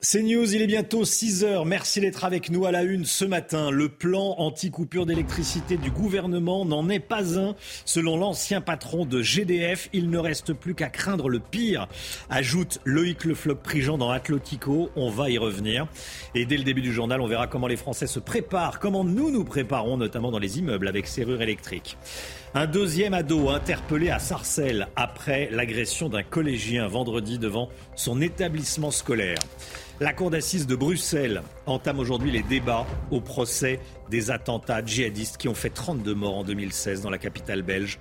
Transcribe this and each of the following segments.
C'est News, il est bientôt 6 heures. Merci d'être avec nous à la une ce matin. Le plan anti-coupure d'électricité du gouvernement n'en est pas un. Selon l'ancien patron de GDF, il ne reste plus qu'à craindre le pire. Ajoute Loïc Le Floch-Prigent dans Atlotico. On va y revenir. Et dès le début du journal, on verra comment les Français se préparent, comment nous nous préparons, notamment dans les immeubles avec serrure électrique. Un deuxième ado interpellé à Sarcelles après l'agression d'un collégien vendredi devant son établissement scolaire. La cour d'assises de Bruxelles entame aujourd'hui les débats au procès des attentats djihadistes qui ont fait 32 morts en 2016 dans la capitale belge.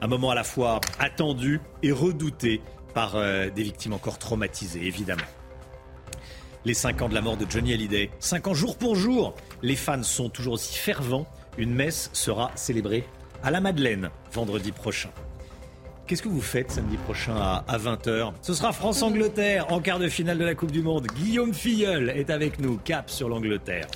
Un moment à la fois attendu et redouté par euh, des victimes encore traumatisées, évidemment. Les 5 ans de la mort de Johnny Hallyday, 5 ans jour pour jour, les fans sont toujours aussi fervents. Une messe sera célébrée à la Madeleine vendredi prochain. Qu'est-ce que vous faites samedi prochain à, 20h Ce sera France-Angleterre en quart de finale de la Coupe du Monde. Guillaume Filleul est avec nous, cap sur l'Angleterre.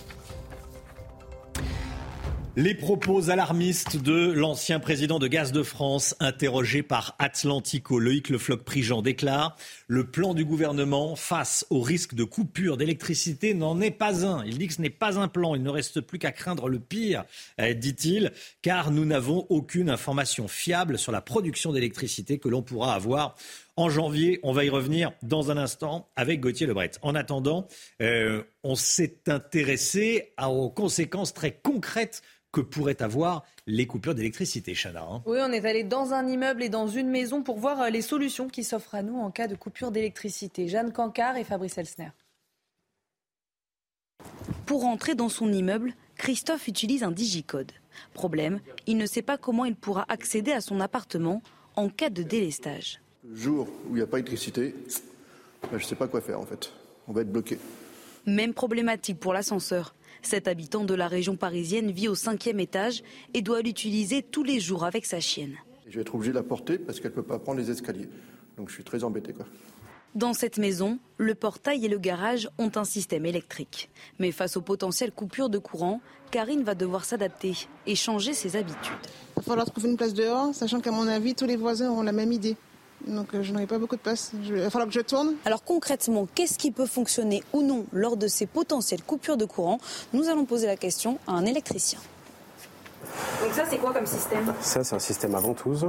Les propos alarmistes de l'ancien président de Gaz de France, interrogé par Atlantico, Loïc Le Floch-Prigent, déclare Le plan du gouvernement face au risque de coupure d'électricité n'en est pas un. Il dit que ce n'est pas un plan. Il ne reste plus qu'à craindre le pire, euh, dit-il, car nous n'avons aucune information fiable sur la production d'électricité que l'on pourra avoir en janvier. On va y revenir dans un instant avec Gauthier Lebret. En attendant, euh, on s'est intéressé aux conséquences très concrètes que pourraient avoir les coupures d'électricité, Chana. hein. Oui, on est allé dans un immeuble et dans une maison pour voir euh, les solutions qui s'offrent à nous en cas de coupure d'électricité. Jeanne Cancard et Fabrice Elsner. Pour entrer dans son immeuble, Christophe utilise un digicode. Problème, il ne sait pas comment il pourra accéder à son appartement en cas de délestage. Le jour où il n'y a pas d'électricité, ben, je ne sais pas quoi faire en fait. On va être bloqué. Même problématique pour l'ascenseur. Cet habitant de la région parisienne vit au cinquième étage et doit l'utiliser tous les jours avec sa chienne. Je vais être obligé de la porter parce qu'elle ne peut pas prendre les escaliers. Donc je suis très embêté. Quoi. Dans cette maison, le portail et le garage ont un système électrique. Mais face aux potentielles coupures de courant, Karine va devoir s'adapter et changer ses habitudes. Il va falloir trouver une place dehors, sachant qu'à mon avis, tous les voisins auront la même idée. Donc euh, je n'aurai pas beaucoup de place. Je- Il va falloir que je tourne. Alors concrètement, qu'est-ce qui peut fonctionner ou non lors de ces potentielles coupures de courant? Nous allons poser la question à un électricien. Donc ça, c'est quoi comme système? Ça, c'est un système à ventouse.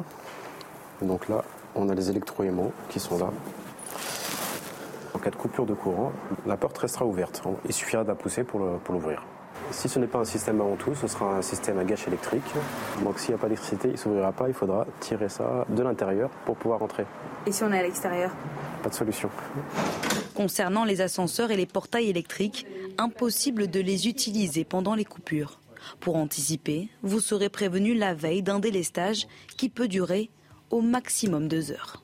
Donc là, on a les électroaimants qui sont là. En cas de coupure de courant, la porte restera ouverte. Il suffira de la pousser pour l'ouvrir. Si ce n'est pas un système à ventouse, ce sera un système à gâche électrique. Donc s'il n'y a pas d'électricité, il ne s'ouvrira pas. Il faudra tirer ça de l'intérieur pour pouvoir entrer. Et si on est à l'extérieur? Pas de solution. Concernant les ascenseurs et les portails électriques, impossible de les utiliser pendant les coupures. Pour anticiper, vous serez prévenu la veille d'un délestage qui peut durer au maximum deux heures.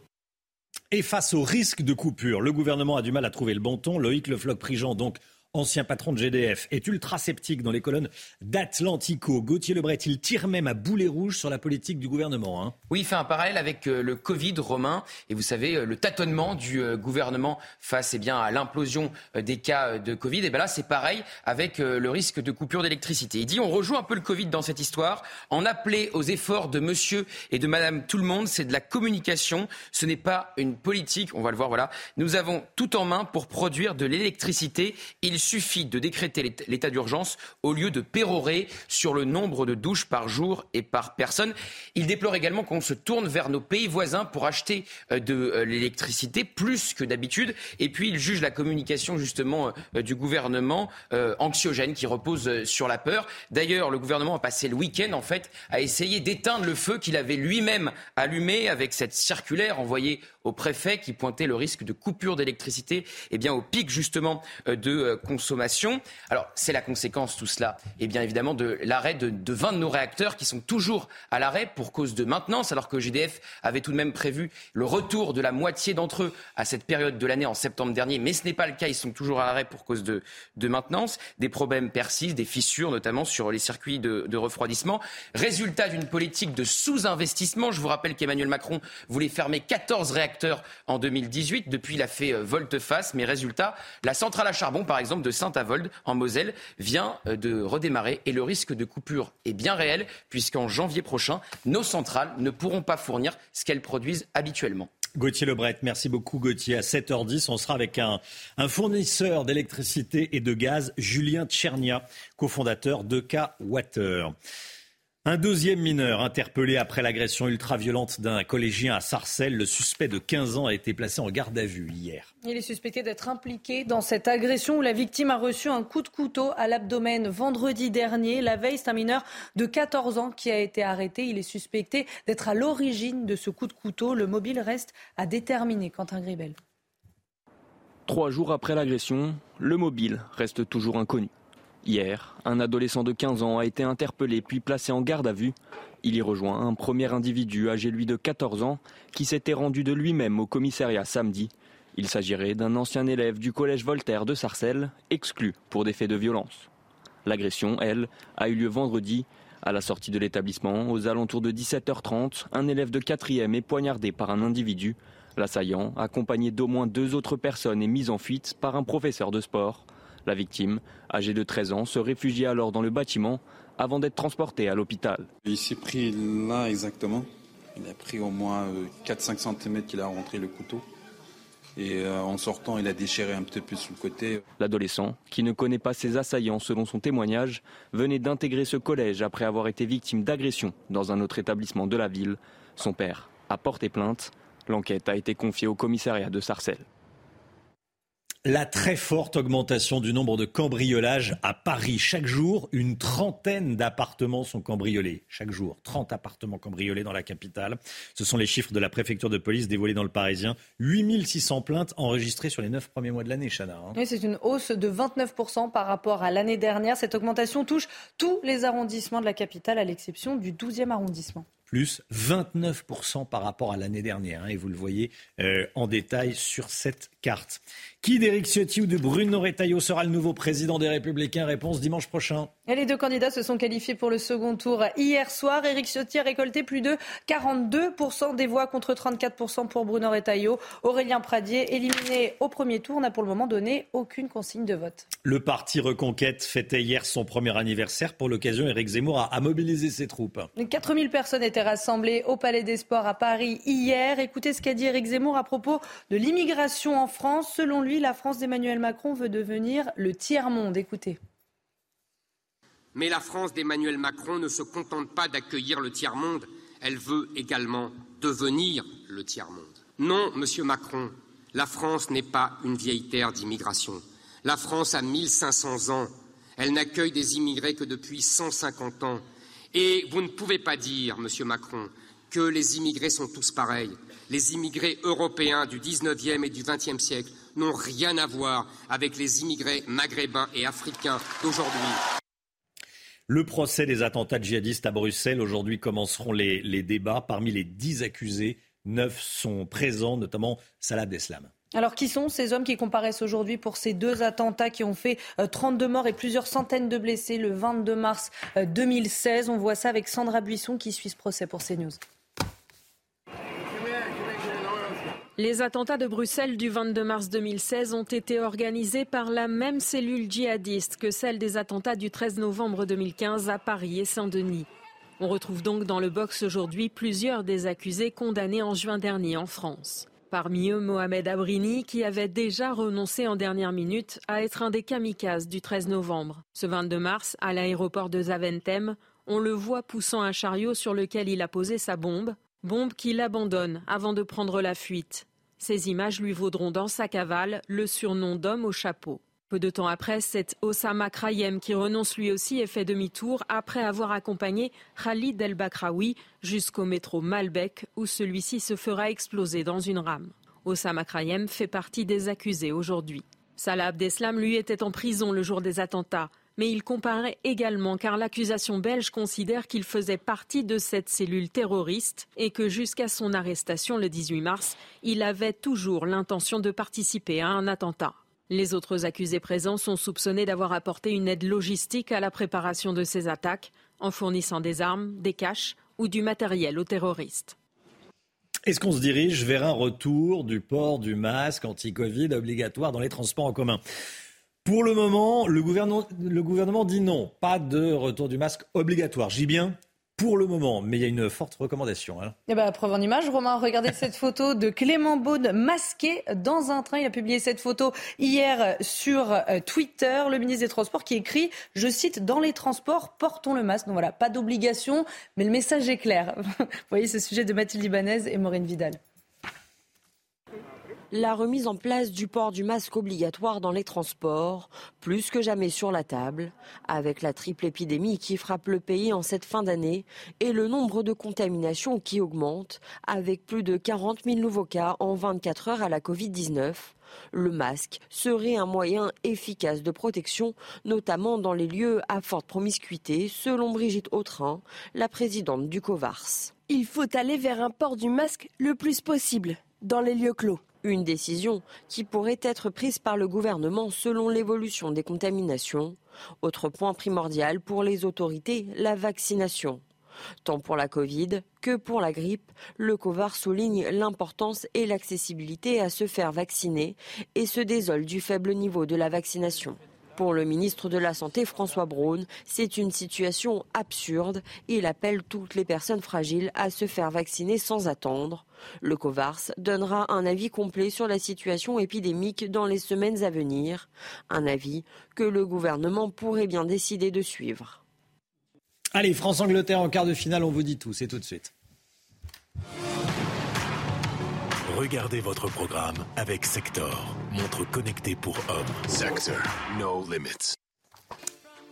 Et face au risque de coupure, le gouvernement a du mal à trouver le bon ton. Loïc Le Floch-Prigent, donc ancien patron de GDF, est ultra sceptique dans les colonnes d'Atlantico. Gauthier Lebret, il tire même à boulet rouge sur la politique du gouvernement. hein. Oui, il fait un parallèle avec euh, le Covid romain et vous savez euh, le tâtonnement du euh, gouvernement face eh bien à l'implosion des cas de Covid. Et ben là c'est pareil avec le risque de coupure d'électricité. Il dit on rejoue un peu le Covid dans cette histoire. En appeler aux efforts de Monsieur et de Madame tout le monde, c'est de la communication. Ce n'est pas une politique. On va le voir. Voilà, nous avons tout en main pour produire de l'électricité. Suffit de décréter l'ét- l'état d'urgence au lieu de pérorer sur le nombre de douches par jour et par personne. Il déplore également qu'on se tourne vers nos pays voisins pour acheter euh, de euh, l'électricité plus que d'habitude. Et puis il juge la communication justement euh, du gouvernement anxiogène qui repose sur la peur. D'ailleurs, le gouvernement a passé le week-end en fait à essayer d'éteindre le feu qu'il avait lui-même allumé avec cette circulaire envoyée au préfet qui pointait le risque de coupure d'électricité eh au pic justement de Alors, c'est la conséquence, tout cela, et bien évidemment, de l'arrêt de, de 20 de nos réacteurs qui sont toujours à l'arrêt pour cause de maintenance, alors que GDF avait tout de même prévu le retour de la moitié d'entre eux à cette période de l'année en septembre dernier. Mais ce n'est pas le cas, ils sont toujours à l'arrêt pour cause de, maintenance. Des problèmes persistent, des fissures notamment sur les circuits de, de refroidissement. Résultat d'une politique de sous-investissement. Je vous rappelle qu'Emmanuel Macron voulait fermer 14 réacteurs en 2018. Depuis, il a fait euh, volte-face. Mais résultat, la centrale à charbon, par exemple, de Saint-Avold, en Moselle, vient euh, de redémarrer. Et le risque de coupure est bien réel, puisqu'en janvier prochain, nos centrales ne pourront pas fournir ce qu'elles produisent habituellement. Gauthier Lebret, merci beaucoup Gauthier. À 7h10, on sera avec un, un fournisseur d'électricité et de gaz, Julien Tchernia, cofondateur de K Water. Un deuxième mineur interpellé après l'agression ultra-violente d'un collégien à Sarcelles. Le suspect de 15 ans a été placé en garde à vue hier. Il est suspecté d'être impliqué dans cette agression où la victime a reçu un coup de couteau à l'abdomen vendredi dernier. La veille, c'est un mineur de 14 ans qui a été arrêté. Il est suspecté d'être à l'origine de ce coup de couteau. Le mobile reste à déterminer. Quentin Gribel. Trois jours après l'agression, le mobile reste toujours inconnu. Hier, un adolescent de 15 ans a été interpellé puis placé en garde à vue. Il y rejoint un premier individu âgé lui de 14 ans qui s'était rendu de lui-même au commissariat samedi. Il s'agirait d'un ancien élève du collège Voltaire de Sarcelles, exclu pour des faits de violence. L'agression, elle, a eu lieu vendredi. À la sortie de l'établissement, aux alentours de 17h30, un élève de 4e est poignardé par un individu. L'assaillant, accompagné d'au moins deux autres personnes, est mis en fuite par un professeur de sport. La victime, âgée de 13 ans, se réfugie alors dans le bâtiment avant d'être transportée à l'hôpital. Il s'est pris là exactement. Il a pris au moins 4-5 cm qu'il a rentré le couteau. Et euh, en sortant, il a déchiré un petit peu sur le côté. L'adolescent, qui ne connaît pas ses assaillants selon son témoignage, venait d'intégrer ce collège après avoir été victime d'agression dans un autre établissement de la ville. Son père a porté plainte. L'enquête a été confiée au commissariat de Sarcelles. La très forte augmentation du nombre de cambriolages à Paris. Chaque jour, une trentaine d'appartements sont cambriolés. Chaque jour, 30 appartements cambriolés dans la capitale. Ce sont les chiffres de la préfecture de police dévoilés dans le Parisien. 8600 plaintes enregistrées sur les 9 premiers mois de l'année, Chana. Hein. Oui, c'est une hausse de 29% par rapport à l'année dernière. Cette augmentation touche tous les arrondissements de la capitale, à l'exception du 12e arrondissement plus 29% par rapport à l'année dernière. Hein, et vous le voyez euh, en détail sur cette carte. Qui d'Éric Ciotti ou de Bruno Retailleau sera le nouveau président des Républicains? Réponse dimanche prochain. Et les deux candidats se sont qualifiés pour le second tour hier soir. Éric Ciotti a récolté plus de 42% des voix contre 34% pour Bruno Retailleau. Aurélien Pradier, éliminé au premier tour, n'a pour le moment donné aucune consigne de vote. Le parti Reconquête fêtait hier son premier anniversaire. Pour l'occasion, Éric Zemmour a, a mobilisé ses troupes. 4000 personnes étaient rassemblés au Palais des Sports à Paris hier. Écoutez ce qu'a dit Eric Zemmour à propos de l'immigration en France. Selon lui, la France d'Emmanuel Macron veut devenir le tiers-monde. Écoutez. Mais la France d'Emmanuel Macron ne se contente pas d'accueillir le tiers-monde, elle veut également devenir le tiers-monde. Non, Monsieur Macron, la France n'est pas une vieille terre d'immigration. La France a 1500 ans. Elle n'accueille des immigrés que depuis 150 ans. Et vous ne pouvez pas dire, Monsieur Macron, que les immigrés sont tous pareils. Les immigrés européens du 19e et du 20e siècle n'ont rien à voir avec les immigrés maghrébins et africains d'aujourd'hui. Le procès des attentats djihadistes à Bruxelles. Aujourd'hui commenceront les, les débats. Parmi les dix accusés, neuf sont présents, notamment Salah Abdeslam. Alors, qui sont ces hommes qui comparaissent aujourd'hui pour ces deux attentats qui ont fait 32 morts et plusieurs centaines de blessés le 22 mars 2016 On voit ça avec Sandra Buisson qui suit ce procès pour CNews. Les attentats de Bruxelles du 22 mars 2016 ont été organisés par la même cellule djihadiste que celle des attentats du 13 novembre 2015 à Paris et Saint-Denis. On retrouve donc dans le box aujourd'hui plusieurs des accusés condamnés en juin dernier en France. Parmi eux, Mohamed Abrini, qui avait déjà renoncé en dernière minute à être un des kamikazes du 13 novembre. Ce 22 mars, à l'aéroport de Zaventem, on le voit poussant un chariot sur lequel il a posé sa bombe, bombe qu'il abandonne avant de prendre la fuite. Ces images lui vaudront dans sa cavale le surnom d'homme au chapeau. Peu de temps après, c'est Osama Krayem qui renonce lui aussi et fait demi-tour après avoir accompagné Khalid El Bakraoui jusqu'au métro Malbec où celui-ci se fera exploser dans une rame. Osama Krayem fait partie des accusés aujourd'hui. Salah Abdeslam, lui, était en prison le jour des attentats. Mais il comparait également car l'accusation belge considère qu'il faisait partie de cette cellule terroriste et que jusqu'à son arrestation le 18 mars, il avait toujours l'intention de participer à un attentat. Les autres accusés présents sont soupçonnés d'avoir apporté une aide logistique à la préparation de ces attaques en fournissant des armes, des caches ou du matériel aux terroristes. Est-ce qu'on se dirige vers un retour du port du masque anti-Covid obligatoire dans les transports en commun? Pour le moment, le gouvernement, dit non, pas de retour du masque obligatoire. J'y bien pour le moment, mais il y a une forte recommandation. Hein. Et eh ben, preuve en image, Romain, regardez cette photo de Clément Beaune masqué dans un train. Il a publié cette photo hier sur euh, Twitter, le ministre des Transports qui écrit, je cite, dans les transports, portons le masque. Donc voilà, pas d'obligation, mais le message est clair. Vous voyez ce sujet de Mathilde Ibanez et Maureen Vidal la remise en place du port du masque obligatoire dans les transports, plus que jamais sur la table, avec la triple épidémie qui frappe le pays en cette fin d'année et le nombre de contaminations qui augmente, avec plus de 40 000 nouveaux cas en 24 heures à la Covid-19. Le masque serait un moyen efficace de protection, notamment dans les lieux à forte promiscuité, selon Brigitte Autrin, la présidente du COVARS. Il faut aller vers un port du masque le plus possible dans les lieux clos. Une décision qui pourrait être prise par le gouvernement selon l'évolution des contaminations. Autre point primordial pour les autorités, la vaccination. Tant pour la Covid que pour la grippe, le COVAR souligne l'importance et l'accessibilité à se faire vacciner et se désole du faible niveau de la vaccination. Pour le ministre de la Santé, François Braun, c'est une situation absurde. Il appelle toutes les personnes fragiles à se faire vacciner sans attendre. Le COVARS donnera un avis complet sur la situation épidémique dans les semaines à venir. Un avis que le gouvernement pourrait bien décider de suivre. Allez, France-Angleterre en quart de finale, on vous dit tout, c'est tout de suite. Regardez votre programme avec Sector, montre connectée pour hommes. Sector, no limits.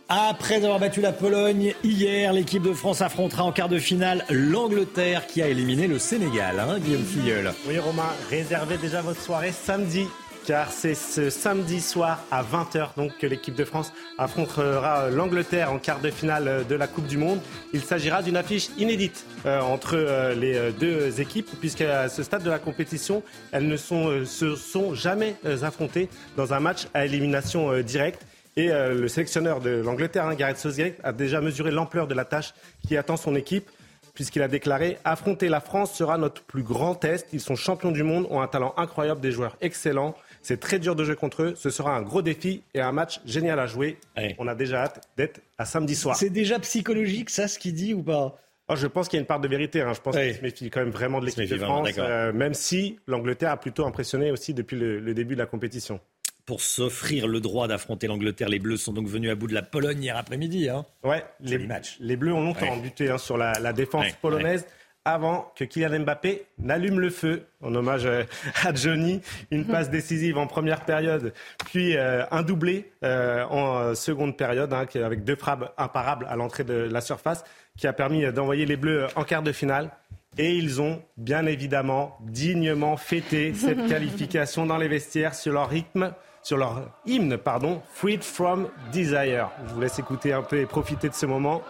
Après avoir battu la Pologne hier, l'équipe de France affrontera en quart de finale l'Angleterre qui a éliminé le Sénégal, hein, Guillaume Filleul. Oui, Romain, réservez déjà votre soirée samedi car c'est ce samedi soir à 20h donc que l'équipe de France affrontera l'Angleterre en quart de finale de la Coupe du Monde. Il s'agira d'une affiche inédite euh, entre euh, les euh, deux équipes puisqu'à ce stade de la compétition, elles ne se sont jamais affrontées dans un match à élimination directe. Et le sélectionneur de l'Angleterre, hein, Gareth Southgate, a déjà mesuré l'ampleur de la tâche qui attend son équipe puisqu'il a déclaré Affronter la France sera notre plus grand test. Ils sont champions du monde, ont un talent incroyable, des joueurs excellents. C'est très dur de jouer contre eux. Ce sera un gros défi et un match génial à jouer. On a déjà hâte d'être à samedi soir. C'est déjà psychologique, ça, ce qu'il dit ou pas? Oh, je pense qu'il y a une part de vérité. Hein. Je pense qu'il se méfie quand même vraiment de l'équipe de France, euh, même si l'Angleterre a plutôt impressionné aussi depuis le, début de la compétition. Pour s'offrir le droit d'affronter l'Angleterre, les Bleus sont donc venus à bout de la Pologne hier après-midi. Hein. Ouais, les, les, Bleus ont longtemps buté hein, sur la, défense polonaise avant que Kylian Mbappé n'allume le feu. En hommage euh, à Johnny, une passe décisive en première période, puis euh, un doublé euh, en seconde période, hein, avec deux frappes imparables à l'entrée de la surface, qui a permis d'envoyer les Bleus en quart de finale. Et ils ont bien évidemment dignement fêté cette qualification dans les vestiaires sur leur rythme, sur leur hymne, pardon, Freed from Desire. Je vous laisse écouter un peu et profiter de ce moment.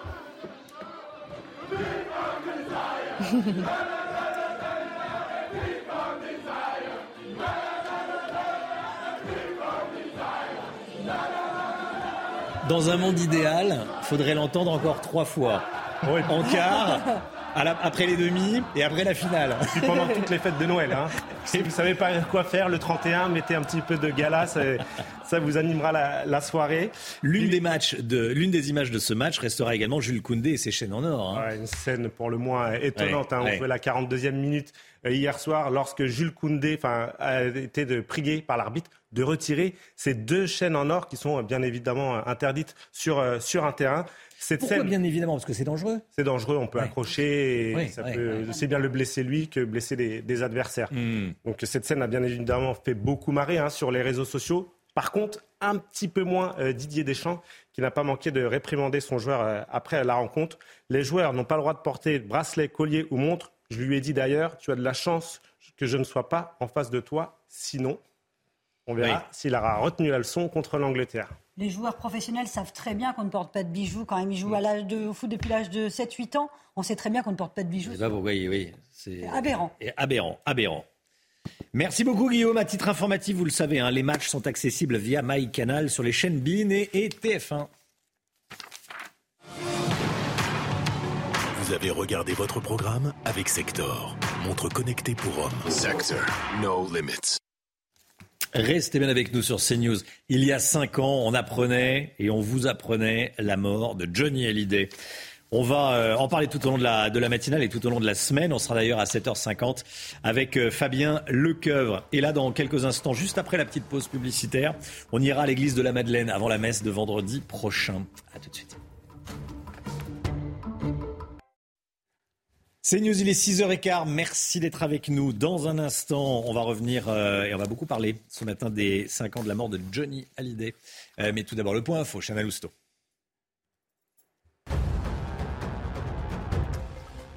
Dans un monde idéal, faudrait l'entendre encore trois fois. En quart, après les demi et après la finale. Puis pendant toutes les fêtes de Noël. Hein. Si vous savez pas quoi faire le 31, mettez un petit peu de gala, ça, vous animera la, soirée. L'une des matchs de l'une des images de ce match restera également Jules Koundé et ses chaînes en or. Hein. une scène pour le moins étonnante. Hein. On fait la 42e minute euh, hier soir lorsque Jules Koundé a été de prier par l'arbitre de retirer ces deux chaînes en or qui sont bien évidemment interdites sur, euh, sur un terrain. Pourquoi bien évidemment Parce que c'est dangereux. C'est dangereux, on peut accrocher, et c'est bien le blesser lui que blesser des, adversaires. Hmm. Donc cette scène a bien évidemment fait beaucoup marrer hein, sur les réseaux sociaux. Par contre, un petit peu moins euh, Didier Deschamps, qui n'a pas manqué de réprimander son joueur euh, après la rencontre. Les joueurs n'ont pas le droit de porter bracelet, collier ou montre. Je lui ai dit d'ailleurs, tu as de la chance que je ne sois pas en face de toi, sinon On verra s'il aura retenu la leçon contre l'Angleterre. Les joueurs professionnels savent très bien qu'on ne porte pas de bijoux quand même. Ils jouent à l'âge de, au foot depuis l'âge de 7-8 ans. On sait très bien qu'on ne porte pas de bijoux. Bah, oui, oui. C'est aberrant. Aberrant, aberrant. Merci beaucoup Guillaume. À titre informatif, vous le savez, hein, les matchs sont accessibles via MyCanal sur les chaînes BIN et, et TF1. Vous avez regardé votre programme avec Sector, montre connectée pour hommes. Sector, no limits. Restez bien avec nous sur CNews. Il y a cinq ans, on apprenait et on vous apprenait la mort de Johnny Hallyday. On va euh, en parler tout au long de la, matinale et tout au long de la semaine. On sera d'ailleurs à 7h50 avec euh, Fabien Lecoeuvre. Et là, dans quelques instants, juste après la petite pause publicitaire, on ira à l'église de la Madeleine avant la messe de vendredi prochain. A tout de suite. C'est News, il est 6h15. Merci d'être avec nous. Dans un instant, on va revenir euh, et on va beaucoup parler ce matin des 5 ans de la mort de Johnny Hallyday. Euh, mais tout d'abord, le point info, Chanel Lousteau.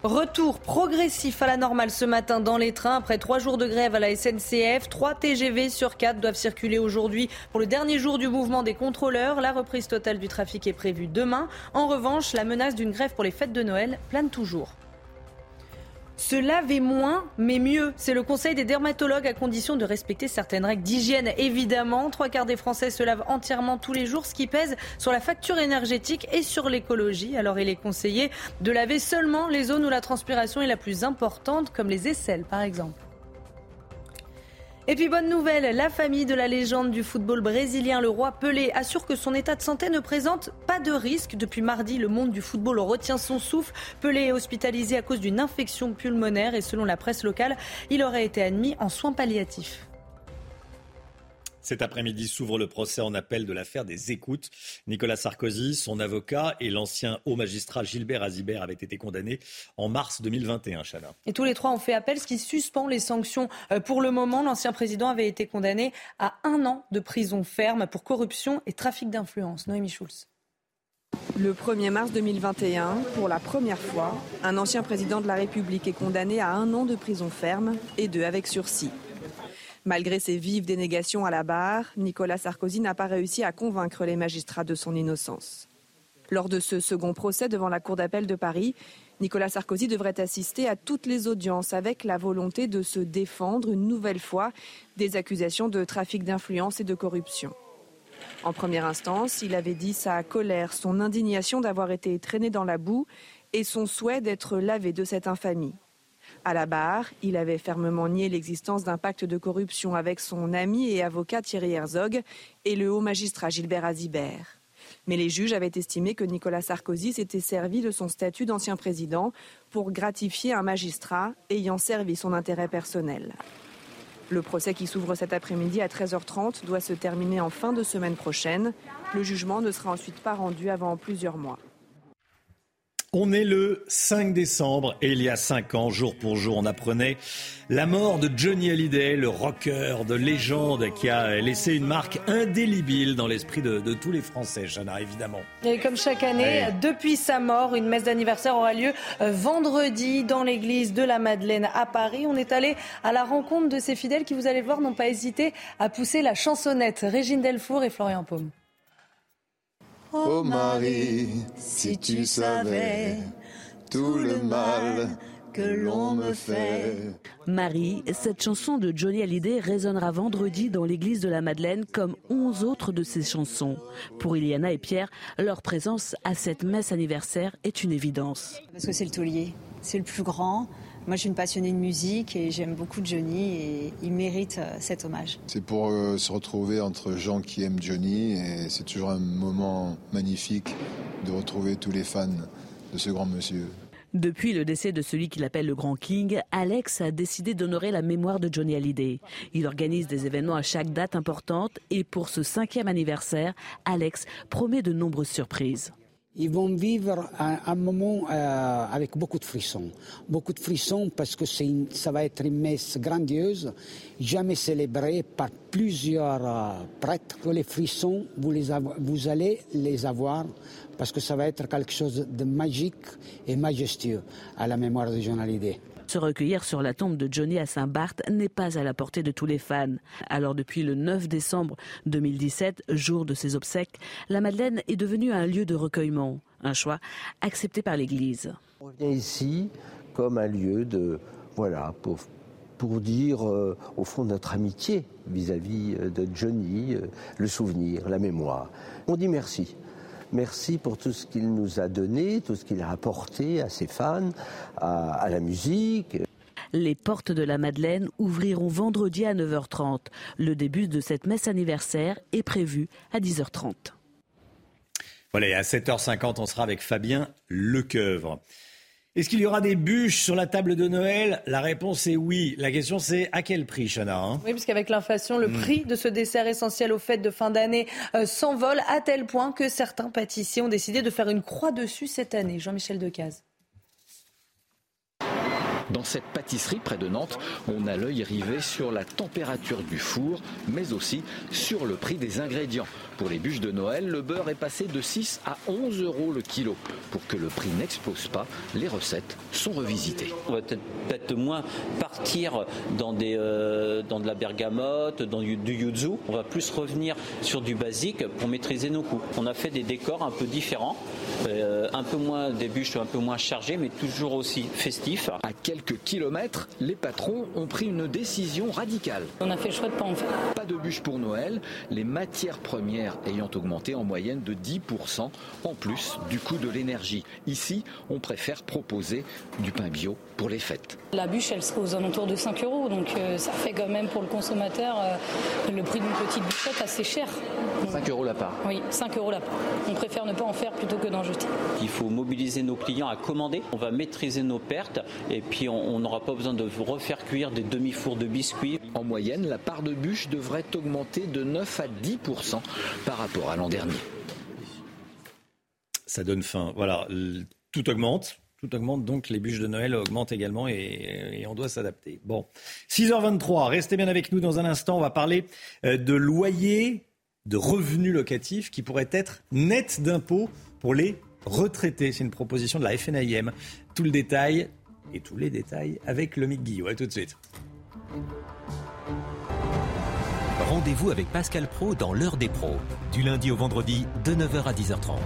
Retour progressif à la normale ce matin dans les trains. Après trois jours de grève à la SNCF, trois TGV sur quatre doivent circuler aujourd'hui pour le dernier jour du mouvement des contrôleurs. La reprise totale du trafic est prévue demain. En revanche, la menace d'une grève pour les fêtes de Noël plane toujours. Se laver moins, mais mieux. C'est le conseil des dermatologues à condition de respecter certaines règles d'hygiène. Évidemment, trois quarts des Français se lavent entièrement tous les jours, ce qui pèse sur la facture énergétique et sur l'écologie. Alors il est conseillé de laver seulement les zones où la transpiration est la plus importante, comme les aisselles par exemple. Et puis bonne nouvelle, la famille de la légende du football brésilien, le roi Pelé, assure que son état de santé ne présente pas de risque. Depuis mardi, le monde du football retient son souffle. Pelé est hospitalisé à cause d'une infection pulmonaire et selon la presse locale, il aurait été admis en soins palliatifs. Cet après-midi s'ouvre le procès en appel de l'affaire des écoutes. Nicolas Sarkozy, son avocat et l'ancien haut magistrat Gilbert Azibert avaient été condamnés en mars 2021, Chana. Et tous les trois ont fait appel, ce qui suspend les sanctions. Euh, pour le moment, l'ancien président avait été condamné à un an de prison ferme pour corruption et trafic d'influence. Noémie Schulz. Le 1er mars 2021, pour la première fois, un ancien président de la République est condamné à un an de prison ferme et deux avec sursis. Malgré ses vives dénégations à la barre, Nicolas Sarkozy n'a pas réussi à convaincre les magistrats de son innocence. Lors de ce second procès devant la Cour d'appel de Paris, Nicolas Sarkozy devrait assister à toutes les audiences avec la volonté de se défendre une nouvelle fois des accusations de trafic d'influence et de corruption. En première instance, il avait dit sa colère, son indignation d'avoir été traîné dans la boue et son souhait d'être lavé de cette infamie. À la barre, il avait fermement nié l'existence d'un pacte de corruption avec son ami et avocat Thierry Herzog et le haut magistrat Gilbert Azibert. Mais les juges avaient estimé que Nicolas Sarkozy s'était servi de son statut d'ancien président pour gratifier un magistrat ayant servi son intérêt personnel. Le procès qui s'ouvre cet après-midi à 13h30 doit se terminer en fin de semaine prochaine. Le jugement ne sera ensuite pas rendu avant plusieurs mois. On est le 5 décembre et il y a 5 ans, jour pour jour, on apprenait la mort de Johnny Hallyday, le rocker de légende qui a laissé une marque indélébile dans l'esprit de, tous les Français, Jana, évidemment. Et comme chaque année, depuis sa mort, une messe d'anniversaire aura lieu euh, vendredi dans l'église de la Madeleine à Paris. On est allé à la rencontre de ces fidèles qui, vous allez voir, n'ont pas hésité à pousser la chansonnette. Régine Delfour et Florian Paume. Oh Marie, si tu savais tout le mal que l'on me fait. Marie, cette chanson de Johnny Hallyday résonnera vendredi dans l'église de la Madeleine comme onze autres de ses chansons. Pour Iliana et Pierre, leur présence à cette messe anniversaire est une évidence. Parce que c'est le taulier, c'est le plus grand. Moi, je suis une passionnée de musique et j'aime beaucoup Johnny et il mérite euh, cet hommage. C'est pour euh, se retrouver entre gens qui aiment Johnny et c'est toujours un moment magnifique de retrouver tous les fans de ce grand monsieur. Depuis le décès de celui qu'il appelle le Grand King, Alex a décidé d'honorer la mémoire de Johnny Hallyday. Il organise des événements à chaque date importante et pour ce cinquième anniversaire, Alex promet de nombreuses surprises ils vont vivre un, moment euh, avec beaucoup de frissons. Beaucoup de frissons parce que ça va être une messe grandiose, jamais célébrée par plusieurs euh, prêtres. Les frissons, vous, les vous allez les avoir parce que ça va être quelque chose de magique et majestueux à la mémoire de Hallyday. Se recueillir sur la tombe de Johnny à Saint-Barth n'est pas à la portée de tous les fans. Alors depuis le 9 décembre 2017, jour de ses obsèques, la Madeleine est devenue un lieu de recueillement, un choix accepté par l'Église. On vient ici comme un lieu de voilà pour pour dire euh, au fond notre amitié vis-à-vis euh, de Johnny, euh, le souvenir, la mémoire. On dit merci. Merci pour tout ce qu'il nous a donné, tout ce qu'il a apporté à ses fans, à, la musique. Les portes de la Madeleine ouvriront vendredi à 9h30. Le début de cette messe anniversaire est prévu à 10h30. Voilà, et à 7h50, on sera avec Fabien Lecoeuvre. Est-ce qu'il y aura des bûches sur la table de Noël? La réponse est oui. La question c'est à quel prix, Chana hein? Oui, puisqu'avec l'inflation, le hmm. prix de ce dessert essentiel aux fêtes de fin d'année euh, s'envole à tel point que certains pâtissiers ont décidé de faire une croix dessus cette année. Jean-Michel Decaze. Dans cette pâtisserie près de Nantes, on a l'œil rivé sur la température du four, mais aussi sur le prix des ingrédients. Pour les bûches de Noël, le beurre est passé de 6 à 11 euros le kilo. Pour que le prix n'explose pas, les recettes sont revisitées. On va peut-être moins partir dans, des, euh, dans de la bergamote, dans du, yuzu. On va plus revenir sur du basique pour maîtriser nos coûts. On a fait des décors un peu différents, euh, un peu moins des bûches un peu moins chargées, mais toujours aussi festifs. À quelques kilomètres, les patrons ont pris une décision radicale. On a fait le choix de pas en faire. Pas de bûches pour Noël. Les matières premières ayant augmenté en moyenne de 10% en plus du coût de l'énergie. Ici, on préfère proposer du pain bio pour les fêtes. La bûche, elle sera aux alentours de 5 euros, donc euh, ça fait quand même pour le consommateur euh, le prix d'une petite bûchette assez cher. 5 euros la part Oui, 5 euros la part. On préfère ne pas en faire plutôt que d'en jeter. Il faut mobiliser nos clients à commander. On va maîtriser nos pertes et puis on n'aura pas besoin de refaire cuire des demi-fours de biscuits. En moyenne, la part de bûche devrait augmenter de 9 à 10% par rapport à l'an dernier. Ça donne faim. Voilà, tout augmente. Tout augmente, donc les bûches de Noël augmentent également et, on doit s'adapter. Bon, 6h23, restez bien avec nous dans un instant. On va parler euh, de loyer, de revenus locatifs qui pourraient être nets d'impôts pour les retraités. C'est une proposition de la FNIM. Tout le détail et tous les détails avec le Mick Guillot. A tout de suite. Rendez-vous avec Pascal Pro dans l'heure des pros, du lundi au vendredi de 9h à 10h30.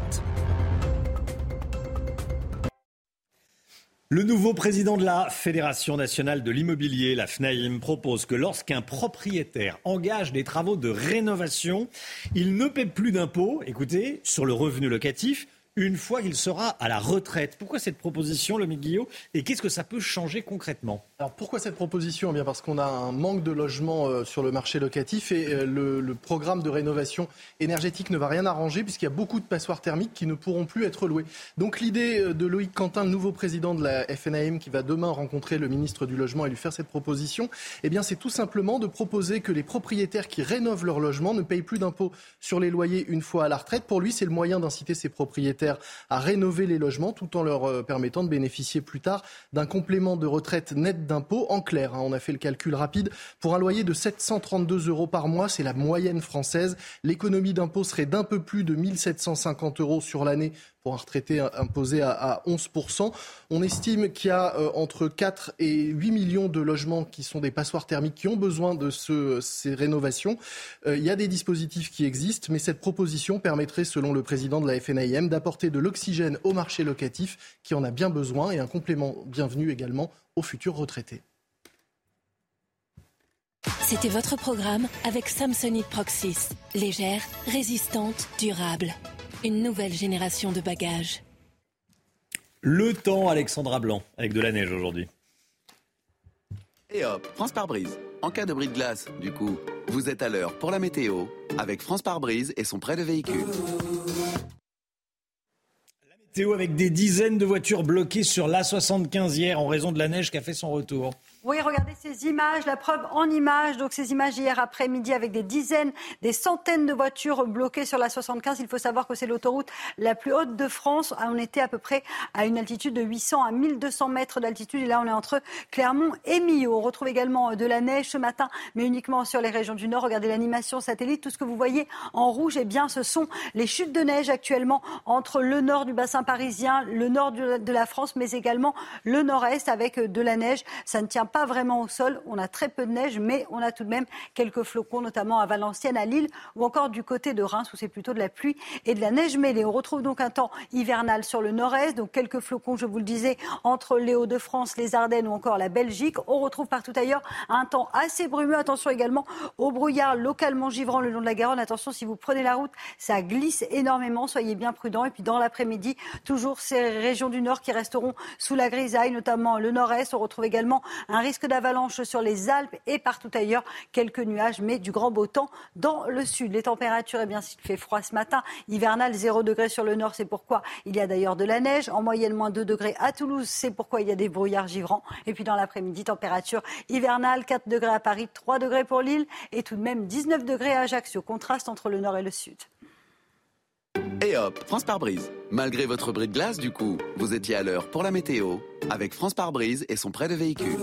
Le nouveau président de la Fédération nationale de l'immobilier, la FNAIM, propose que lorsqu'un propriétaire engage des travaux de rénovation, il ne paie plus d'impôts, écoutez, sur le revenu locatif, une fois qu'il sera à la retraite. Pourquoi cette proposition, le Guillot Et qu'est-ce que ça peut changer concrètement? Alors pourquoi cette proposition? Eh Bien parce qu'on a un manque de logements euh, sur le marché locatif et euh, le, programme de rénovation énergétique ne va rien arranger puisqu'il y a beaucoup de passoires thermiques qui ne pourront plus être louées. Donc l'idée euh, de Loïc Quentin, le nouveau président de la FNAM, qui va demain rencontrer le ministre du Logement et lui faire cette proposition, eh bien c'est tout simplement de proposer que les propriétaires qui rénovent leur logement ne payent plus d'impôts sur les loyers une fois à la retraite. Pour lui, c'est le moyen d'inciter ces propriétaires à rénover les logements tout en leur euh, permettant de bénéficier plus tard d'un complément de retraite net d'impôt. En clair, hein, on a fait le calcul rapide. Pour un loyer de 732 euros par mois, c'est la moyenne française. L'économie d'impôt serait d'un peu plus de 1750 euros sur l'année pour un retraité imposé à, 11%. On estime qu'il y a euh, entre 4 et 8 millions de logements qui sont des passoires thermiques qui ont besoin de ces rénovations. Euh, il y a des dispositifs qui existent, mais cette proposition permettrait, selon le président de la FNIM, d'apporter de l'oxygène au marché locatif qui en a bien besoin et un complément bienvenu également aux futurs retraités. C'était votre programme avec Samsonite Proxys. Légère, résistante, durable. Une nouvelle génération de bagages. Le temps, Alexandra Blanc, avec de la neige aujourd'hui. Et hop, France par brise. En cas de bris de glace, du coup, vous êtes à l'heure pour la météo avec France par brise et son prêt de véhicule. La météo avec des dizaines de voitures bloquées sur l'A75 hier en raison de la neige qui a fait son retour. Oui, regardez ces images, la preuve en images. Donc ces images hier après-midi avec des dizaines, des centaines de voitures bloquées sur la 75. Il faut savoir que c'est l'autoroute la plus haute de France. On était à peu près à une altitude de 800 à 1200 mètres d'altitude. Et là, on est entre Clermont et Millau. On retrouve également de la neige ce matin, mais uniquement sur les régions du Nord. Regardez l'animation satellite. Tout ce que vous voyez en rouge, eh bien, ce sont les chutes de neige actuellement entre le nord du bassin parisien, le nord de la France, mais également le nord-est avec de la neige. Ça ne tient pas vraiment au sol. On a très peu de neige, mais on a tout de même quelques flocons, notamment à Valenciennes, à Lille ou encore du côté de Reims où c'est plutôt de la pluie et de la neige mêlée. On retrouve donc un temps hivernal sur le nord-est, donc quelques flocons, je vous le disais, entre les Hauts-de-France, les Ardennes ou encore la Belgique. On retrouve partout ailleurs un temps assez brumeux. Attention également au brouillard localement givrant le long de la Garonne. Attention, si vous prenez la route, ça glisse énormément. Soyez bien prudents. Et puis dans l'après-midi, toujours ces régions du nord qui resteront sous la grisaille, notamment le nord-est. On retrouve également un un risque d'avalanche sur les Alpes et partout ailleurs. Quelques nuages, mais du grand beau temps dans le sud. Les températures, eh bien, s'il fait froid ce matin, hivernal 0 degré sur le nord, c'est pourquoi il y a d'ailleurs de la neige. En moyenne, moins 2 degrés à Toulouse, c'est pourquoi il y a des brouillards givrants. Et puis dans l'après-midi, température hivernale, 4 degrés à Paris, 3 degrés pour Lille et tout de même 19 degrés à Ajaccio. Contraste entre le nord et le sud. Et hop, France par brise. Malgré votre bris de glace, du coup, vous étiez à l'heure pour la météo avec France par brise et son prêt de véhicule.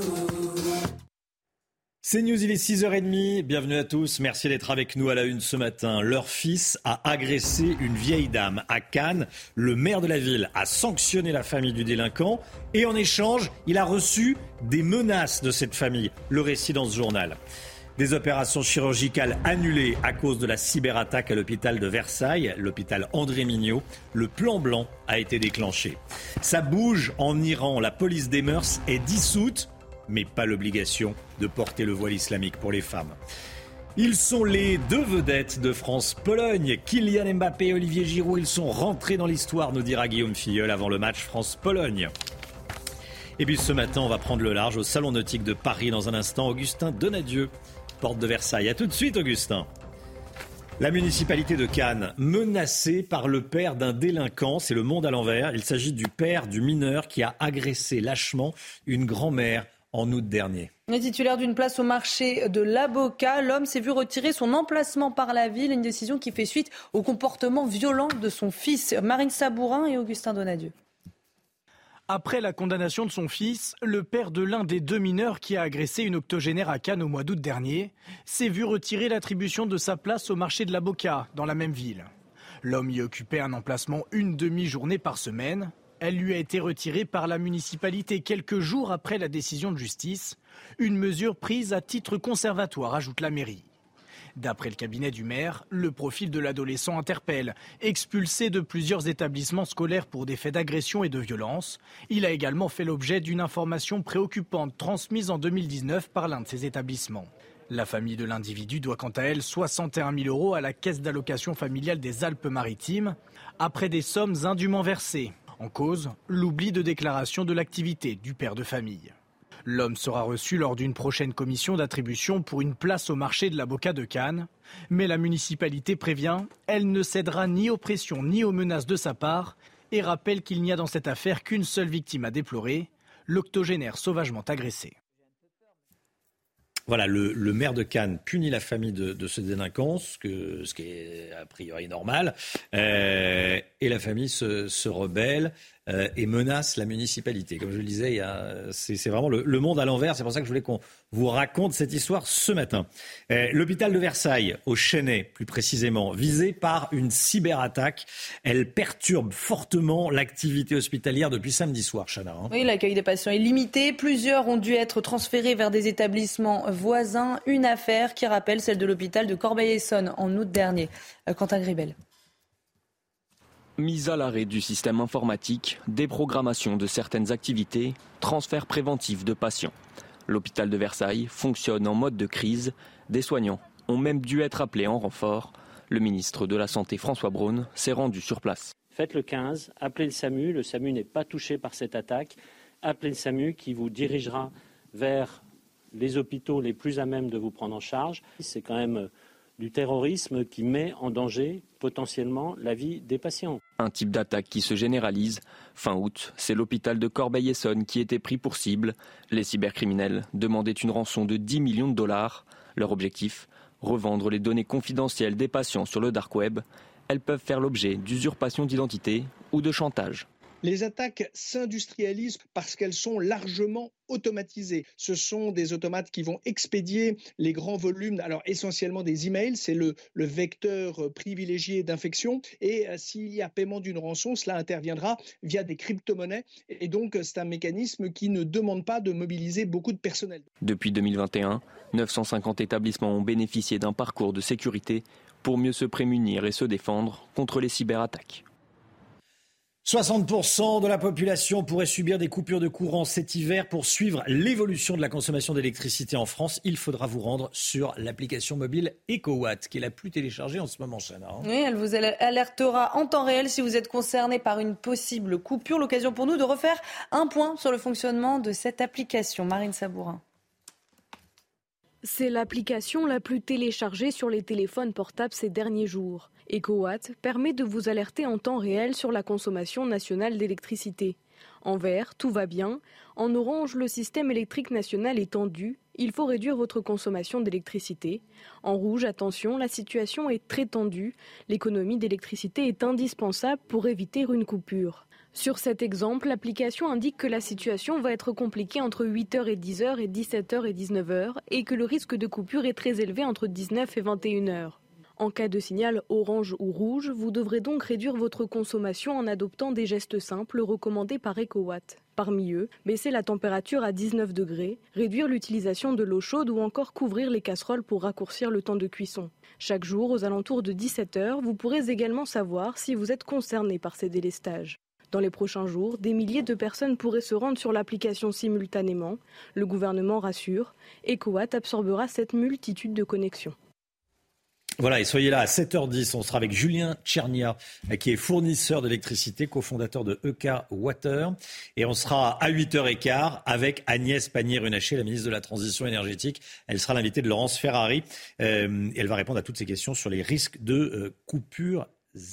C'est News, il est 6h30. Bienvenue à tous. Merci d'être avec nous à la une ce matin. Leur fils a agressé une vieille dame à Cannes. Le maire de la ville a sanctionné la famille du délinquant et en échange, il a reçu des menaces de cette famille. Le récit dans ce journal. Des opérations chirurgicales annulées à cause de la cyberattaque à l'hôpital de Versailles, l'hôpital André Mignot. Le plan blanc a été déclenché. Ça bouge en Iran. La police des mœurs est dissoute, mais pas l'obligation de porter le voile islamique pour les femmes. Ils sont les deux vedettes de France-Pologne. Kylian Mbappé et Olivier Giroud, ils sont rentrés dans l'histoire, nous dira Guillaume Filleul avant le match France-Pologne. Et puis ce matin, on va prendre le large au Salon Nautique de Paris dans un instant. Augustin Donadieu porte de Versailles. A tout de suite, Augustin. La municipalité de Cannes, menacée par le père d'un délinquant, c'est le monde à l'envers. Il s'agit du père du mineur qui a agressé lâchement une grand-mère en août dernier. Le titulaire d'une place au marché de l'Aboca, l'homme s'est vu retirer son emplacement par la ville, une décision qui fait suite au comportement violent de son fils. Marine Sabourin et Augustin Donadieu. Après la condamnation de son fils, le père de l'un des deux mineurs qui a agressé une octogénaire à Cannes au mois d'août dernier s'est vu retirer l'attribution de sa place au marché de la Boca, dans la même ville. L'homme y occupait un emplacement une demi-journée par semaine. Elle lui a été retirée par la municipalité quelques jours après la décision de justice, une mesure prise à titre conservatoire, ajoute la mairie. D'après le cabinet du maire, le profil de l'adolescent interpelle. Expulsé de plusieurs établissements scolaires pour des faits d'agression et de violence, il a également fait l'objet d'une information préoccupante transmise en 2019 par l'un de ses établissements. La famille de l'individu doit quant à elle 61 000 euros à la caisse d'allocation familiale des Alpes-Maritimes, après des sommes indûment versées. En cause, l'oubli de déclaration de l'activité du père de famille. L'homme sera reçu lors d'une prochaine commission d'attribution pour une place au marché de l'avocat de Cannes. Mais la municipalité prévient, elle ne cédera ni aux pressions ni aux menaces de sa part et rappelle qu'il n'y a dans cette affaire qu'une seule victime à déplorer, l'octogénaire sauvagement agressé. Voilà, le, maire de Cannes punit la famille de, ce délinquant, ce, qui est a priori normal, euh, et la famille se rebelle. Euh, et menace la municipalité. Comme je le disais, c'est vraiment le, monde à l'envers. C'est pour ça que je voulais qu'on vous raconte cette histoire ce matin. Euh, l'hôpital de Versailles, au Chênay plus précisément, visé par une cyberattaque. Elle perturbe fortement l'activité hospitalière depuis samedi soir, Chana. Hein. Oui, l'accueil des patients est limité. Plusieurs ont dû être transférés vers des établissements voisins. Une affaire qui rappelle celle de l'hôpital de Corbeil-Essonne en août dernier. Euh, Quentin Gribel. Mise à l'arrêt du système informatique, déprogrammation de certaines activités, transfert préventif de patients. L'hôpital de Versailles fonctionne en mode de crise. Des soignants ont même dû être appelés en renfort. Le ministre de la Santé François Braun s'est rendu sur place. Faites le 15, appelez le SAMU. Le SAMU n'est pas touché par cette attaque. Appelez le SAMU qui vous dirigera vers les hôpitaux les plus à même de vous prendre en charge. C'est quand même du terrorisme qui met en danger potentiellement la vie des patients. Un type d'attaque qui se généralise. Fin août, c'est l'hôpital de Corbeil-Essonne qui était pris pour cible. Les cybercriminels demandaient une rançon de 10 millions de dollars. Leur objectif Revendre les données confidentielles des patients sur le dark web. Elles peuvent faire l'objet d'usurpation d'identité ou de chantage. Les attaques s'industrialisent parce qu'elles sont largement automatisées. Ce sont des automates qui vont expédier les grands volumes, alors essentiellement des emails, c'est le, vecteur privilégié d'infection. Et euh, s'il y a paiement d'une rançon, cela interviendra via des crypto-monnaies. Et donc, c'est un mécanisme qui ne demande pas de mobiliser beaucoup de personnel. Depuis 2021, 950 établissements ont bénéficié d'un parcours de sécurité pour mieux se prémunir et se défendre contre les cyberattaques. 60% de la population pourrait subir des coupures de courant cet hiver. Pour suivre l'évolution de la consommation d'électricité en France, il faudra vous rendre sur l'application mobile EcoWatt, qui est la plus téléchargée en ce moment, Chana. Hein. Oui, elle vous alertera en temps réel si vous êtes concerné par une possible coupure. L'occasion pour nous de refaire un point sur le fonctionnement de cette application. Marine Sabourin. C'est l'application la plus téléchargée sur les téléphones portables ces derniers jours. EcoWatt permet de vous alerter en temps réel sur la consommation nationale d'électricité. En vert, tout va bien. En orange, le système électrique national est tendu. Il faut réduire votre consommation d'électricité. En rouge, attention, la situation est très tendue. L'économie d'électricité est indispensable pour éviter une coupure. Sur cet exemple, l'application indique que la situation va être compliquée entre 8h et 10h et 17h et 19h et que le risque de coupure est très élevé entre 19 et 21h. En cas de signal orange ou rouge, vous devrez donc réduire votre consommation en adoptant des gestes simples recommandés par EcoWatt. Parmi eux, baisser la température à 19 degrés, réduire l'utilisation de l'eau chaude ou encore couvrir les casseroles pour raccourcir le temps de cuisson. Chaque jour, aux alentours de 17 heures, vous pourrez également savoir si vous êtes concerné par ces délestages. Dans les prochains jours, des milliers de personnes pourraient se rendre sur l'application simultanément. Le gouvernement rassure, EcoWatt absorbera cette multitude de connexions. Voilà, et soyez là à 7h10. On sera avec Julien Tchernia, qui est fournisseur d'électricité, cofondateur de EK Water. Et on sera à 8h15 avec Agnès Pannier-Runacher, la ministre de la Transition énergétique. Elle sera l'invitée de Laurence Ferrari. Euh, elle va répondre à toutes ces questions sur les risques de euh, coupures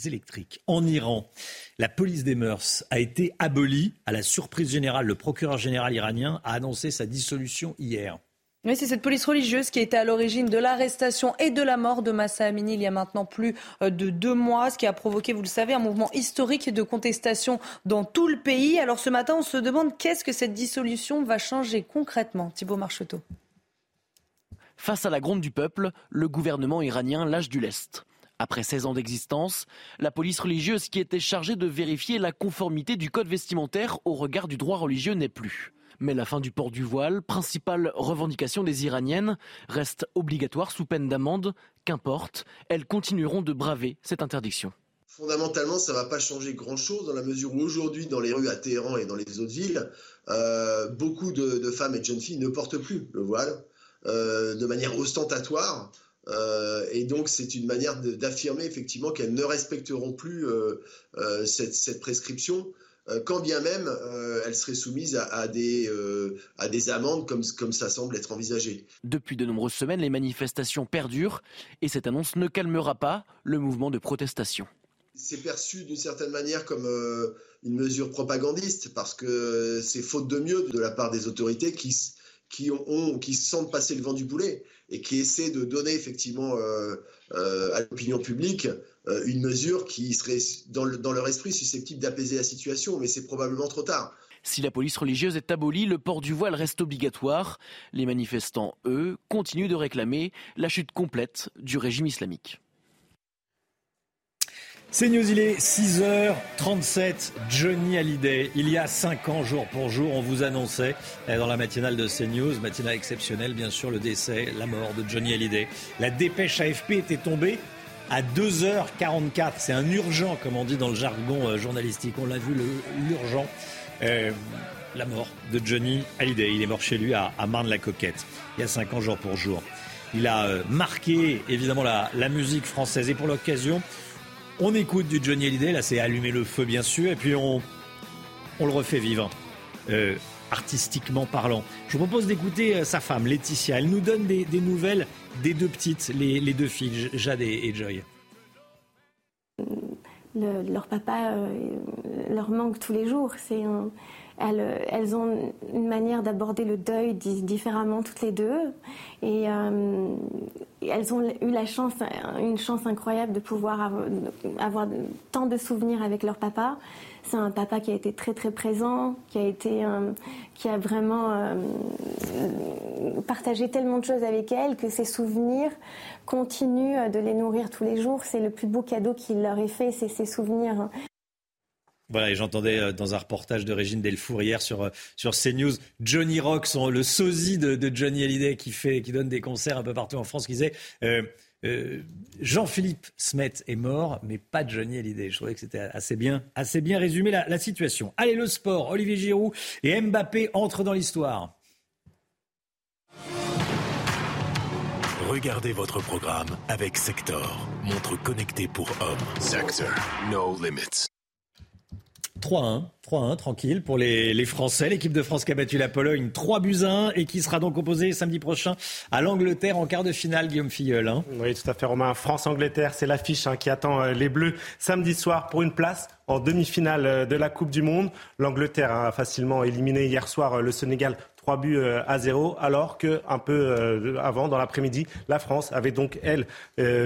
électriques. En Iran, la police des mœurs a été abolie. À la surprise générale, le procureur général iranien a annoncé sa dissolution hier. C'est cette police religieuse qui était à l'origine de l'arrestation et de la mort de Massa Amini il y a maintenant plus euh, de deux mois, ce qui a provoqué, vous le savez, un mouvement historique de contestation dans tout le pays. Alors ce matin, on se demande qu'est-ce que cette dissolution va changer concrètement. Thibault Marcheteau? Face à la gronde du peuple, le gouvernement iranien lâche du lest. Après 16 ans d'existence, la police religieuse qui était chargée de vérifier la conformité du code vestimentaire au regard du droit religieux n'est plus. Mais la fin du port du voile, principale revendication des Iraniennes, reste obligatoire sous peine d'amende. Qu'importe, elles continueront de braver cette interdiction. Fondamentalement, ça ne va pas changer grand-chose dans la mesure où aujourd'hui, dans les rues à Téhéran et dans les autres villes, euh, beaucoup de, femmes et de jeunes filles ne portent plus le voile euh, de manière ostentatoire. Euh, et donc, c'est une manière d'affirmer effectivement qu'elles ne respecteront plus cette, prescription. Euh, quand bien même euh, elle serait soumise à, des, euh, à des amendes comme, comme ça semble être envisagé. Depuis de nombreuses semaines, les manifestations perdurent et cette annonce ne calmera pas le mouvement de protestation. C'est perçu d'une certaine manière comme une mesure propagandiste parce que c'est faute de mieux de la part des autorités qui, qui, ont, qui sentent passer le vent du boulet et qui essaient de donner effectivement à l'opinion publique une mesure qui serait dans, leur esprit susceptible d'apaiser la situation, mais c'est probablement trop tard. Si la police religieuse est abolie, le port du voile reste obligatoire. Les manifestants, eux, continuent de réclamer la chute complète du régime islamique. C'est News, il est 6h37, Johnny Hallyday. Il y a 5 ans, jour pour jour, on vous annonçait euh, dans la matinale de CNews, matinale exceptionnelle, bien sûr, le décès, la mort de Johnny Hallyday. La dépêche AFP était tombée à 2h44. C'est un urgent, comme on dit dans le jargon euh, journalistique. On l'a vu, l'urgent. Euh, la mort de Johnny Hallyday. Il est mort chez lui à, Marne-la-Coquette, il y a 5 ans jour pour jour. Il a euh, marqué évidemment la, musique française et pour l'occasion, on écoute du Johnny Hallyday. Là, c'est allumer le feu, bien sûr, et puis on, on le refait vivre. artistiquement parlant. Je vous propose d'écouter sa femme, Laetitia. Elle nous donne des, nouvelles des deux petites, les, deux filles, Jade et, Joy. leur papa leur manque tous les jours. C'est elles, ont une manière d'aborder le deuil différemment toutes les deux. Et euh, elles ont eu la chance, une chance incroyable de pouvoir avoir, tant de souvenirs avec leur papa. C'est un papa qui a été très très présent, qui a été, euh, qui a vraiment euh, partagé tellement de choses avec elles que ces souvenirs continuent de les nourrir tous les jours. C'est le plus beau cadeau qu'il leur ait fait, c'est ces souvenirs. Voilà, et j'entendais euh, dans un reportage de Régine Delfour hier sur, sur CNews, Johnny Rock, le sosie de, Johnny Hallyday qui, fait, qui donne des concerts un peu partout en France, qui disait Jean-Philippe Smet est mort, mais pas Johnny Hallyday. Je trouvais que c'était assez bien, assez bien résumé la, la situation. Allez, le sport, Olivier Giroud et Mbappé entrent dans l'histoire. Regardez votre programme avec Sector, montre connectée pour hommes. Sector, no limits. 3-1. 3-1, tranquille pour les, Français. L'équipe de France qui a battu la Pologne 3 buts 1 et qui sera donc opposée samedi prochain à l'Angleterre en quart de finale, Guillaume Filleul. Hein. Oui, tout à fait, Romain. France-Angleterre, c'est l'affiche hein, qui attend euh, les Bleus samedi soir pour une place en demi-finale euh, de la Coupe du Monde. L'Angleterre a facilement éliminé hier soir euh, le Sénégal 3 buts à 0, alors que un peu avant, dans l'après-midi, la France avait donc, elle,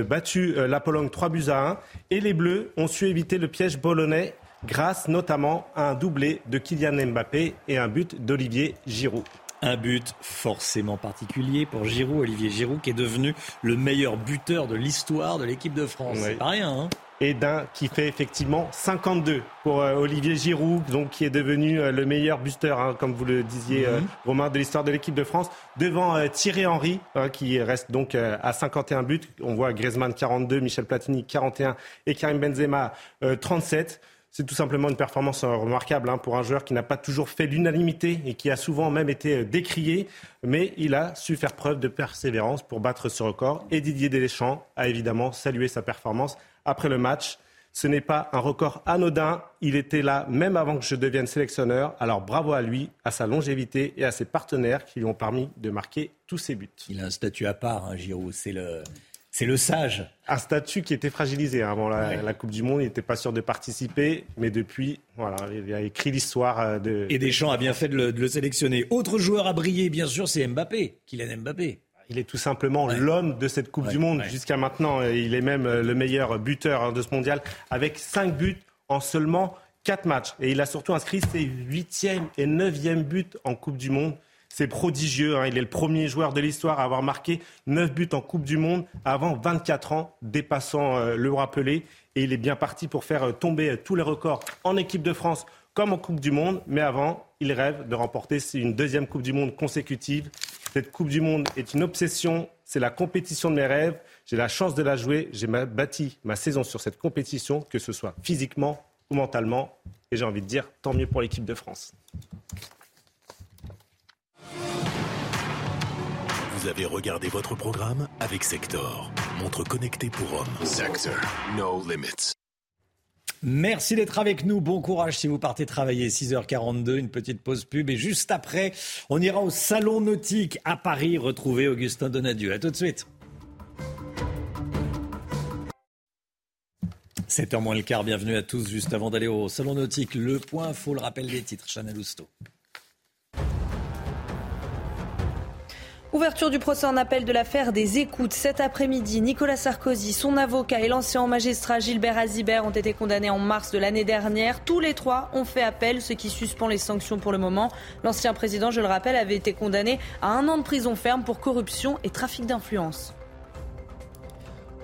battu la Pologne 3 buts à 1. Et les Bleus ont su éviter le piège bolonais grâce notamment à un doublé de Kylian Mbappé et un but d'Olivier Giroud. Un but forcément particulier pour Giroud, Olivier Giroud, qui est devenu le meilleur buteur de l'histoire de l'équipe de France. C'est pas rien, hein et d'un qui fait effectivement 52 pour euh, Olivier Giroud, donc qui est devenu euh, le meilleur buteur, hein, comme vous le disiez, euh, mhm. Romain, de l'histoire de l'équipe de France, devant Thierry Henry, qui reste donc à 51 buts. On voit Griezmann 42, Michel Platini 41 et Karim Benzema 37. C'est tout simplement une performance remarquable hein, pour un joueur qui n'a pas toujours fait l'unanimité et qui a souvent même été euh, décrié, mais il a su faire preuve de persévérance pour battre ce record. Et Didier Deschamps a évidemment salué sa performance après le match. Ce n'est pas un record anodin, il était là même avant que je devienne sélectionneur. Alors bravo à lui, à sa longévité et à ses partenaires qui lui ont permis de marquer tous ses buts. Il a un statut à part, hein, Giroud. C'est le, c'est le sage. Un statut qui était fragilisé hein, avant la, Coupe du Monde. Il n'était pas sûr de participer, mais depuis, voilà, il a écrit l'histoire euh, de. Et Deschamps a bien fait de le, sélectionner. Autre joueur à briller, bien sûr, c'est Mbappé, Kylian Mbappé. Il est tout simplement l'homme de cette Coupe du Monde jusqu'à maintenant. Il est même euh, le meilleur buteur hein, de ce mondial avec 5 buts en seulement 4 matchs. Et il a surtout inscrit ses 8e et 9e buts en Coupe du Monde. C'est prodigieux. Hein. Il est le premier joueur de l'histoire à avoir marqué 9 buts en Coupe du Monde avant 24 ans, dépassant euh, le rappelé. Et il est bien parti pour faire euh, tomber euh, tous les records en équipe de France comme en Coupe du Monde. Mais avant, il rêve de remporter une deuxième Coupe du Monde consécutive. Cette Coupe du Monde est une obsession. C'est la compétition de mes rêves. J'ai la chance de la jouer. J'ai bâti ma saison sur cette compétition, que ce soit physiquement ou mentalement. Et j'ai envie de dire, tant mieux pour l'équipe de France. Vous avez regardé votre programme avec Sector, montre connectée pour hommes. Sector, no limits. Merci d'être avec nous. Bon courage si vous partez travailler. 6h42, une petite pause pub. Et juste après, on ira au Salon Nautique à Paris retrouver Augustin Donadieu. A tout de suite. 7h moins le quart, bienvenue à tous. Juste avant d'aller au Salon Nautique, le point, faut le rappel des titres. Chanel Housteau. Ouverture du procès en appel de l'affaire des écoutes. Cet après-midi, Nicolas Sarkozy, son avocat et l'ancien magistrat Gilbert Azibert ont été condamnés en mars de l'année dernière. Tous les trois ont fait appel, ce qui suspend les sanctions pour le moment. L'ancien président, je le rappelle, avait été condamné à un an de prison ferme pour corruption et trafic d'influence.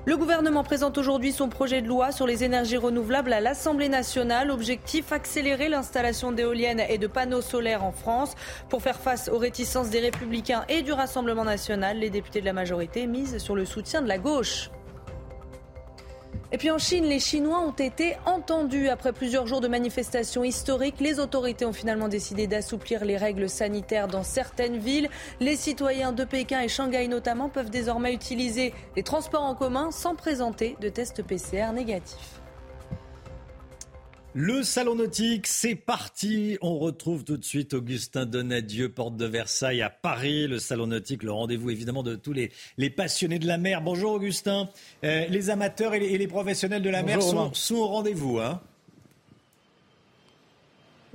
Le gouvernement présente aujourd'hui son projet de loi sur les énergies renouvelables à l'Assemblée nationale. Objectif accélérer l'installation d'éoliennes et de panneaux solaires en France. Pour faire face aux réticences des Républicains et du Rassemblement national, les députés de la majorité misent sur le soutien de la gauche. Et puis en Chine, les Chinois ont été entendus. Après plusieurs jours de manifestations historiques, les autorités ont finalement décidé d'assouplir les règles sanitaires dans certaines villes. Les citoyens de Pékin et Shanghai notamment peuvent désormais utiliser les transports en commun sans présenter de test PCR négatif. Le salon nautique, c'est parti. On retrouve tout de suite Augustin Donadieu, porte de Versailles à Paris. Le salon nautique, le rendez-vous évidemment de tous les, les passionnés de la mer. Bonjour Augustin. Euh, les amateurs et les, professionnels de la mer sont, sont, au rendez-vous. Hein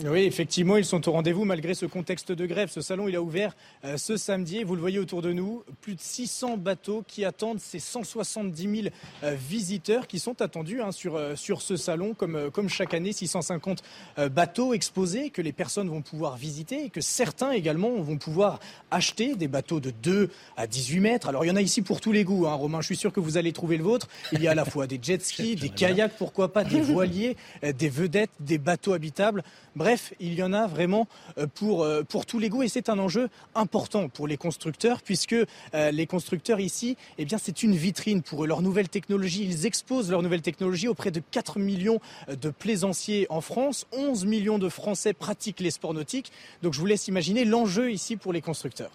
oui, effectivement, ils sont au rendez-vous malgré ce contexte de grève. Ce salon, il a ouvert euh, ce samedi. Vous le voyez autour de nous, plus de 600 bateaux qui attendent ces 170 000 euh, visiteurs qui sont attendus hein, sur, euh, sur ce salon, comme, comme chaque année, 650 bateaux exposés que les personnes vont pouvoir visiter et que certains également vont pouvoir acheter des bateaux de 2 à 18 mètres. Alors, il y en a ici pour tous les goûts, hein, Romain. Je suis sûr que vous allez trouver le vôtre. Il y a à la fois des jet skis, des kayaks, pourquoi pas, des voiliers, des vedettes, des bateaux habitables. Bref, il y en a vraiment euh, pour, euh, pour tous les goûts et c'est un enjeu important pour les constructeurs puisque euh, les constructeurs ici, eh bien, c'est une vitrine pour eux. Leur nouvelle technologie, ils exposent leur nouvelle technologie auprès de 4 millions de plaisanciers en France. 11 millions de Français pratiquent les sports nautiques. Donc je vous laisse imaginer l'enjeu ici pour les constructeurs.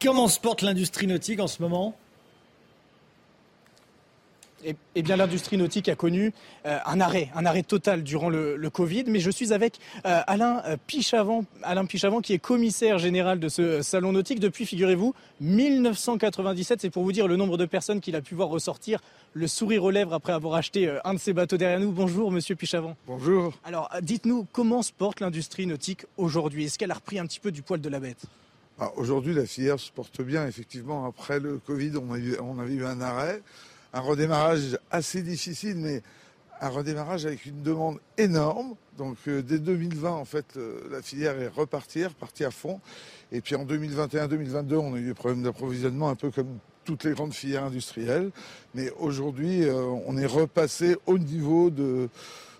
Comment se porte l'industrie nautique en ce moment? Eh, bien, l'industrie nautique a connu euh, un arrêt, un arrêt total durant le, Covid. Mais je suis avec euh, Alain euh, Pichavant, Alain Pichavant, qui est commissaire général de ce salon nautique depuis, figurez-vous, 1997. C'est pour vous dire le nombre de personnes qu'il a pu voir ressortir le sourire aux lèvres après avoir acheté un de ces bateaux derrière nous. Bonjour, monsieur Pichavant. Bonjour. Alors, dites-nous, comment se porte l'industrie nautique aujourd'hui? Est-ce qu'elle a repris un petit peu du poil de la bête? Ah, Aujourd'hui, la filière se porte bien. Effectivement, après le Covid, on, a eu, on avait eu un arrêt un redémarrage assez difficile, mais un redémarrage avec une demande énorme. Donc euh, dès 2020, en fait, euh, la filière est repartie, repartie à fond. Et puis en 2021-2022, on a eu des problèmes d'approvisionnement, un peu comme toutes les grandes filières industrielles. Mais aujourd'hui, euh, on est repassé au niveau de,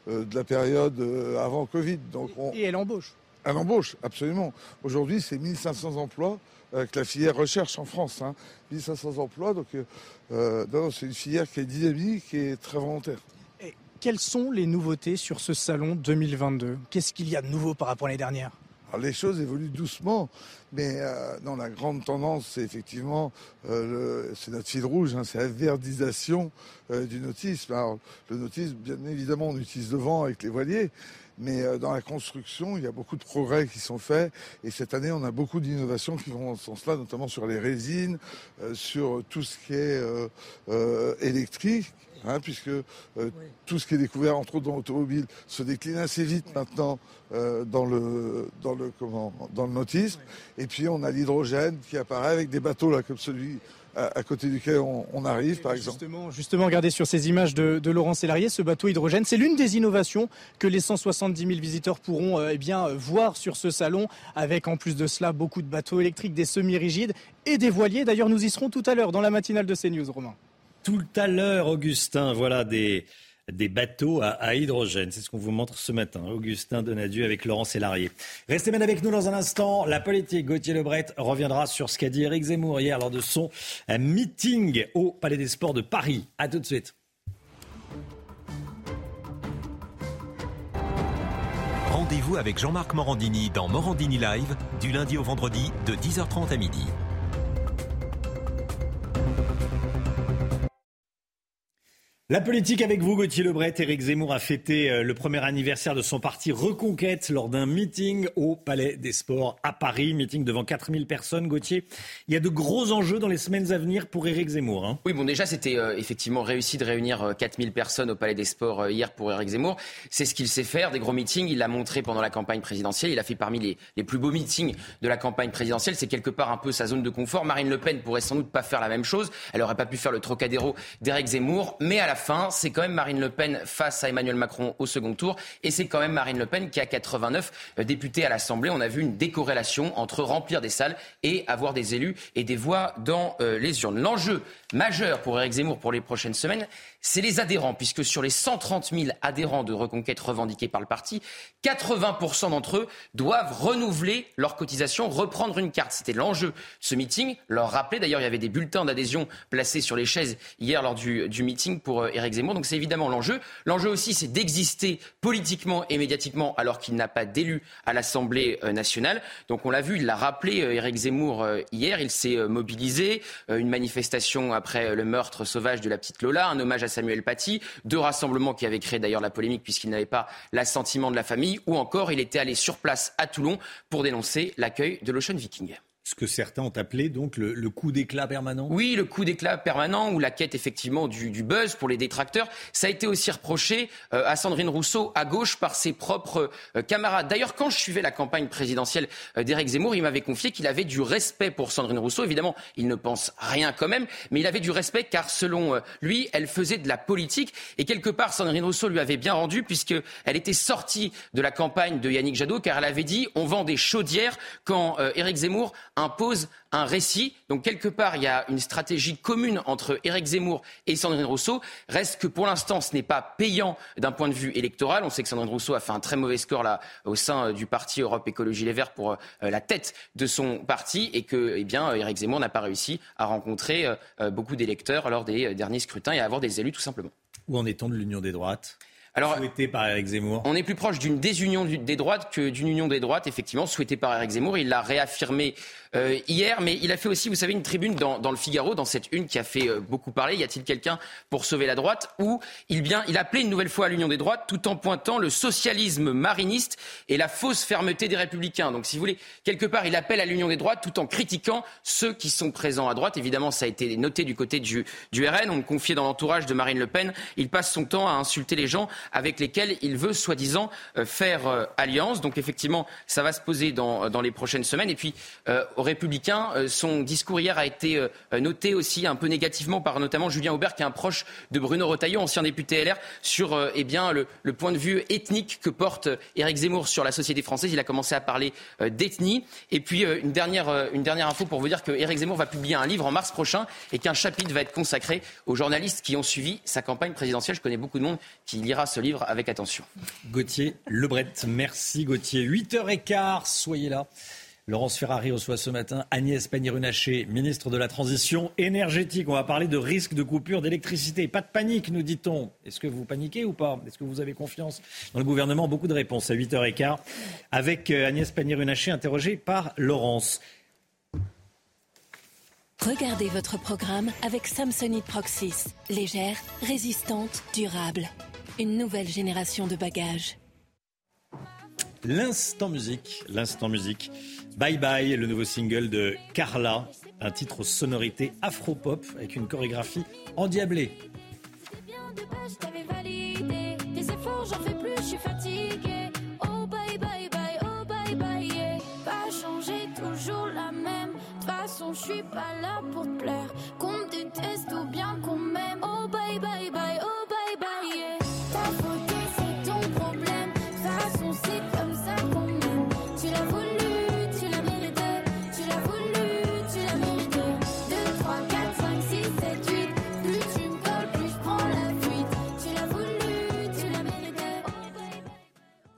de la période avant Covid. Donc Et elle embauche Elle embauche, absolument. Aujourd'hui, c'est 1500 emplois que la filière recherche en France. 1500 hein. emplois, donc euh, c'est une filière qui est dynamique et très volontaire. Et quelles sont les nouveautés sur ce salon 2022 Qu'est-ce qu'il y a de nouveau par rapport à l'année dernière? Les choses évoluent doucement, mais euh, non, la grande tendance, c'est effectivement, euh, c'est notre fil rouge, hein, c'est la verdisation du nautisme. Alors, le nautisme, bien évidemment, on utilise le vent avec les voiliers, mais euh, dans la construction, il y a beaucoup de progrès qui sont faits. Et cette année, on a beaucoup d'innovations qui vont dans ce sens-là, notamment sur les résines, euh, sur tout ce qui est euh, électrique. Hein, puisque tout ce qui est découvert entre autres dans l'automobile se décline assez vite maintenant dans le dans le comment dans le nautisme et puis on a l'hydrogène qui apparaît avec des bateaux là comme celui à, côté duquel on, arrive, par exemple. Justement, regardez sur ces images de, Laurent Sélarié, ce bateau hydrogène, c'est l'une des innovations que les 170 000 visiteurs pourront euh, eh bien, voir sur ce salon, avec en plus de cela beaucoup de bateaux électriques, des semi-rigides et des voiliers. D'ailleurs, nous y serons tout à l'heure dans la matinale de CNews, Romain. Tout à l'heure, Augustin, voilà des des bateaux à, hydrogène. C'est ce qu'on vous montre ce matin. Augustin Donadieu avec Laurent Sélarié. Restez bien avec nous dans un instant. La politique, Gauthier Lebret reviendra sur ce qu'a dit Eric Zemmour hier lors de son euh, meeting au Palais des Sports de Paris. A tout de suite. Rendez-vous avec Jean-Marc Morandini dans Morandini Live du lundi au vendredi de 10h30 à midi. La politique avec vous, Gauthier Lebret. Éric Zemmour a fêté euh, le premier anniversaire de son parti Reconquête lors d'un meeting au Palais des Sports à Paris. Meeting devant 4000 personnes, Gauthier. Il y a de gros enjeux dans les semaines à venir pour Éric Zemmour. Hein. Oui, bon, déjà, c'était euh, effectivement réussi de réunir 4000 euh, personnes au Palais des Sports hier pour Éric Zemmour. C'est ce qu'il sait faire, des gros meetings. Il l'a montré pendant la campagne présidentielle. Il a fait parmi les, les plus beaux meetings de la campagne présidentielle. C'est quelque part un peu sa zone de confort. Marine Le Pen pourrait sans doute pas faire la même chose. Elle aurait pas pu faire le trocadéro d'Éric Zemmour. Mais à la fin, c'est quand même Marine Le Pen face à Emmanuel Macron au second tour. Et c'est quand même Marine Le Pen qui a 89 euh, députés à l'Assemblée. On a vu une décorrélation entre remplir des salles et avoir des élus et des voix dans euh, les urnes. L'enjeu majeur pour Éric Zemmour pour les prochaines semaines, c'est les adhérents, puisque sur les 130 000 adhérents de Reconquête revendiqués par le parti, 80% d'entre eux doivent renouveler leur cotisation, reprendre une carte. C'était l'enjeu ce meeting. Leur rappeler, d'ailleurs, il y avait des bulletins d'adhésion placés sur les chaises hier lors du, meeting pour pour Éric Zemmour. Donc c'est évidemment l'enjeu. L'enjeu aussi, c'est d'exister politiquement et médiatiquement alors qu'il n'a pas d'élu à l'Assemblée nationale. Donc on l'a vu, il l'a rappelé, Éric Zemmour, hier, il s'est mobilisé. Une manifestation après le meurtre sauvage de la petite Lola, un hommage à Samuel Paty, deux rassemblements qui avaient créé d'ailleurs la polémique puisqu'il n'avait pas l'assentiment de la famille, ou encore il était allé sur place à Toulon pour dénoncer l'accueil de l'Ocean Viking ce que certains ont appelé donc le, coup d'éclat permanent? Oui, le coup d'éclat permanent ou la quête effectivement du, buzz pour les détracteurs. Ça a été aussi reproché euh, à Sandrine Rousseau à gauche par ses propres euh, camarades. D'ailleurs, quand je suivais la campagne présidentielle euh, d'Éric Zemmour, il m'avait confié qu'il avait du respect pour Sandrine Rousseau. Évidemment, il ne pense rien quand même, mais il avait du respect car selon lui, elle faisait de la politique et quelque part, Sandrine Rousseau lui avait bien rendu puisqu'elle était sortie de la campagne de Yannick Jadot car elle avait dit on vend des chaudières quand Éric Zemmour impose un récit. Donc quelque part, il y a une stratégie commune entre Éric Zemmour et Sandrine Rousseau. Reste que pour l'instant, ce n'est pas payant d'un point de vue électoral. On sait que Sandrine Rousseau a fait un très mauvais score là au sein euh, du parti Europe Écologie Les Verts pour euh, la tête de son parti et que, eh bien, Éric Zemmour n'a pas réussi à rencontrer euh, beaucoup d'électeurs lors des derniers scrutins et à avoir des élus tout simplement. Où en est-on de l'union des droites? Alors, souhaité par Eric Zemmour On est plus proche d'une désunion des droites que d'une union des droites, effectivement, souhaitée par Eric Zemmour. Il l'a réaffirmé euh, hier, mais il a fait aussi, vous savez, une tribune dans, le Figaro, dans cette une qui a fait euh, beaucoup parler. Y a-t-il quelqu'un pour sauver la droite Où il, bien, il appelait une nouvelle fois à l'union des droites, tout en pointant le socialisme mariniste et la fausse fermeté des républicains. Donc, si vous voulez, quelque part, il appelle à l'union des droites tout en critiquant ceux qui sont présents à droite. Évidemment, ça a été noté du côté du, du RN. On me confiait dans l'entourage de Marine Le Pen. Il passe son temps à insulter les gens avec lesquels il veut soi-disant euh, faire alliance. Donc, effectivement, ça va se poser dans, dans les prochaines semaines. Et puis, au républicains. Euh, son discours hier a été euh, noté aussi un peu négativement par notamment Julien Aubert, qui est un proche de Bruno Retailleau, ancien député LR, sur euh, eh bien, le, point de vue ethnique que porte Éric Zemmour sur la société française. Il a commencé à parler d'ethnie. Et puis, une, dernière, une dernière info pour vous dire que Éric Zemmour va publier un livre en mars prochain et qu'un chapitre va être consacré aux journalistes qui ont suivi sa campagne présidentielle. Je connais beaucoup de monde qui lira ce livre avec attention. Gauthier Lebret, merci Gauthier. 8h15, soyez là. Laurence Ferrari reçoit ce matin Agnès Pannier-Runacher, ministre de la Transition énergétique. On va parler de risque de coupure d'électricité. Pas de panique, nous dit-on. Est-ce que vous paniquez ou pas? Est-ce que vous avez confiance dans le gouvernement? Beaucoup de réponses à 8h15 avec euh, Agnès Pannier-Runacher interrogée par Laurence. Regardez votre programme avec Samsonite Proxys. Légère, résistante, durable. Une nouvelle génération de bagages. L'instant musique, l'instant musique. Bye Bye, le nouveau single de Carla, un titre aux sonorités afro-pop avec une chorégraphie endiablée. j'en fais plus, je suis fatiguée. Oh bye bye bye, oh bye bye, yeah. Pas changer, toujours la même. De toute façon, je suis pas là pour te plaire. Qu'on me déteste ou bien qu'on m'aime. Oh bye bye bye, oh bye bye, yeah.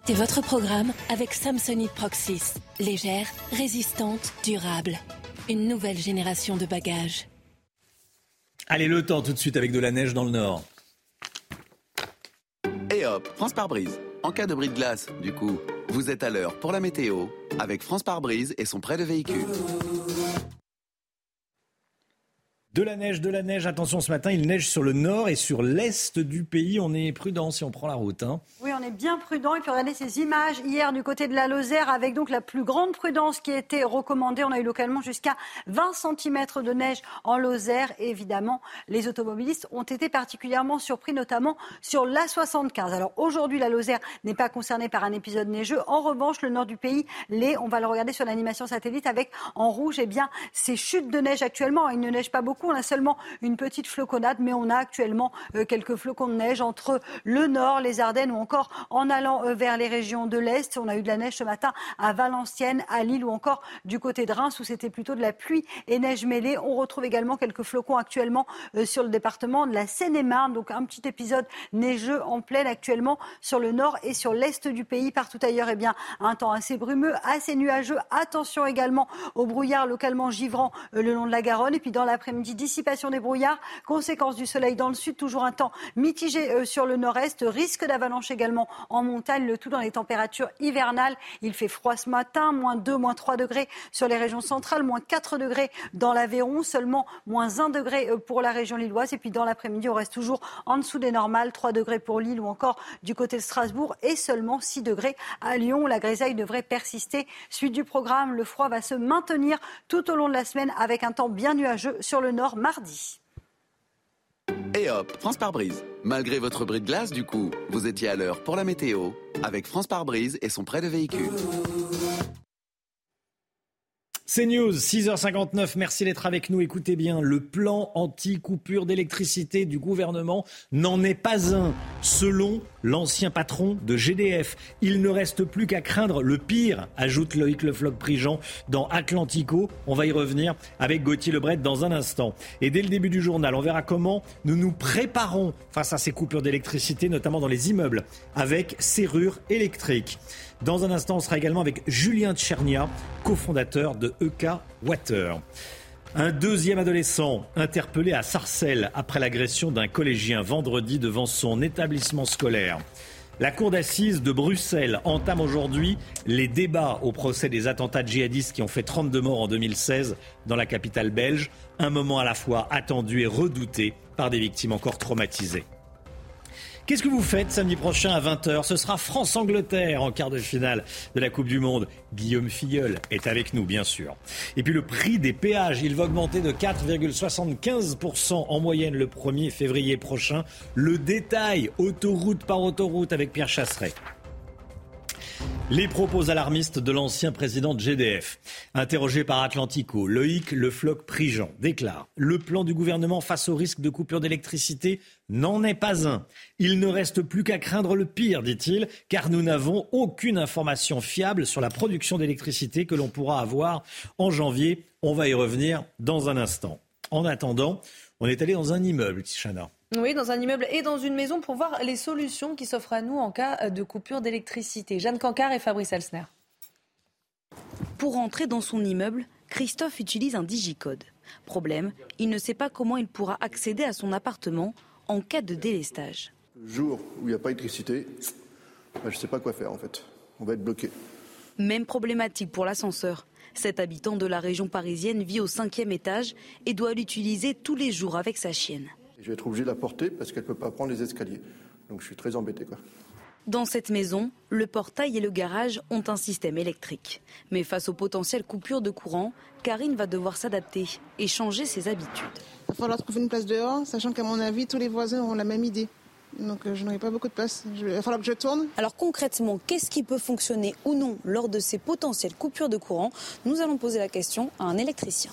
C'est votre programme avec Samsonite Proxys. Légère, résistante, durable. Une nouvelle génération de bagages. Allez, le temps tout de suite avec de la neige dans le nord. Et hop, France par brise. En cas de bris de glace, du coup, vous êtes à l'heure pour la météo avec France par brise et son prêt de véhicule. De la neige, de la neige. Attention, ce matin, il neige sur le nord et sur l'est du pays. On est prudent si on prend la route. Hein. Oui, on est bien prudent. Et puis regardez ces images hier du côté de la Lozère avec donc la plus grande prudence qui a été recommandée. On a eu localement jusqu'à 20 cm de neige en Lozère. Évidemment, les automobilistes ont été particulièrement surpris, notamment sur l'A75. Alors aujourd'hui, la Lozère n'est pas concernée par un épisode neigeux. En revanche, le nord du pays l'est. On va le regarder sur l'animation satellite avec en rouge, eh bien, ces chutes de neige actuellement. Il ne neige pas beaucoup on a seulement une petite floconnade, mais on a actuellement euh, quelques flocons de neige entre le nord, les Ardennes ou encore en allant euh, vers les régions de l'Est. On a eu de la neige ce matin à Valenciennes, à Lille ou encore du côté de Reims où c'était plutôt de la pluie et neige mêlée. On retrouve également quelques flocons actuellement euh, sur le département de la Seine-et-Marne. Donc un petit épisode neigeux en pleine actuellement sur le nord et sur l'est du pays. Partout ailleurs, eh bien, un temps assez brumeux, assez nuageux. Attention également au brouillard localement givrant le long de la Garonne. Et puis dans l'après-midi, dissipation des brouillards, conséquence du soleil dans le sud, toujours un temps mitigé euh, sur le nord-est, risque d'avalanche également en montagne, le tout dans les températures hivernales. Il fait froid ce matin, moins 2, moins 3 degrés sur les régions centrales, moins 4 degrés dans l'Aveyron, seulement moins 1 degré euh, pour la région lilloise. Et puis dans l'après-midi, on reste toujours en dessous des normales, 3 degrés pour Lille ou encore du côté de Strasbourg et seulement 6 degrés à Lyon. La grisaille devrait persister. Suite du programme, le froid va se maintenir tout au long de la semaine avec un temps bien nuageux sur le nord Et hop, France par brise. Malgré votre bris de glace, du coup, vous étiez à l'heure pour la météo avec France par brise et son prêt de véhicule. C'est News, 6h59, merci d'être avec nous. Écoutez bien, le plan anti-coupure d'électricité du gouvernement n'en est pas un. Selon l'ancien patron de GDF, il ne reste plus qu'à craindre le pire, ajoute Loïc Lefloc-Prigent dans Atlantico. On va y revenir avec Gauthier Lebret dans un instant. Et dès le début du journal, on verra comment nous nous préparons face à ces coupures d'électricité, notamment dans les immeubles, avec serrure électrique. Dans un instant, on sera également avec Julien Tchernia, cofondateur de EK Water. Un deuxième adolescent interpellé à Sarcelles après l'agression d'un collégien vendredi devant son établissement scolaire. La cour d'assises de Bruxelles entame aujourd'hui les débats au procès des attentats djihadistes qui ont fait 32 morts en 2016 dans la capitale belge, un moment à la fois attendu et redouté par des victimes encore traumatisées. Qu'est-ce que vous faites samedi prochain à 20h Ce sera France-Angleterre en quart de finale de la Coupe du Monde. Guillaume Filleul est avec nous, bien sûr. Et puis le prix des péages, il va augmenter de 4,75% en moyenne le 1er février prochain. Le détail, autoroute par autoroute avec Pierre Chasseret. Les propos alarmistes de l'ancien président de GDF, interrogé par Atlantico, Loïc Le Floch-Prigent déclare Le plan du gouvernement face au risque de coupure d'électricité n'en est pas un. Il ne reste plus qu'à craindre le pire, dit-il, car nous n'avons aucune information fiable sur la production d'électricité que l'on pourra avoir en janvier. On va y revenir dans un instant. En attendant, on est allé dans un immeuble, Chana. Oui, dans un immeuble et dans une maison pour voir les solutions qui s'offrent à nous en cas de coupure d'électricité. Jeanne Cancard et Fabrice Elsner. Pour entrer dans son immeuble, Christophe utilise un digicode. Problème, il ne sait pas comment il pourra accéder à son appartement en cas de délestage. Le jour où il n'y a pas d'électricité, bah, je ne sais pas quoi faire en fait. On va être bloqué. Même problématique pour l'ascenseur. Cet habitant de la région parisienne vit au cinquième étage et doit l'utiliser tous les jours avec sa chienne. Je vais être obligé de la porter parce qu'elle ne peut pas prendre les escaliers. Donc je suis très embêté. Quoi. Dans cette maison, le portail et le garage ont un système électrique. Mais face aux potentielles coupures de courant, Karine va devoir s'adapter et changer ses habitudes. Il va falloir trouver une place dehors, sachant qu'à mon avis, tous les voisins auront la même idée. Donc euh, je n'aurai pas beaucoup de place. Il va falloir que je tourne. Alors concrètement, qu'est-ce qui peut fonctionner ou non lors de ces potentielles coupures de courant? Nous allons poser la question à un électricien.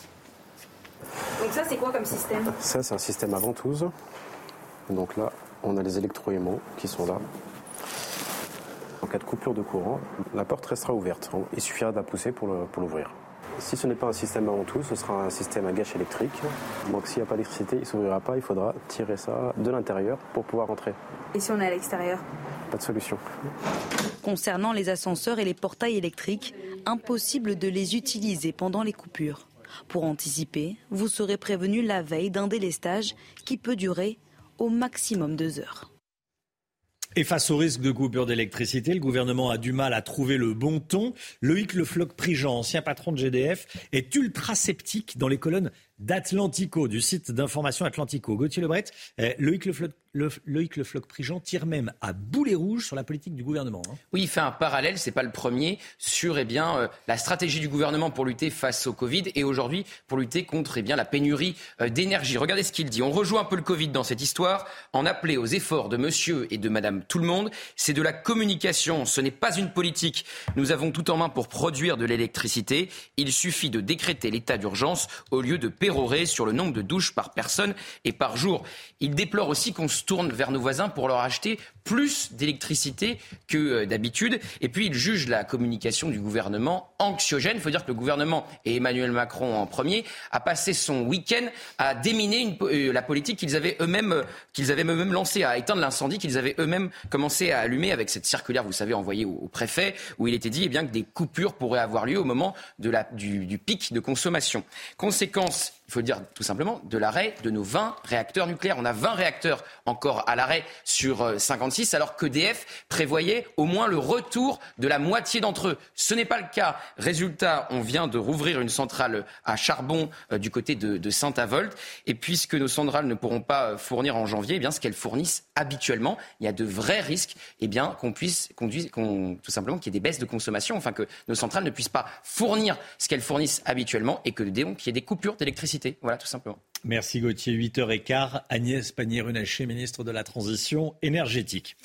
Donc ça, c'est quoi comme système? Ça, c'est un système à ventouse. Donc là, on a les électroaimants qui sont là. En cas de coupure de courant, la porte restera ouverte. Il suffira d'un pousser pour l'ouvrir. Si ce n'est pas un système à ventouse, ce sera un système à gâche électrique. Donc s'il n'y a pas d'électricité, il ne s'ouvrira pas. Il faudra tirer ça de l'intérieur pour pouvoir entrer. Et si on est à l'extérieur? Pas de solution. Concernant les ascenseurs et les portails électriques, impossible de les utiliser pendant les coupures. Pour anticiper, vous serez prévenu la veille d'un délestage qui peut durer au maximum deux heures. Et face au risque de coupure d'électricité, le gouvernement a du mal à trouver le bon ton. Loïc Le Floch-Prigent, ancien patron de GDF, est ultra sceptique dans les colonnes d'Atlantico, du site d'information Atlantico. Gauthier Lebret, eh, Loïc Le Floch le, Loïc Le Floch-Prigent tire même à boulet rouge sur la politique du gouvernement. Hein. Oui, il fait un parallèle, c'est pas le premier, sur eh bien, euh, la stratégie du gouvernement pour lutter face au Covid et aujourd'hui pour lutter contre eh bien, la pénurie euh, d'énergie. Regardez ce qu'il dit. On rejoint un peu le Covid dans cette histoire en appelant aux efforts de monsieur et de madame tout le monde. C'est de la communication, ce n'est pas une politique. Nous avons tout en main pour produire de l'électricité. Il suffit de décréter l'état d'urgence au lieu de sur le nombre de douches par personne et par jour. Il déplore aussi qu'on se tourne vers nos voisins pour leur acheter plus d'électricité que euh, d'habitude. Et puis, il juge la communication du gouvernement anxiogène. Il faut dire que le gouvernement, et Emmanuel Macron en premier, a passé son week-end à déminer euh, la politique qu'ils avaient eux-mêmes euh, qu'ils avaient eux-mêmes lancée, à éteindre l'incendie qu'ils avaient eux-mêmes commencé à allumer avec cette circulaire, vous savez, envoyée au, préfet, où il était dit eh bien, que des coupures pourraient avoir lieu au moment de la, du, du pic de consommation. Conséquence, il faut dire tout simplement, de l'arrêt de nos 20 réacteurs nucléaires. On a 20 réacteurs encore à l'arrêt sur 56, euh, alors qu'EDF prévoyait au moins le retour de la moitié d'entre eux. Ce n'est pas le cas. Résultat, on vient de rouvrir une centrale à charbon euh, du côté de, Saint-Avold. Et puisque nos centrales ne pourront pas euh, fournir en janvier, eh bien, ce qu'elles fournissent habituellement, il y a de vrais risques eh bien, qu'on puisse, conduire, tout simplement, qu'il y ait des baisses de consommation, enfin que nos centrales ne puissent pas fournir ce qu'elles fournissent habituellement et que qu'il y ait des coupures d'électricité. Voilà, tout simplement. Merci Gauthier. 8h15, Agnès Pannier-Runacher, ministre de la Transition énergétique.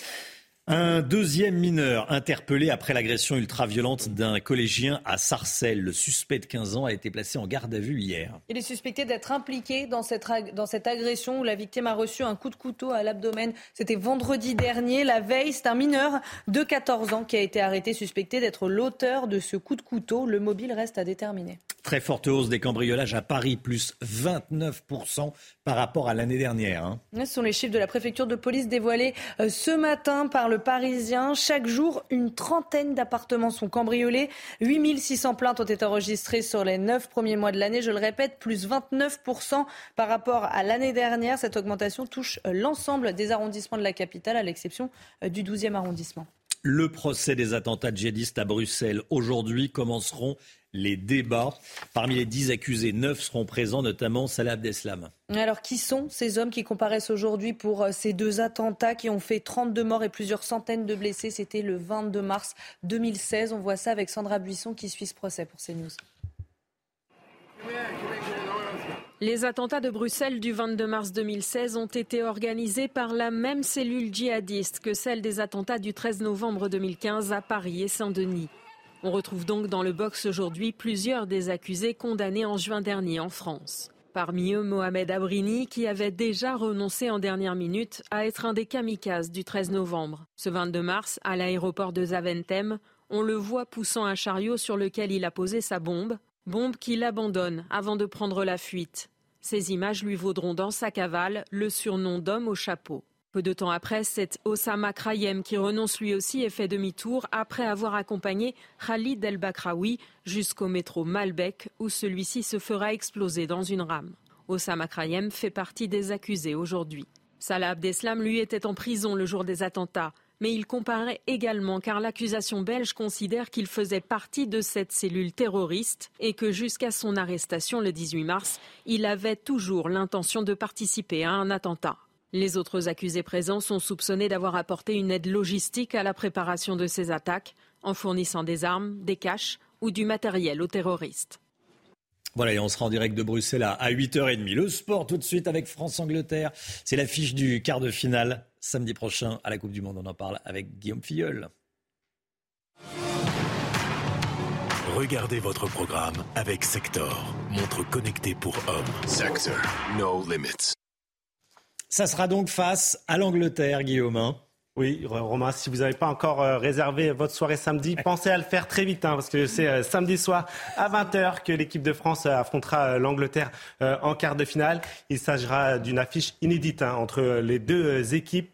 Un deuxième mineur interpellé après l'agression ultra-violente d'un collégien à Sarcelles. Le suspect de 15 ans a été placé en garde à vue hier. Il est suspecté d'être impliqué dans cette, dans cette agression où la victime a reçu un coup de couteau à l'abdomen. C'était vendredi dernier. La veille, c'est un mineur de 14 ans qui a été arrêté, suspecté d'être l'auteur de ce coup de couteau. Le mobile reste à déterminer. Très forte hausse des cambriolages à Paris, plus 29% par rapport à l'année dernière. Hein. Ce sont les chiffres de la préfecture de police dévoilés euh, ce matin par le Parisien. Chaque jour, une trentaine d'appartements sont cambriolés. 8600 plaintes ont été enregistrées sur les neuf premiers mois de l'année. Je le répète, plus 29% par rapport à l'année dernière. Cette augmentation touche l'ensemble des arrondissements de la capitale, à l'exception euh, du 12e arrondissement. Le procès des attentats djihadistes à Bruxelles. Aujourd'hui commenceront les débats. Parmi les dix accusés, neuf seront présents, notamment Salah Abdeslam. Alors, qui sont ces hommes qui comparaissent aujourd'hui pour euh, ces deux attentats qui ont fait 32 morts et plusieurs centaines de blessés? C'était le 22 mars 2016. On voit ça avec Sandra Buisson qui suit ce procès pour CNews. Les attentats de Bruxelles du 22 mars 2016 ont été organisés par la même cellule djihadiste que celle des attentats du 13 novembre 2015 à Paris et Saint-Denis. On retrouve donc dans le box aujourd'hui plusieurs des accusés condamnés en juin dernier en France. Parmi eux, Mohamed Abrini, qui avait déjà renoncé en dernière minute à être un des kamikazes du 13 novembre. Ce 22 mars, à l'aéroport de Zaventem, on le voit poussant un chariot sur lequel il a posé sa bombe, bombe qu'il abandonne avant de prendre la fuite. Ces images lui vaudront dans sa cavale le surnom d'homme au chapeau. Peu de temps après, c'est Osama Krayem qui renonce lui aussi et fait demi-tour après avoir accompagné Khalid El Bakraoui jusqu'au métro Malbec où celui-ci se fera exploser dans une rame. Osama Krayem fait partie des accusés aujourd'hui. Salah Abdeslam, lui, était en prison le jour des attentats. Mais il comparait également car l'accusation belge considère qu'il faisait partie de cette cellule terroriste et que jusqu'à son arrestation le 18 mars, il avait toujours l'intention de participer à un attentat. Les autres accusés présents sont soupçonnés d'avoir apporté une aide logistique à la préparation de ces attaques, en fournissant des armes, des caches ou du matériel aux terroristes. Voilà, et on sera en direct de Bruxelles à 8h30. Le sport tout de suite avec France-Angleterre. C'est l'affiche du quart de finale samedi prochain à la Coupe du Monde. On en parle avec Guillaume Filleul. Regardez votre programme avec Sector, montre connectée pour hommes. Sector, no limits. Ça sera donc face à l'Angleterre, Guillaume. Oui, Romain, si vous n'avez pas encore euh, réservé votre soirée samedi, pensez à le faire très vite, hein, parce que c'est euh, samedi soir à 20h que l'équipe de France euh, affrontera l'Angleterre en quart de finale. Il s'agira d'une affiche inédite hein, entre les deux équipes.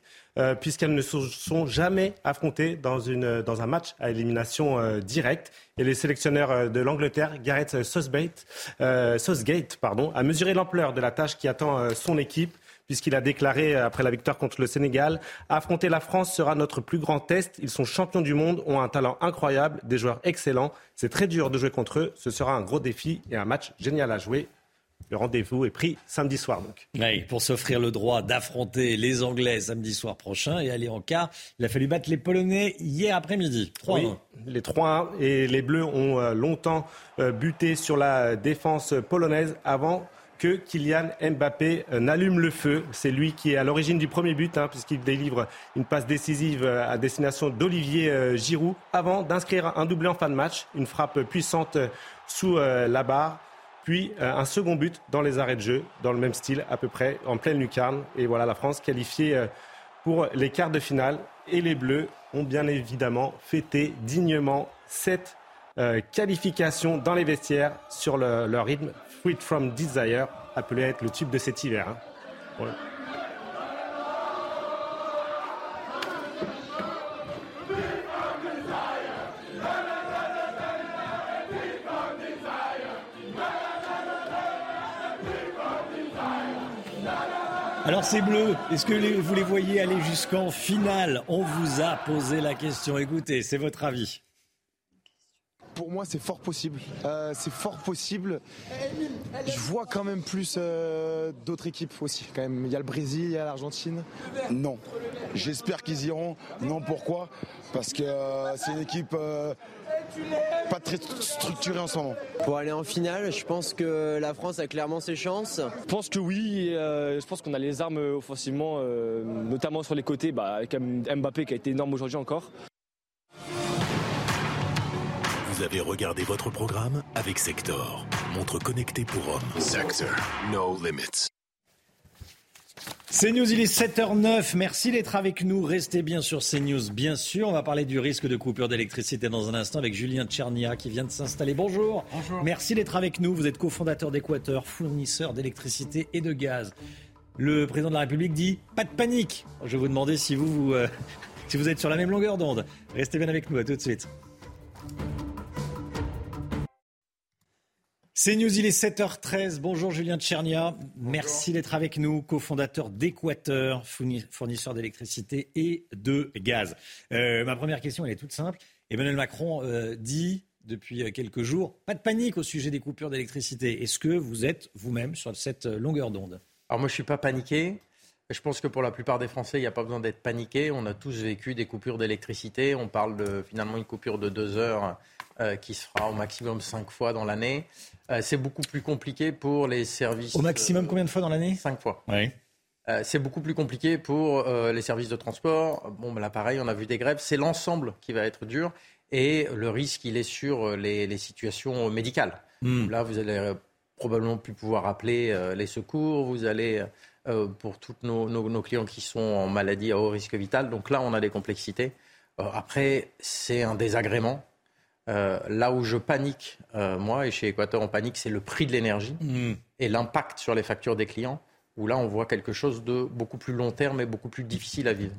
puisqu'elles ne se sont jamais affrontées dans, une, dans un match à élimination directe. Et les sélectionneurs de l'Angleterre, Gareth Southgate, Southgate pardon, a mesuré l'ampleur de la tâche qui attend son équipe puisqu'il a déclaré euh, après la victoire contre le Sénégal Affronter la France sera notre plus grand test. Ils sont champions du monde, ont un talent incroyable, des joueurs excellents. C'est très dur de jouer contre eux. Ce sera un gros défi et un match génial à jouer. Le rendez-vous est pris samedi soir donc. Oui, pour s'offrir le droit d'affronter les Anglais samedi soir prochain et aller en quart, il a fallu battre les Polonais hier après-midi. 3 oui, les 3-1 et les Bleus ont euh, longtemps euh, buté sur la défense polonaise avant que Kylian Mbappé euh, n'allume le feu. C'est lui qui est à l'origine du premier but, hein, puisqu'il délivre une passe décisive euh, à destination d'Olivier euh, Giroud, avant d'inscrire un doublé en fin de match, une frappe puissante sous la barre, puis un second but dans les arrêts de jeu, dans le même style à peu près, en pleine lucarne. Et voilà la France qualifiée pour les quarts de finale. Et les Bleus ont bien évidemment fêté dignement cette qualification dans les vestiaires sur leur rythme From Desire, appelé à être le tube de cet hiver. Hein. Alors c'est bleu, est-ce que vous les voyez aller jusqu'en finale? On vous a posé la question, écoutez, c'est votre avis. Pour moi, c'est fort possible. Euh, c'est fort possible. Je vois quand même plus euh, d'autres équipes aussi. Quand même, il y a le Brésil, il y a l'Argentine. Non. J'espère qu'ils iront. Non, pourquoi? Parce que euh, c'est une équipe euh, pas très structurée en ce moment. Pour aller en finale, je pense que la France a clairement ses chances. Je pense que oui, et, euh, je pense qu'on a les armes offensivement, euh, notamment sur les côtés, bah, avec Mbappé qui a été énorme aujourd'hui encore. Vous avez regardé votre programme avec Sector, montre connectée pour hommes. Sector, no limits. CNews, il est 7h09. Merci d'être avec nous. Restez bien sur CNews, bien sûr. On va parler du risque de coupure d'électricité dans un instant avec Julien Tchernia qui vient de s'installer. Bonjour. Bonjour. Merci d'être avec nous. Vous êtes cofondateur d'Équateur, fournisseur d'électricité et de gaz. Le président de la République dit pas de panique. Je vais vous demander si vous, vous, euh, si vous êtes sur la même longueur d'onde. Restez bien avec nous. À tout de suite. C'est News, il est 7h13. Bonjour Julien Tchernia. Merci d'être avec nous, cofondateur d'Équateur, fourni- fournisseur d'électricité et de gaz. Euh, ma première question, elle est toute simple. Emmanuel Macron euh, dit depuis euh, quelques jours, pas de panique au sujet des coupures d'électricité. Est-ce que vous êtes vous-même sur cette longueur d'onde? Alors moi, je suis pas paniqué. Je pense que pour la plupart des Français, il n'y a pas besoin d'être paniqué. On a tous vécu des coupures d'électricité. On parle de finalement une coupure de deux heures euh, qui se fera au maximum cinq fois dans l'année. Euh, c'est beaucoup plus compliqué pour les services. Au maximum, combien de fois dans l'année? Cinq fois. Oui. Euh, c'est beaucoup plus compliqué pour euh, les services de transport. Bon, ben là, pareil, on a vu des grèves. C'est l'ensemble qui va être dur. Et le risque, il est sur euh, les, les situations médicales. Hmm. Là, vous allez euh, probablement plus pouvoir appeler euh, les secours. Vous allez, euh, pour tous nos, nos- nos clients qui sont en maladie à haut risque vital. Donc là, on a des complexités. Euh, après, c'est un désagrément. Euh, là où je panique, euh, moi, et chez Équateur, on panique, c'est le prix de l'énergie Hmm. et l'impact sur les factures des clients, où là, on voit quelque chose de beaucoup plus long terme et beaucoup plus difficile à vivre.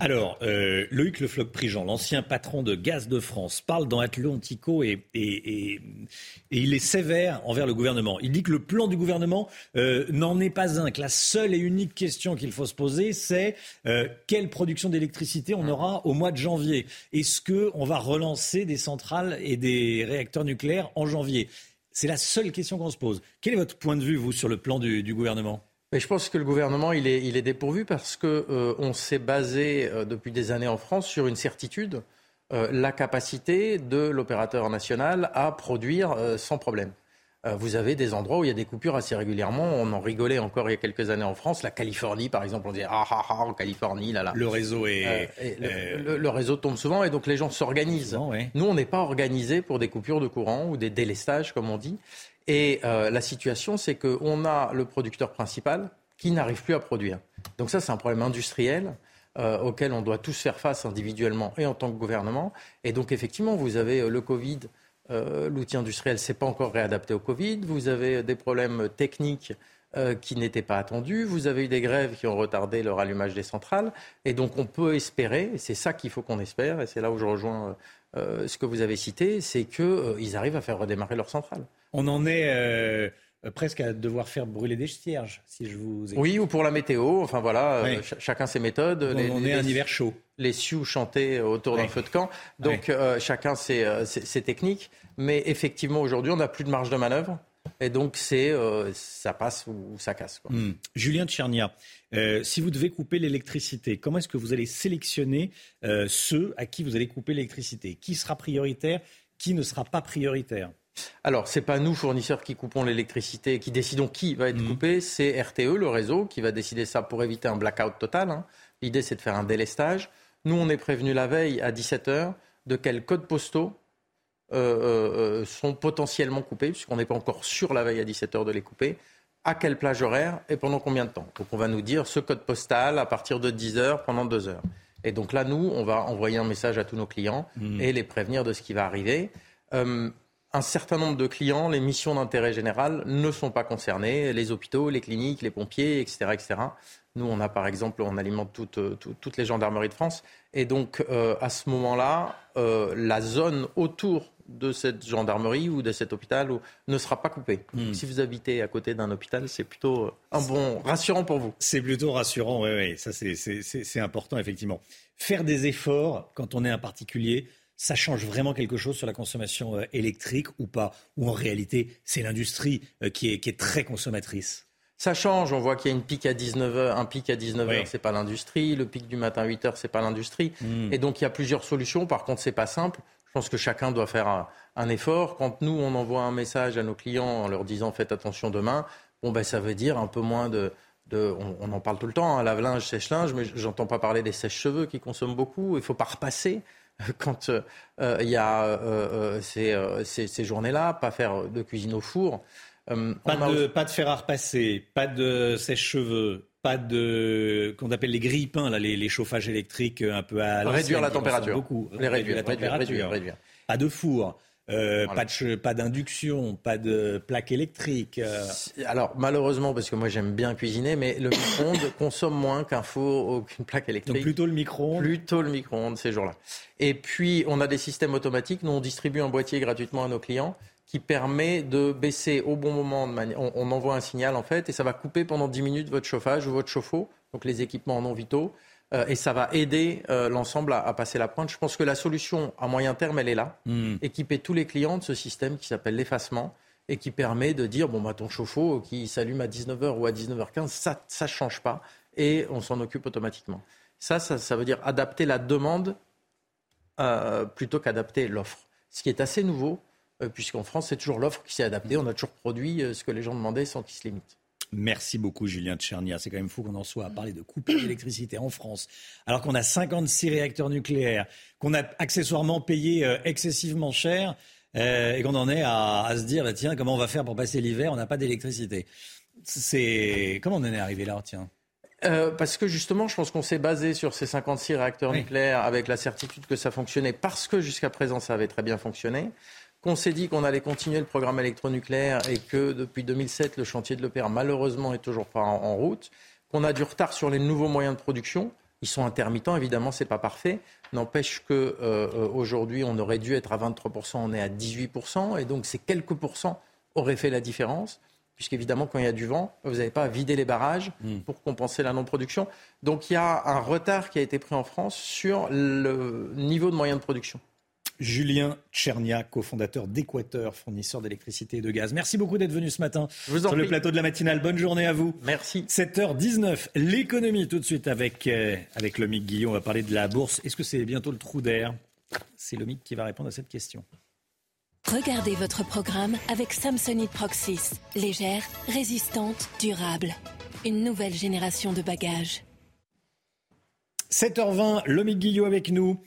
Alors, euh, Loïc Le Floch-Prigent, l'ancien patron de Gaz de France, parle dans Atlantico et, il est sévère envers le gouvernement. Il dit que le plan du gouvernement euh, n'en est pas un, que la seule et unique question qu'il faut se poser, c'est euh, quelle production d'électricité on aura au mois de janvier? Est-ce qu'on va relancer des centrales et des réacteurs nucléaires en janvier? C'est la seule question qu'on se pose. Quel est votre point de vue, vous, sur le plan du gouvernement? Mais je pense que le gouvernement, il est, il est dépourvu parce que euh, on s'est basé euh, depuis des années en France sur une certitude, euh, la capacité de l'opérateur national à produire euh, sans problème. Euh, vous avez des endroits où il y a des coupures assez régulièrement. On en rigolait encore il y a quelques années en France. La Californie, par exemple, on disait ah ah ah en Californie, là là. Le réseau est... Euh, le, le- le réseau tombe souvent et donc les gens s'organisent. Nous, on n'est pas organisés pour des coupures de courant ou des délestages, comme on dit. Et euh, la situation, c'est qu'on a le producteur principal qui n'arrive plus à produire. Donc ça, c'est un problème industriel euh, auquel on doit tous faire face individuellement et en tant que gouvernement. Et donc, effectivement, vous avez euh, le Covid. L'outil industriel s'est pas encore réadapté au Covid. Vous avez des problèmes techniques qui n'étaient pas attendus. Vous avez eu des grèves qui ont retardé le rallumage des centrales. Et donc, on peut espérer, et c'est ça qu'il faut qu'on espère, et c'est là où je rejoins ce que vous avez cité, c'est qu'ils arrivent à faire redémarrer leurs centrales. On en est euh, presque à devoir faire brûler des cierges, si je vous écoute. Oui, ou pour la météo. Enfin voilà, euh, Oui. ch- chacun ses méthodes. On en est à un hiver chaud. Les Sioux chantaient autour d'un feu de camp. Donc euh, chacun ses, ses- ses techniques. Mais effectivement, aujourd'hui, on n'a plus de marge de manœuvre. Et donc, c'est euh, ça passe ou ça casse. quoi. Hmm. Julien Tchernia, euh, si vous devez couper l'électricité, comment est-ce que vous allez sélectionner euh, ceux à qui vous allez couper l'électricité? Qui sera prioritaire? Qui ne sera pas prioritaire? Alors, c'est pas nous, fournisseurs, qui coupons l'électricité, qui décidons qui va être coupé. C'est RTE, le réseau, qui va décider ça pour éviter un blackout total. hein. L'idée, c'est de faire un délestage. Nous, on est prévenu la veille à 17h de quels codes postaux euh, euh, euh, sont potentiellement coupés, puisqu'on n'est pas encore sûr la veille à 17h de les couper. À quelle plage horaire et pendant combien de temps Donc, on va nous dire ce code postal à partir de 10h pendant 2 heures. Et donc là, nous, on va envoyer un message à tous nos clients Mhm. et les prévenir de ce qui va arriver. Euh, un certain nombre de clients, les missions d'intérêt général ne sont pas concernées. Les hôpitaux, les cliniques, les pompiers, etc. etc. Nous, on a par exemple, on alimente toutes, euh, toutes les gendarmeries de France. Et donc, euh, à ce moment-là, euh, la zone autour de cette gendarmerie ou de cet hôpital ou, ne sera pas coupé. Hmm. Si vous habitez à côté d'un hôpital, c'est plutôt un bon rassurant pour vous. C'est plutôt rassurant, oui, oui. Ça, c'est important, effectivement. Faire des efforts quand on est un particulier, ça change vraiment quelque chose sur la consommation euh, électrique ou pas? Ou en réalité, c'est l'industrie euh, qui est, qui est très consommatrice? Ça change, on voit qu'il y a une pic à 19h, un pic à 19h, c'est pas l'industrie, le pic du matin à 8h, c'est pas l'industrie. Hmm. Et donc il y a plusieurs solutions, par contre c'est pas simple. Je pense que chacun doit faire un, effort. Quand nous on envoie un message à nos clients en leur disant faites attention demain, bon ben ça veut dire un peu moins de, de on, en parle tout le temps, hein, lave-linge, sèche-linge, mais j'entends pas parler des sèches-cheveux qui consomment beaucoup. Il faut pas repasser quand euh, il y a euh, euh, ces, ces journées-là, pas faire de cuisine au four. Euh, pas, de, pas de fer à repasser, pas de sèche-cheveux, pas de qu'on appelle les grilles là, les, chauffages électriques un peu à réduire la température. Beaucoup. Les réduire, la température. Réduire, Pas de four. Euh, pas, de, pas d'induction, pas de plaque électrique. Euh. Alors malheureusement, parce que moi j'aime bien cuisiner, mais le micro-ondes consomme moins qu'un four ou qu'une plaque électrique. Donc plutôt le micro-ondes Plutôt le micro-ondes ces jours-là. Et puis on a des systèmes automatiques. Nous on distribue un boîtier gratuitement à nos clients qui permet de baisser au bon moment. on, envoie un signal en fait et ça va couper pendant 10 minutes votre chauffage ou votre chauffe-eau, donc les équipements non vitaux. Euh, et ça va aider euh, l'ensemble à, passer la pointe. Je pense que la solution à moyen terme, elle est là. Hmm. Équiper tous les clients de ce système qui s'appelle l'effacement et qui permet de dire bon bah ton chauffe-eau qui s'allume à 19h ou à 19h15, ça ça change pas et on s'en occupe automatiquement. Ça, ça, veut dire adapter la demande euh, plutôt qu'adapter l'offre. Ce qui est assez nouveau euh, puisqu'en France, c'est toujours l'offre qui s'est adaptée. On a toujours produit euh, ce que les gens demandaient sans qu'ils se limitent. Merci beaucoup Julien Tchernia. C'est quand même fou qu'on en soit à parler de coupure d'électricité en France, alors qu'on a 56 réacteurs nucléaires, qu'on a accessoirement payé euh, excessivement cher et qu'on en est à, se dire, bah, tiens, comment on va faire pour passer l'hiver On n'a pas d'électricité. C'est comment on en est arrivé là Tiens? parce que justement, je pense qu'on s'est basé sur ces 56 réacteurs nucléaires avec la certitude que ça fonctionnait parce que jusqu'à présent ça avait très bien fonctionné qu'on s'est dit qu'on allait continuer le programme électronucléaire et que depuis 2007, le chantier de l'EPR, malheureusement, est toujours pas en, route, qu'on a du retard sur les nouveaux moyens de production. Ils sont intermittents, évidemment, c'est pas parfait. N'empêche que euh, aujourd'hui, on aurait dû être à 23%, on est à 18%, et donc ces quelques pourcents auraient fait la différence puisqu'évidemment, quand il y a du vent, vous n'avez pas à vider les barrages hmm. pour compenser la non-production. Donc il y a un retard qui a été pris en France sur le niveau de moyens de production. Julien Tchernia, cofondateur d'Équateur, fournisseur d'électricité et de gaz. Merci beaucoup d'être venu ce matin sur le plateau de la matinale. Bonne journée à vous. Merci. 7h19, l'économie tout de suite avec, euh, avec Lomic Guillon. On va parler de la bourse. Est-ce que c'est bientôt le trou d'air? C'est Lomic qui va répondre à cette question. Regardez votre programme avec Samsonite Proxys. Légère, résistante, durable. Une nouvelle génération de bagages. 7h20, Lomic Guillot avec nous.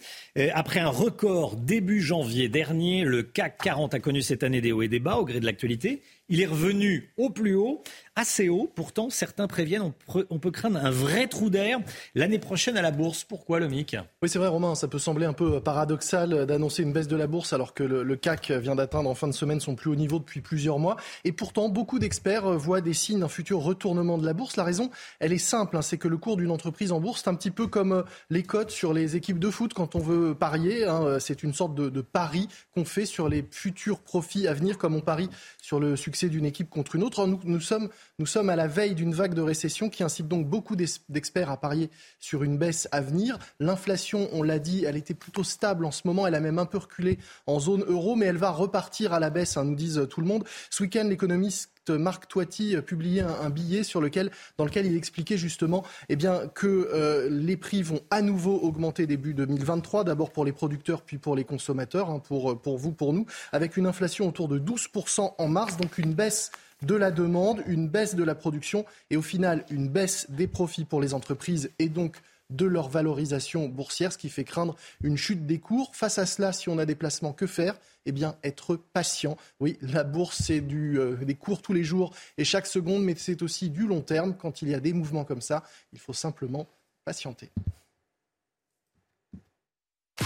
Après un record début janvier dernier, le CAC 40 a connu cette année des hauts et des bas au gré de l'actualité. Il est revenu au plus haut, assez haut. Pourtant, certains préviennent, on peut, craindre un vrai trou d'air l'année prochaine à la bourse. Pourquoi, le MIC Oui, c'est vrai, Romain. Ça peut sembler un peu paradoxal d'annoncer une baisse de la bourse alors que le, CAC vient d'atteindre en fin de semaine son plus haut niveau depuis plusieurs mois. Et pourtant, beaucoup d'experts voient des signes d'un futur retournement de la bourse. La raison, elle est simple. Hein, c'est que le cours d'une entreprise en bourse, c'est un petit peu comme les cotes sur les équipes de foot quand on veut parier. Hein. c'est une sorte de, pari qu'on fait sur les futurs profits à venir, comme on parie sur le succès d'une équipe contre une autre. Nous, nous, sommes, nous sommes à la veille d'une vague de récession qui incite donc beaucoup d'experts à parier sur une baisse à venir. L'inflation, on l'a dit, elle était plutôt stable en ce moment. Elle a même un peu reculé en zone euro, mais elle va repartir à la baisse, hein, nous disent tout le monde. Ce week-end, l'économiste Marc Toiti publiait un, billet sur lequel, dans lequel il expliquait justement eh que euh, les prix vont à nouveau augmenter début 2023, d'abord pour les producteurs puis pour les consommateurs, hein, pour, pour vous, pour nous, avec une inflation autour de 12% en mars, donc une baisse de la demande, une baisse de la production et au final une baisse des profits pour les entreprises et donc de leur valorisation boursière, ce qui fait craindre une chute des cours. Face à cela, si on a des placements, que faire? Eh bien, être patient. Oui, la bourse, c'est euh, des cours tous les jours et chaque seconde, mais c'est aussi du long terme. Quand il y a des mouvements comme ça, il faut simplement patienter.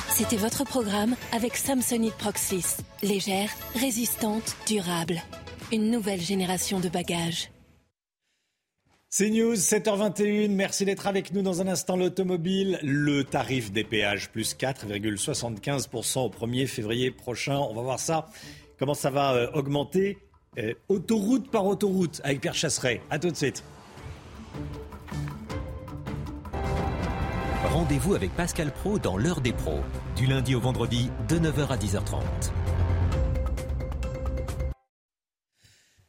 C'était votre programme avec Samsonite Proxys. Légère, résistante, durable. Une nouvelle génération de bagages. C'est News, 7h21. Merci d'être avec nous dans un instant. L'automobile, le tarif des péages, plus 4,75% au 1er février prochain. On va voir ça, comment ça va euh, augmenter euh, autoroute par autoroute avec Pierre Chasseret. A tout de suite. Rendez-vous avec Pascal Pro dans l'heure des pros, du lundi au vendredi de 9h à 10h30.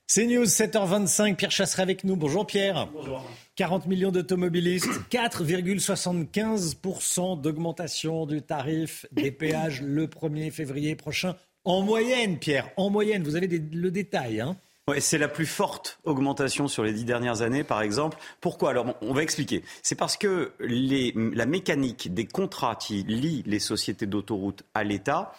C'est News, 7h25. Pierre Chasseret avec nous. Bonjour Pierre. Bonjour. 40 millions d'automobilistes, 4,75% d'augmentation du tarif des péages le 1er février prochain. En moyenne, Pierre, en moyenne, vous avez le détail. Hein Ouais, c'est la plus forte augmentation sur les dix dernières années, par exemple. Pourquoi? Alors, on va expliquer. C'est parce que les, la mécanique des contrats qui lient les sociétés d'autoroutes à l'État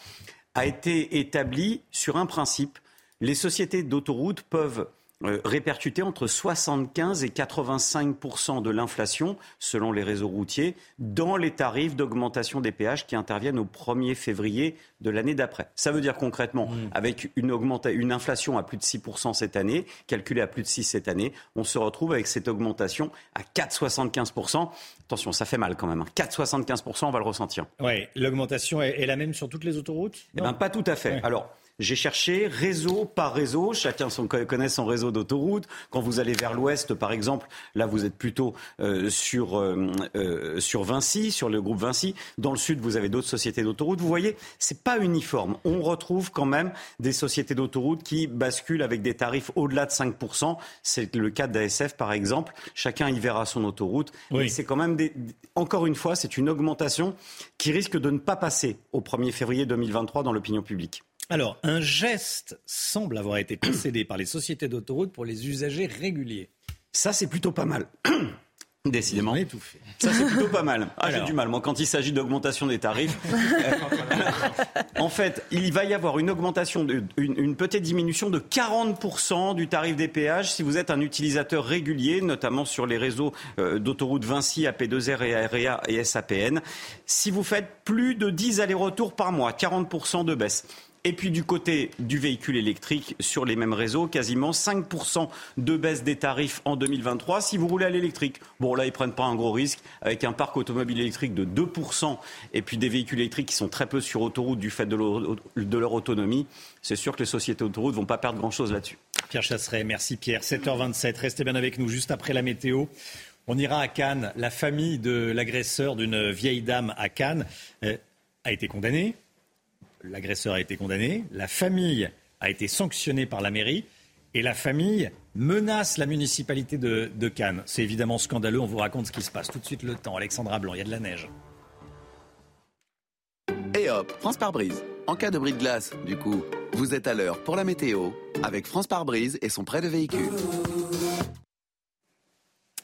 a été établie sur un principe les sociétés d'autoroutes peuvent euh, répercuter entre 75 et 85% de l'inflation, selon les réseaux routiers, dans les tarifs d'augmentation des péages qui interviennent au 1er février de l'année d'après. Ça veut dire concrètement, mmh. avec une, une inflation à plus de 6% cette année, calculée à plus de 6 cette année, on se retrouve avec cette augmentation à 4,75% Attention, ça fait mal quand même. 4,75% hein. on va le ressentir. Oui, l'augmentation est, la même sur toutes les autoroutes? Eh bien, pas tout à fait. Alors, j'ai cherché réseau par réseau, chacun son, connaît son réseau d'autoroute. Quand vous allez vers l'ouest, par exemple, là vous êtes plutôt euh, sur, euh, euh, sur Vinci, sur le groupe Vinci. Dans le sud, vous avez d'autres sociétés d'autoroute. Vous voyez, c'est pas uniforme. On retrouve quand même des sociétés d'autoroute qui basculent avec des tarifs au-delà de 5%. C'est le cas d'ASF, par exemple. Chacun y verra son autoroute. Oui. c'est quand même des, encore une fois, c'est une augmentation qui risque de ne pas passer au 1er février 2023 dans l'opinion publique. Alors, un geste semble avoir été procédé par les sociétés d'autoroutes pour les usagers réguliers. Ça, c'est plutôt pas mal. Décidément. Ça, c'est plutôt pas mal. Ah, j'ai du mal, moi, quand il s'agit d'augmentation des tarifs. en fait, il va y avoir une augmentation, de, une, petite diminution de 40% du tarif des péages si vous êtes un utilisateur régulier, notamment sur les réseaux euh, d'autoroutes Vinci, AP2R et AREA et SAPN. Si vous faites plus de 10 allers-retours par mois, 40% de baisse. Et puis du côté du véhicule électrique sur les mêmes réseaux, quasiment 5% de baisse des tarifs en 2023 si vous roulez à l'électrique. Bon là, ils prennent pas un gros risque avec un parc automobile électrique de 2% et puis des véhicules électriques qui sont très peu sur autoroute du fait de leur, autonomie. C'est sûr que les sociétés autoroutes vont pas perdre grand-chose là-dessus. Pierre Chasseret, merci Pierre. 7h27, restez bien avec nous juste après la météo. On ira à Cannes. La famille de l'agresseur d'une vieille dame à Cannes euh, a été condamnée l'agresseur a été condamné, la famille a été sanctionnée par la mairie et la famille menace la municipalité de, Cannes. C'est évidemment scandaleux, on vous raconte ce qui se passe. Tout de suite le temps, Alexandra Blanc, il y a de la neige. Et hop, France par brise. En cas de bris de glace, du coup, vous êtes à l'heure pour la météo avec France par brise et son prêt de véhicule.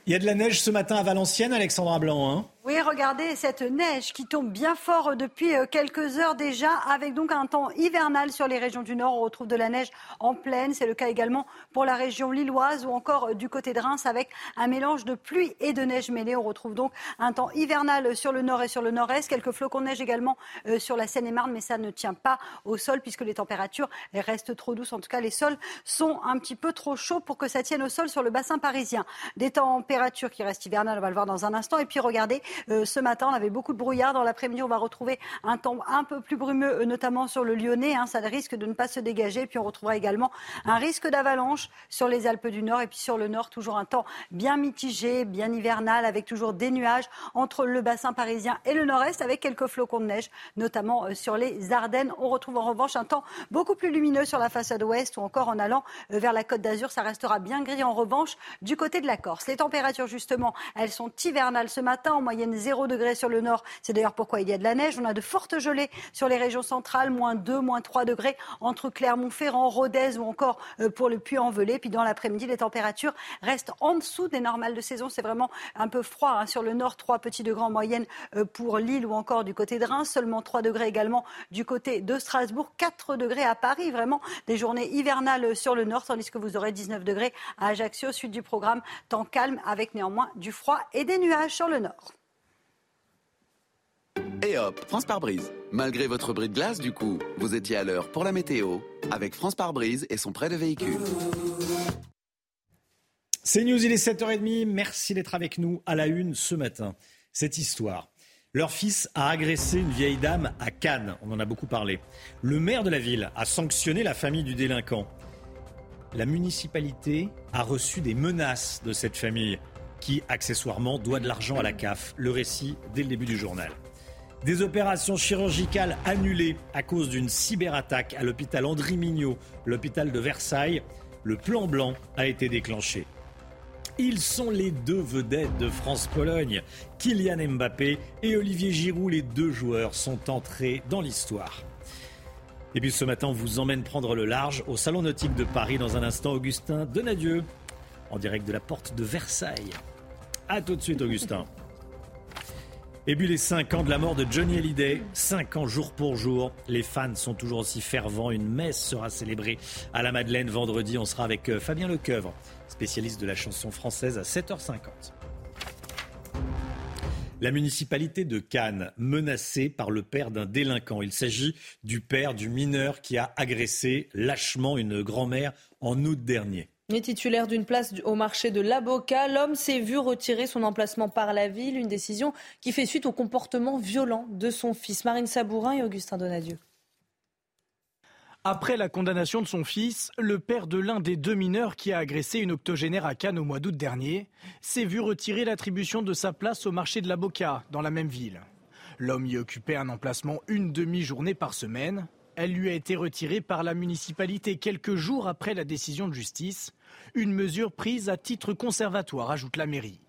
Il y a de la neige ce matin à Valenciennes, Alexandra Blanc. Hein oui, regardez cette neige qui tombe bien fort depuis euh, quelques heures déjà, avec donc un temps hivernal sur les régions du nord. On retrouve de la neige en plaine. C'est le cas également pour la région lilloise ou encore euh, du côté de Reims avec un mélange de pluie et de neige mêlée. On retrouve donc un temps hivernal sur le nord et sur le nord-est. Quelques flocons de neige également euh, sur la Seine-et-Marne, mais ça ne tient pas au sol puisque les températures restent trop douces. En tout cas, les sols sont un petit peu trop chauds pour que ça tienne au sol sur le bassin parisien. Des températures qui restent hivernales, on va le voir dans un instant. Et puis regardez, euh, ce matin, on avait beaucoup de brouillard. Dans l'après-midi, on va retrouver un temps un peu plus brumeux, euh, notamment sur le Lyonnais. Hein. ça risque de ne pas se dégager. Puis on retrouvera également un risque d'avalanche sur les Alpes du Nord. Et puis sur le Nord, toujours un temps bien mitigé, bien hivernal, avec toujours des nuages entre le bassin parisien et le Nord-Est, avec quelques flocons de neige, notamment euh, sur les Ardennes. On retrouve en revanche un temps beaucoup plus lumineux sur la façade ouest ou encore en allant vers la Côte d'Azur. Ça restera bien gris en revanche du côté de la Corse. Les températures, justement, elles sont hivernales ce matin, en moyenne 0 degrés sur le nord. C'est d'ailleurs pourquoi il y a de la neige. On a de fortes gelées sur les régions centrales, moins 2, moins 3 degrés entre Clermont-Ferrand, Rodez ou encore euh, pour le Puy-en-Velay. Puis dans l'après-midi, les températures restent en dessous des normales de saison. C'est vraiment un peu froid hein. sur le nord, 3 petits degrés en moyenne euh, pour Lille ou encore du côté de Reims, seulement 3 degrés également du côté de Strasbourg, 4 degrés à Paris. Vraiment des journées hivernales sur le nord, tandis que vous aurez 19 degrés à Ajaccio, suite du programme. Temps calme avec néanmoins du froid et des nuages sur le nord. Et hop, France par brise. Malgré votre bris de glace, du coup, vous étiez à l'heure pour la météo avec France par brise et son prêt de véhicule. C'est News, il est 7h30. Merci d'être avec nous à la une ce matin. Cette histoire. Leur fils a agressé une vieille dame à Cannes. On en a beaucoup parlé. Le maire de la ville a sanctionné la famille du délinquant. La municipalité a reçu des menaces de cette famille qui, accessoirement, doit de l'argent à la CAF. Le récit dès le début du journal. Des opérations chirurgicales annulées à cause d'une cyberattaque à l'hôpital André Mignot, l'hôpital de Versailles. Le plan blanc a été déclenché. Ils sont les deux vedettes de France-Pologne. Kylian Mbappé et Olivier Giroud, les deux joueurs, sont entrés dans l'histoire. Et puis ce matin, on vous emmène prendre le large au Salon Nautique de Paris. Dans un instant, Augustin Donadieu, en direct de la porte de Versailles. A tout de suite, Augustin. Et puis les 5 ans de la mort de Johnny Hallyday, 5 ans jour pour jour. Les fans sont toujours aussi fervents. Une messe sera célébrée à la Madeleine vendredi. On sera avec euh, Fabien Lecoeuvre, spécialiste de la chanson française à 7h50. La municipalité de Cannes, menacée par le père d'un délinquant. Il s'agit du père du mineur qui a agressé lâchement une grand-mère en août dernier. Est titulaire d'une place au marché de l'Aboca. L'homme s'est vu retirer son emplacement par la ville, une décision qui fait suite au comportement violent de son fils. Marine Sabourin et Augustin Donadieu. Après la condamnation de son fils, le père de l'un des deux mineurs qui a agressé une octogénaire à Cannes au mois d'août dernier s'est vu retirer l'attribution de sa place au marché de l'Aboca, dans la même ville. L'homme y occupait un emplacement une demi-journée par semaine. Elle lui a été retirée par la municipalité quelques jours après la décision de justice, une mesure prise à titre conservatoire, ajoute la mairie.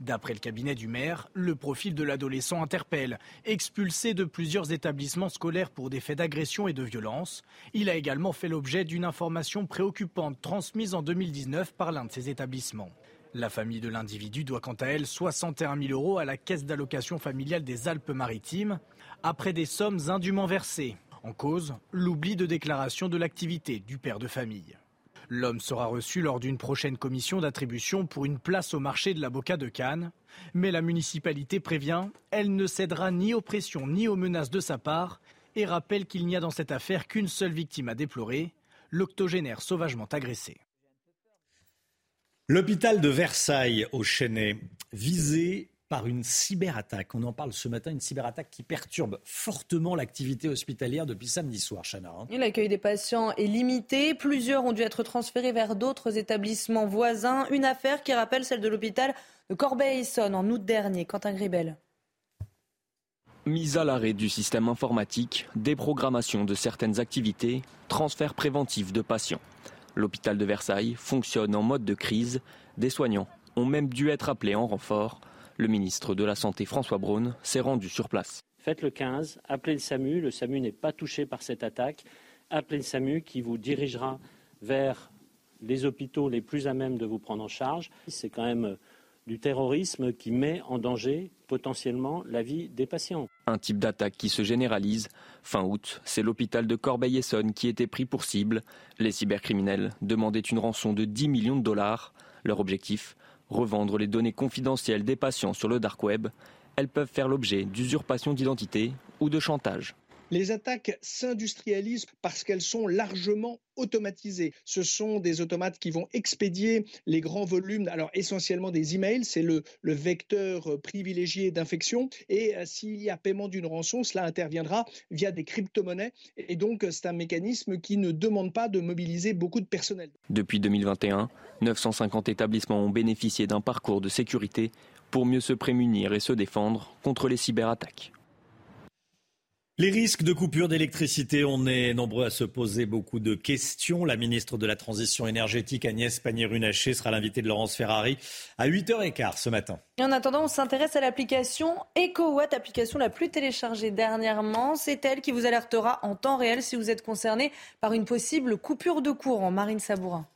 D'après le cabinet du maire, le profil de l'adolescent interpelle. Expulsé de plusieurs établissements scolaires pour des faits d'agression et de violence, il a également fait l'objet d'une information préoccupante transmise en 2019 par l'un de ces établissements. La famille de l'individu doit quant à elle 61 000 euros à la caisse d'allocation familiale des Alpes-Maritimes, après des sommes indûment versées. En cause, l'oubli de déclaration de l'activité du père de famille. L'homme sera reçu lors d'une prochaine commission d'attribution pour une place au marché de la Boca de Cannes. Mais la municipalité prévient, elle ne cédera ni aux pressions ni aux menaces de sa part et rappelle qu'il n'y a dans cette affaire qu'une seule victime à déplorer, l'octogénaire sauvagement agressé. L'hôpital de Versailles au Chênay, visé par une cyberattaque. On en parle ce matin, une cyberattaque qui perturbe fortement l'activité hospitalière depuis samedi soir, Chana. Hein. L'accueil des patients est limité. Plusieurs ont dû être transférés vers d'autres établissements voisins. Une affaire qui rappelle celle de l'hôpital de Corbeil-Essonne en août dernier. Quentin Gribel. Mise à l'arrêt du système informatique, déprogrammation de certaines activités, transfert préventif de patients. L'hôpital de Versailles fonctionne en mode de crise. Des soignants ont même dû être appelés en renfort. Le ministre de la Santé, François Braun, s'est rendu sur place. Faites le 15, appelez le SAMU. Le SAMU n'est pas touché par cette attaque. Appelez le SAMU qui vous dirigera vers les hôpitaux les plus à même de vous prendre en charge. C'est quand même euh, du terrorisme qui met en danger potentiellement la vie des patients. Un type d'attaque qui se généralise. Fin août, c'est l'hôpital de Corbeil-Essonne qui était pris pour cible. Les cybercriminels demandaient une rançon de 10 millions de dollars. Leur objectif revendre les données confidentielles des patients sur le dark web. Elles peuvent faire l'objet d'usurpation d'identité ou de chantage. Les attaques s'industrialisent parce qu'elles sont largement automatisées. Ce sont des automates qui vont expédier les grands volumes, alors essentiellement des emails, c'est le, vecteur privilégié d'infection. Et euh, s'il y a paiement d'une rançon, cela interviendra via des crypto-monnaies. Et donc, c'est un mécanisme qui ne demande pas de mobiliser beaucoup de personnel. Depuis 2021, 950 établissements ont bénéficié d'un parcours de sécurité pour mieux se prémunir et se défendre contre les cyberattaques. Les risques de coupure d'électricité, on est nombreux à se poser beaucoup de questions. La ministre de la Transition énergétique, Agnès Pannier-Runacher, sera l'invitée de Laurence Ferrari à 8h15 ce matin. Et en attendant, on s'intéresse à l'application EcoWatt, application la plus téléchargée dernièrement. C'est elle qui vous alertera en temps réel si vous êtes concerné par une possible coupure de courant. Marine Sabourin.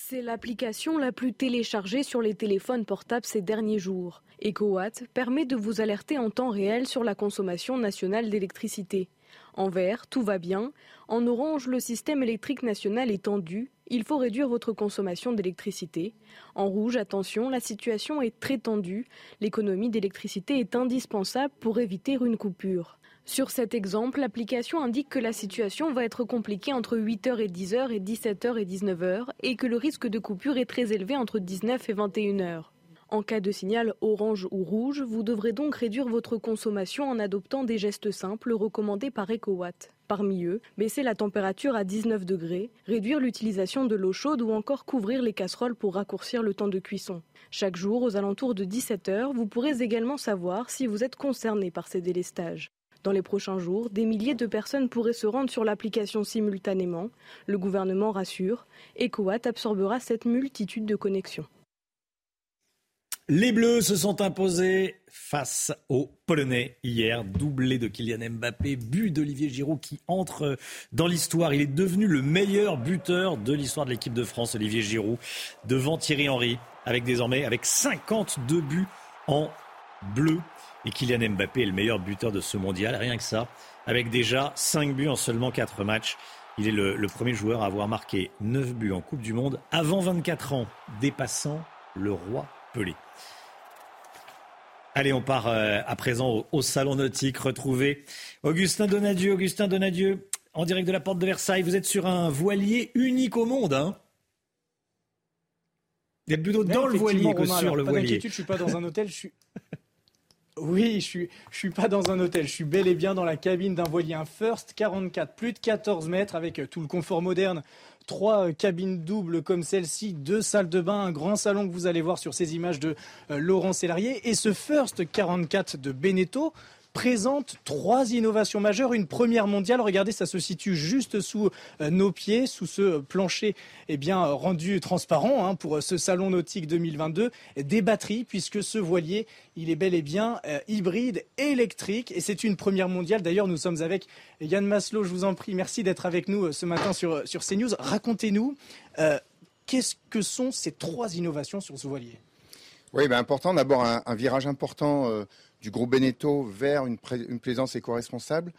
C'est l'application la plus téléchargée sur les téléphones portables ces derniers jours. EcoWatt permet de vous alerter en temps réel sur la consommation nationale d'électricité. En vert, tout va bien. En orange, le système électrique national est tendu. Il faut réduire votre consommation d'électricité. En rouge, attention, la situation est très tendue. L'économie d'électricité est indispensable pour éviter une coupure. Sur cet exemple, l'application indique que la situation va être compliquée entre 8h et 10h et 17h et 19h et que le risque de coupure est très élevé entre 19 et 21h. En cas de signal orange ou rouge, vous devrez donc réduire votre consommation en adoptant des gestes simples recommandés par EcoWatt. Parmi eux, baisser la température à 19 degrés, réduire l'utilisation de l'eau chaude ou encore couvrir les casseroles pour raccourcir le temps de cuisson. Chaque jour, aux alentours de 17h, vous pourrez également savoir si vous êtes concerné par ces délestages. Dans les prochains jours, des milliers de personnes pourraient se rendre sur l'application simultanément. Le gouvernement rassure, EcoWatt absorbera cette multitude de connexions. Les Bleus se sont imposés face aux Polonais hier. Doublé de Kylian Mbappé, but d'Olivier Giroud qui entre dans l'histoire. Il est devenu le meilleur buteur de l'histoire de l'équipe de France, Olivier Giroud, devant Thierry Henry, avec désormais avec 52 buts en bleu. Et Kylian Mbappé est le meilleur buteur de ce mondial, rien que ça, avec déjà 5 buts en seulement 4 matchs. Il est le, premier joueur à avoir marqué 9 buts en Coupe du Monde avant 24 ans, dépassant le roi Pelé. Allez, on part euh, à présent au, Salon Nautique, retrouver Augustin Donadieu. Augustin Donadieu, en direct de la porte de Versailles, vous êtes sur un voilier unique au monde. Hein vous êtes plutôt dans le voilier que sur le voilier. Je suis pas dans un hôtel, je suis oui, je suis, suis pas dans un hôtel, je suis bel et bien dans la cabine d'un voilier, un First 44, plus de 14 mètres avec euh, tout le confort moderne. Trois euh, cabines doubles comme celle-ci, deux salles de bain, un grand salon que vous allez voir sur ces images de euh, Laurent Sélarié et ce First 44 de Beneteau présente trois innovations majeures. Une première mondiale, regardez, ça se situe juste sous euh, nos pieds, sous ce plancher eh bien, rendu transparent hein, pour ce salon nautique 2022. Des batteries, puisque ce voilier, il est bel et bien euh, hybride électrique. Et c'est une première mondiale. D'ailleurs, nous sommes avec Yann Maslow, je vous en prie. Merci d'être avec nous euh, ce matin sur, sur CNews. Racontez-nous, qu'est-ce que sont ces trois innovations sur ce voilier? Oui, ben important. D'abord, un, virage important du groupe Beneteau vers une, plaisance éco-responsable,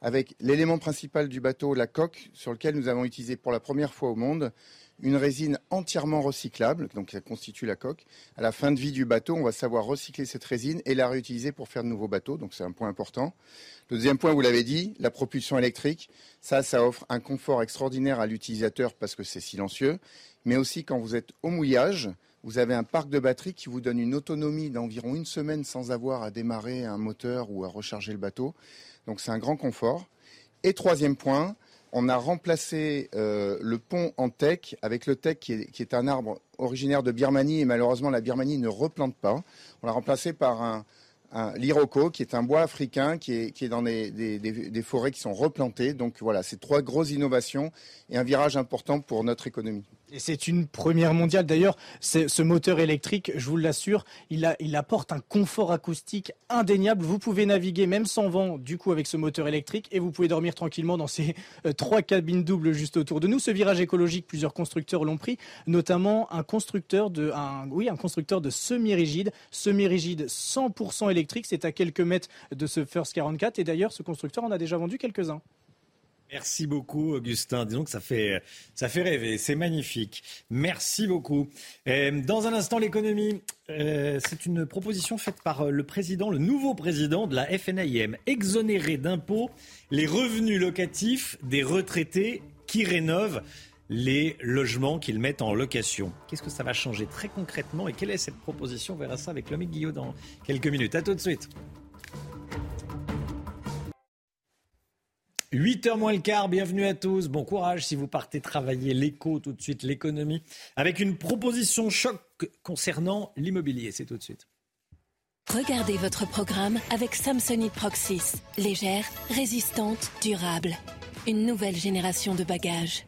avec l'élément principal du bateau, la coque, sur lequel nous avons utilisé pour la première fois au monde une résine entièrement recyclable, donc ça constitue la coque. À la fin de vie du bateau, on va savoir recycler cette résine et la réutiliser pour faire de nouveaux bateaux, donc c'est un point important. Le deuxième point, vous l'avez dit, la propulsion électrique. Ça, ça offre un confort extraordinaire à l'utilisateur parce que c'est silencieux, mais aussi quand vous êtes au mouillage, vous avez un parc de batterie qui vous donne une autonomie d'environ une semaine sans avoir à démarrer un moteur ou à recharger le bateau. Donc c'est un grand confort. Et troisième point, on a remplacé euh, le pont en teck avec le teck qui est, un arbre originaire de Birmanie et malheureusement la Birmanie ne replante pas. On l'a remplacé par un, qui est un bois africain qui est, dans des, forêts qui sont replantées. Donc voilà, c'est trois grosses innovations et un virage important pour notre économie. C'est une première mondiale. D'ailleurs, ce moteur électrique, je vous l'assure, il, apporte un confort acoustique indéniable. Vous pouvez naviguer même sans vent, du coup, avec ce moteur électrique, et vous pouvez dormir tranquillement dans ces euh, trois cabines doubles juste autour de nous. Ce virage écologique, plusieurs constructeurs l'ont pris, notamment un constructeur de, oui, un constructeur de semi-rigide, semi-rigide 100% électrique. C'est à quelques mètres de ce First 44. Et d'ailleurs, ce constructeur en a déjà vendu quelques-uns. Merci beaucoup, Augustin. Disons que ça fait, ça fait rêver. C'est magnifique. Merci beaucoup. Euh, dans un instant, l'économie. Euh, c'est une proposition faite par le président, le nouveau président de la FNIM. Exonérer d'impôts les revenus locatifs des retraités qui rénovent les logements qu'ils mettent en location. Qu'est-ce que ça va changer très concrètement et quelle est cette proposition? On verra ça avec Lomé Guillot dans quelques minutes. À tout de suite. 8h moins le quart, bienvenue à tous. Bon courage si vous partez travailler l'éco tout de suite, l'économie, avec une proposition choc concernant l'immobilier. C'est tout de suite. Regardez votre programme avec Samsonite Proxys. Légère, résistante, durable. Une nouvelle génération de bagages.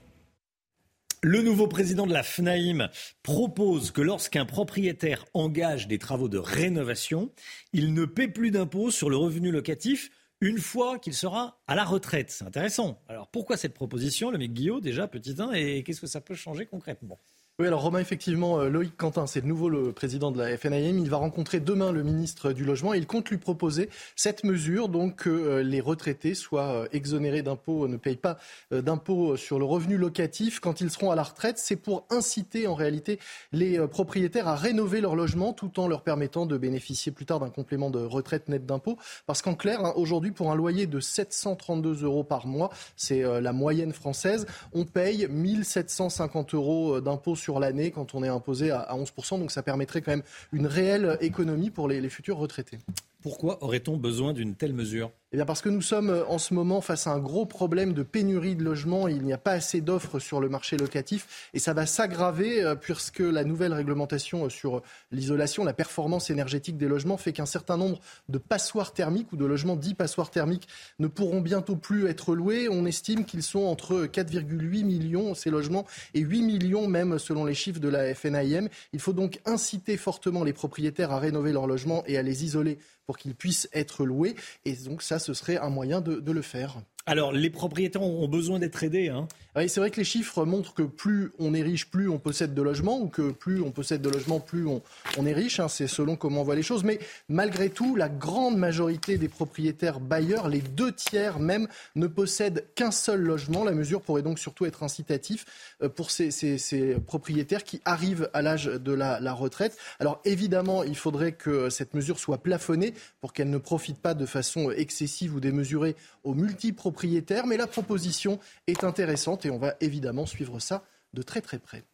Le nouveau président de la FNAIM propose que lorsqu'un propriétaire engage des travaux de rénovation, il ne paie plus d'impôts sur le revenu locatif une fois qu'il sera à la retraite. C'est intéressant. Alors pourquoi cette proposition, le mec Guillaume, déjà, petit 1, et qu'est-ce que ça peut changer concrètement? Oui, alors Romain, effectivement, euh, Loïc Quentin, c'est de nouveau le président de la FNIM. Il va rencontrer demain le ministre du Logement et il compte lui proposer cette mesure, donc que euh, les retraités soient euh, exonérés d'impôts, ne payent pas d'impôts sur le revenu locatif quand ils seront à la retraite. C'est pour inciter en réalité les propriétaires à rénover leur logement tout en leur permettant de bénéficier plus tard d'un complément de retraite net d'impôts. Parce qu'en clair, hein, aujourd'hui, pour un loyer de 732 euros par mois, c'est la moyenne française, on paye 1750 euros d'impôts sur sur l'année quand on est imposé à 11%. Donc ça permettrait quand même une réelle économie pour les, les futurs retraités. Pourquoi aurait-on besoin d'une telle mesure? Eh bien parce que nous sommes euh, en ce moment face à un gros problème de pénurie de logements. Il n'y a pas assez d'offres sur le marché locatif et ça va s'aggraver euh, puisque la nouvelle réglementation euh, sur l'isolation, la performance énergétique des logements fait qu'un certain nombre de passoires thermiques ou de logements dits passoires thermiques ne pourront bientôt plus être loués. On estime qu'ils sont entre 4,8 millions ces logements et 8 millions même selon les chiffres de la FNAIM. Il faut donc inciter fortement les propriétaires à rénover leurs logements et à les isoler pour qu'ils puissent être loués. Et donc ça, ce serait un moyen de, de le faire. Alors, les propriétaires ont besoin d'être aidés. Hein. Oui, c'est vrai que les chiffres montrent que plus on est riche, plus on possède de logements, ou que plus on possède de logements, plus on, est riche. Hein. C'est selon comment on voit les choses. Mais malgré tout, la grande majorité des propriétaires bailleurs, les deux tiers même, ne possèdent qu'un seul logement. La mesure pourrait donc surtout être incitatif euh, pour ces propriétaires qui arrivent à l'âge de la, la retraite. Alors évidemment, il faudrait que cette mesure soit plafonnée pour qu'elle ne profite pas de façon excessive ou démesurée aux multipropriétaires mais la proposition est intéressante et on va évidemment suivre ça de très très près.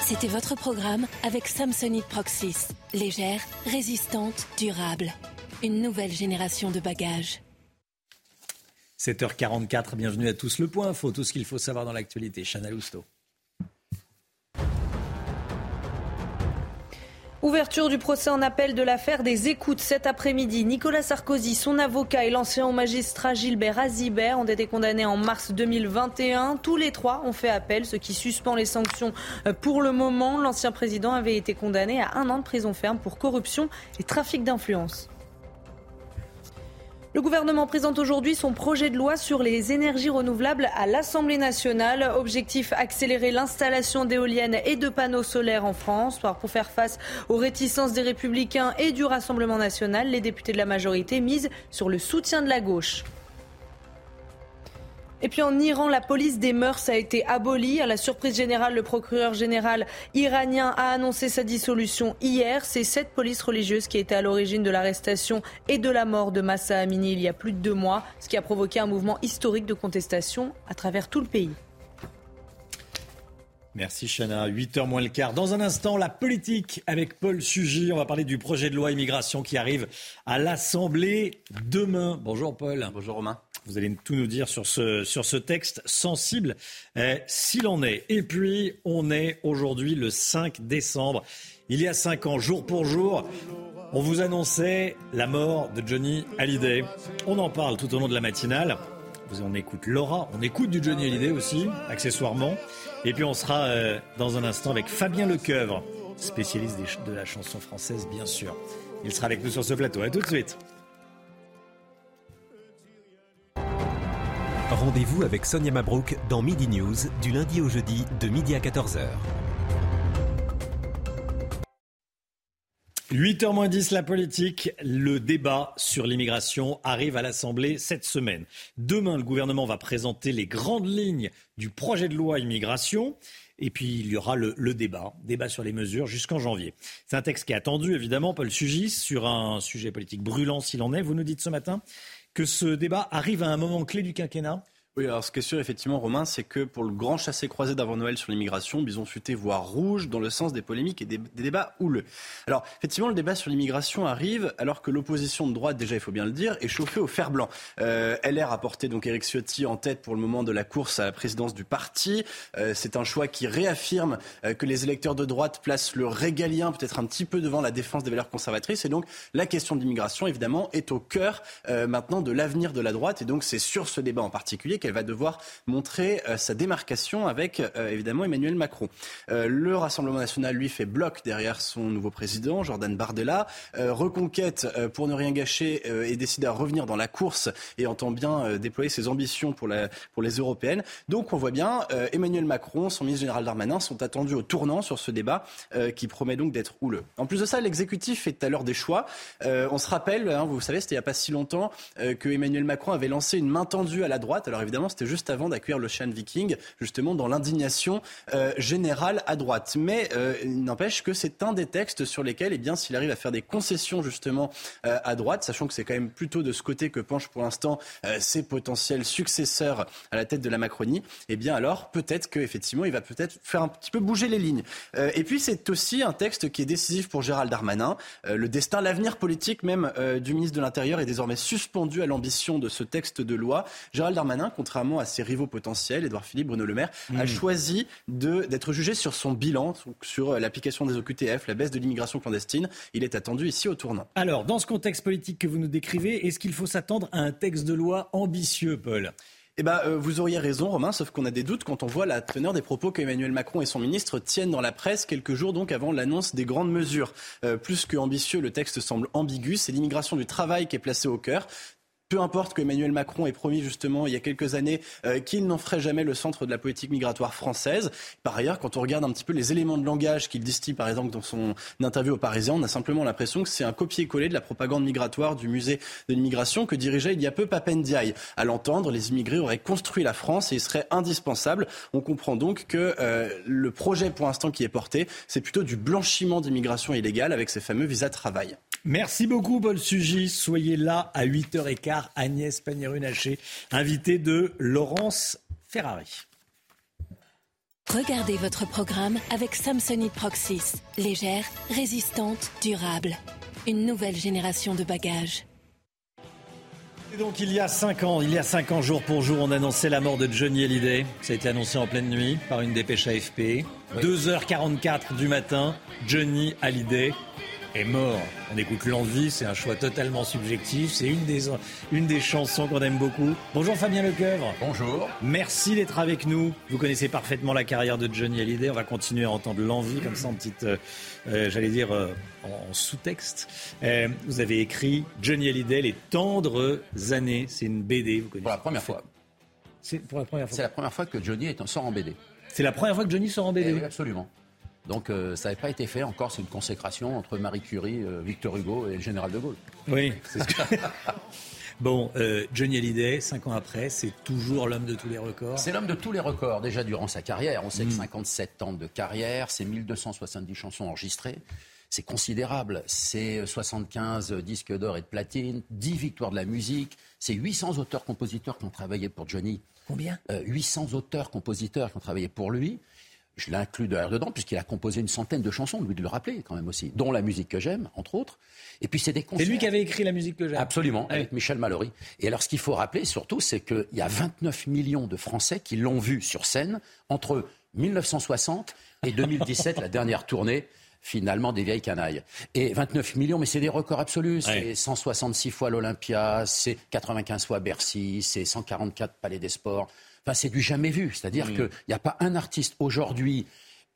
C'était votre programme avec Samsonite Proxys. Légère, résistante, durable. Une nouvelle génération de bagages. 7h44, bienvenue à tous. Le point info, tout ce qu'il faut savoir dans l'actualité. Chana Lousteau. Ouverture du procès en appel de l'affaire des écoutes cet après-midi. Nicolas Sarkozy, son avocat et l'ancien magistrat Gilbert Azibert ont été condamnés en mars 2021. Tous les trois ont fait appel, ce qui suspend les sanctions pour le moment. L'ancien président avait été condamné à un an de prison ferme pour corruption et trafic d'influence. Le gouvernement présente aujourd'hui son projet de loi sur les énergies renouvelables à l'Assemblée nationale. Objectif accélérer l'installation d'éoliennes et de panneaux solaires en France. Pour faire face aux réticences des républicains et du Rassemblement national, les députés de la majorité misent sur le soutien de la gauche. Et puis en Iran, la police des mœurs a été abolie. À la surprise générale, le procureur général iranien a annoncé sa dissolution hier. C'est cette police religieuse qui était à l'origine de l'arrestation et de la mort de Massa Amini il y a plus de deux mois, ce qui a provoqué un mouvement historique de contestation à travers tout le pays. Merci Chana. 8h moins le quart. Dans un instant, la politique avec Paul Sugy. On va parler du projet de loi immigration qui arrive à l'Assemblée demain. Bonjour Paul. Bonjour Romain. Vous allez tout nous dire sur ce, sur ce texte sensible, eh, s'il en est. Et puis, on est aujourd'hui le 5 décembre. Il y a 5 ans, jour pour jour, on vous annonçait la mort de Johnny Hallyday. On en parle tout au long de la matinale. On écoute Laura, on écoute du Johnny Hallyday aussi, accessoirement. Et puis on sera euh, dans un instant avec Fabien Lecoeuvre, spécialiste de la chanson française, bien sûr. Il sera avec nous sur ce plateau. A tout de suite. Rendez-vous avec Sonia Mabrouk dans Midi News du lundi au jeudi de midi à 14h. 8h 10, la politique. Le débat sur l'immigration arrive à l'Assemblée cette semaine. Demain, le gouvernement va présenter les grandes lignes du projet de loi immigration. Et puis, il y aura le, débat, débat sur les mesures jusqu'en janvier. C'est un texte qui est attendu, évidemment, Paul Sugis, sur un sujet politique brûlant s'il en est. Vous nous dites ce matin que ce débat arrive à un moment clé du quinquennat oui, alors ce qui est sûr, effectivement, Romain, c'est que pour le grand chassé-croisé d'avant Noël sur l'immigration, Bison futé voire rouge dans le sens des polémiques et des, débats houleux. Alors, effectivement, le débat sur l'immigration arrive alors que l'opposition de droite, déjà, il faut bien le dire, est chauffée au fer blanc. Euh, LR a porté donc Éric Ciotti en tête pour le moment de la course à la présidence du parti. Euh, c'est un choix qui réaffirme euh, que les électeurs de droite placent le régalien peut-être un petit peu devant la défense des valeurs conservatrices. Et donc, la question de l'immigration, évidemment, est au cœur maintenant de l'avenir de la droite. Et donc, c'est sur ce débat en particulier qu'elle va devoir montrer sa démarcation avec évidemment Emmanuel Macron. le Rassemblement national, lui, fait bloc derrière son nouveau président, Jordan Bardella. reconquête, pour ne rien gâcher, est décidé à revenir dans la course et entend bien déployer ses ambitions pour, les européennes. Donc on voit bien, Emmanuel Macron, son ministre général Darmanin sont attendus au tournant sur ce débat qui promet donc d'être houleux. En plus de ça, l'exécutif fait à l'heure des choix. on se rappelle, hein, vous savez, c'était il n'y a pas si longtemps que Emmanuel Macron avait lancé une main tendue à la droite. Évidemment, c'était juste avant d'accueillir le Shan Viking, justement dans l'indignation euh, générale à droite. Mais euh, il n'empêche que c'est un des textes sur lesquels, eh bien, s'il arrive à faire des concessions justement euh, à droite, sachant que c'est quand même plutôt de ce côté que penchent pour l'instant ses potentiels successeurs à la tête de la Macronie, eh bien alors peut-être qu'effectivement il va peut-être faire un petit peu bouger les lignes. et puis c'est aussi un texte qui est décisif pour Gérald Darmanin. le destin, l'avenir politique même du ministre de l'Intérieur est désormais suspendu à l'ambition de ce texte de loi. Gérald Darmanin, contrairement à ses rivaux potentiels, Édouard Philippe, Bruno Le Maire, a hmm. choisi d'être jugé sur son bilan, sur euh, l'application des OQTF, la baisse de l'immigration clandestine. Il est attendu ici au tournant. Alors, dans ce contexte politique que vous nous décrivez, est-ce qu'il faut s'attendre à un texte de loi ambitieux, Paul? Eh ben, euh, vous auriez raison, Romain, sauf qu'on a des doutes quand on voit la teneur des propos qu'Emmanuel Macron et son ministre tiennent dans la presse quelques jours donc avant l'annonce des grandes mesures. Euh, plus que ambitieux, le texte semble ambigu. C'est l'immigration du travail qui est placée au cœur. Peu importe que Emmanuel Macron ait promis justement il y a quelques années euh, qu'il n'en ferait jamais le centre de la politique migratoire française. Par ailleurs, quand on regarde un petit peu les éléments de langage qu'il distille par exemple dans son interview au Parisien, on a simplement l'impression que c'est un copier-coller de la propagande migratoire du musée de l'immigration que dirigeait il y a peu Papendiaï. À l'entendre, les immigrés auraient construit la France et il serait indispensable. On comprend donc que euh, le projet pour l'instant qui est porté, c'est plutôt du blanchiment d'immigration illégale avec ces fameux visas de travail. Merci beaucoup, Paul Sugis. Soyez là à 8h15. Agnès Pannier-Runacher, invitée de Laurence Ferrari. Regardez votre programme avec Samsonite Proxys. Légère, résistante, durable. Une nouvelle génération de bagages. Et donc il y a cinq ans, il y a cinq ans jour pour jour, on annonçait la mort de Johnny Hallyday. Ça a été annoncé en pleine nuit par une dépêche AFP. 2h44 du matin, Johnny Hallyday est mort. On écoute L'Envie, c'est un choix totalement subjectif. C'est une des, une des chansons qu'on aime beaucoup. Bonjour Fabien Lecoeuvre. Bonjour. Merci d'être avec nous. Vous connaissez parfaitement la carrière de Johnny Hallyday. On va continuer à entendre L'Envie comme ça en petite, euh, euh, j'allais dire, euh, en, sous-texte. vous avez écrit Johnny Hallyday, Les tendres années. C'est une BD, vous connaissez Pour la première fois. C'est pour la première fois. C'est la première fois que Johnny est en sort en BD. C'est la première fois que Johnny sort en BD. Eh absolument. Donc euh, ça n'avait pas été fait encore, c'est une consécration entre Marie Curie, euh, Victor Hugo et le général de Gaulle. Oui, c'est ce que... Bon, euh, Johnny Hallyday, cinq ans après, c'est toujours l'homme de tous les records. C'est l'homme de tous les records, déjà durant sa carrière. On sait que 57 mm. ans de carrière, c'est 1270 chansons enregistrées. C'est considérable. C'est 75 disques d'or et de platine, 10 victoires de la musique. C'est 800 auteurs-compositeurs qui ont travaillé pour Johnny. Combien? 800 auteurs-compositeurs qui ont travaillé pour lui je l'inclus derrière dedans, puisqu'il a composé une centaine de chansons, lui de le rappeler quand même aussi, dont la musique que j'aime, entre autres. Et puis c'est des concerts. C'est lui qui avait écrit la musique que j'aime. Absolument, avec Michel Mallory. Et alors ce qu'il faut rappeler surtout, c'est qu'il y a 29 millions de Français qui l'ont vu sur scène entre 1960 et 2017, la dernière tournée finalement des vieilles canailles. Et 29 millions, mais c'est des records absolus. C'est 166 fois l'Olympia, c'est 95 fois Bercy, c'est 144 Palais des Sports. Enfin, c'est du jamais vu. C'est-à-dire qu'il n'y a pas un artiste aujourd'hui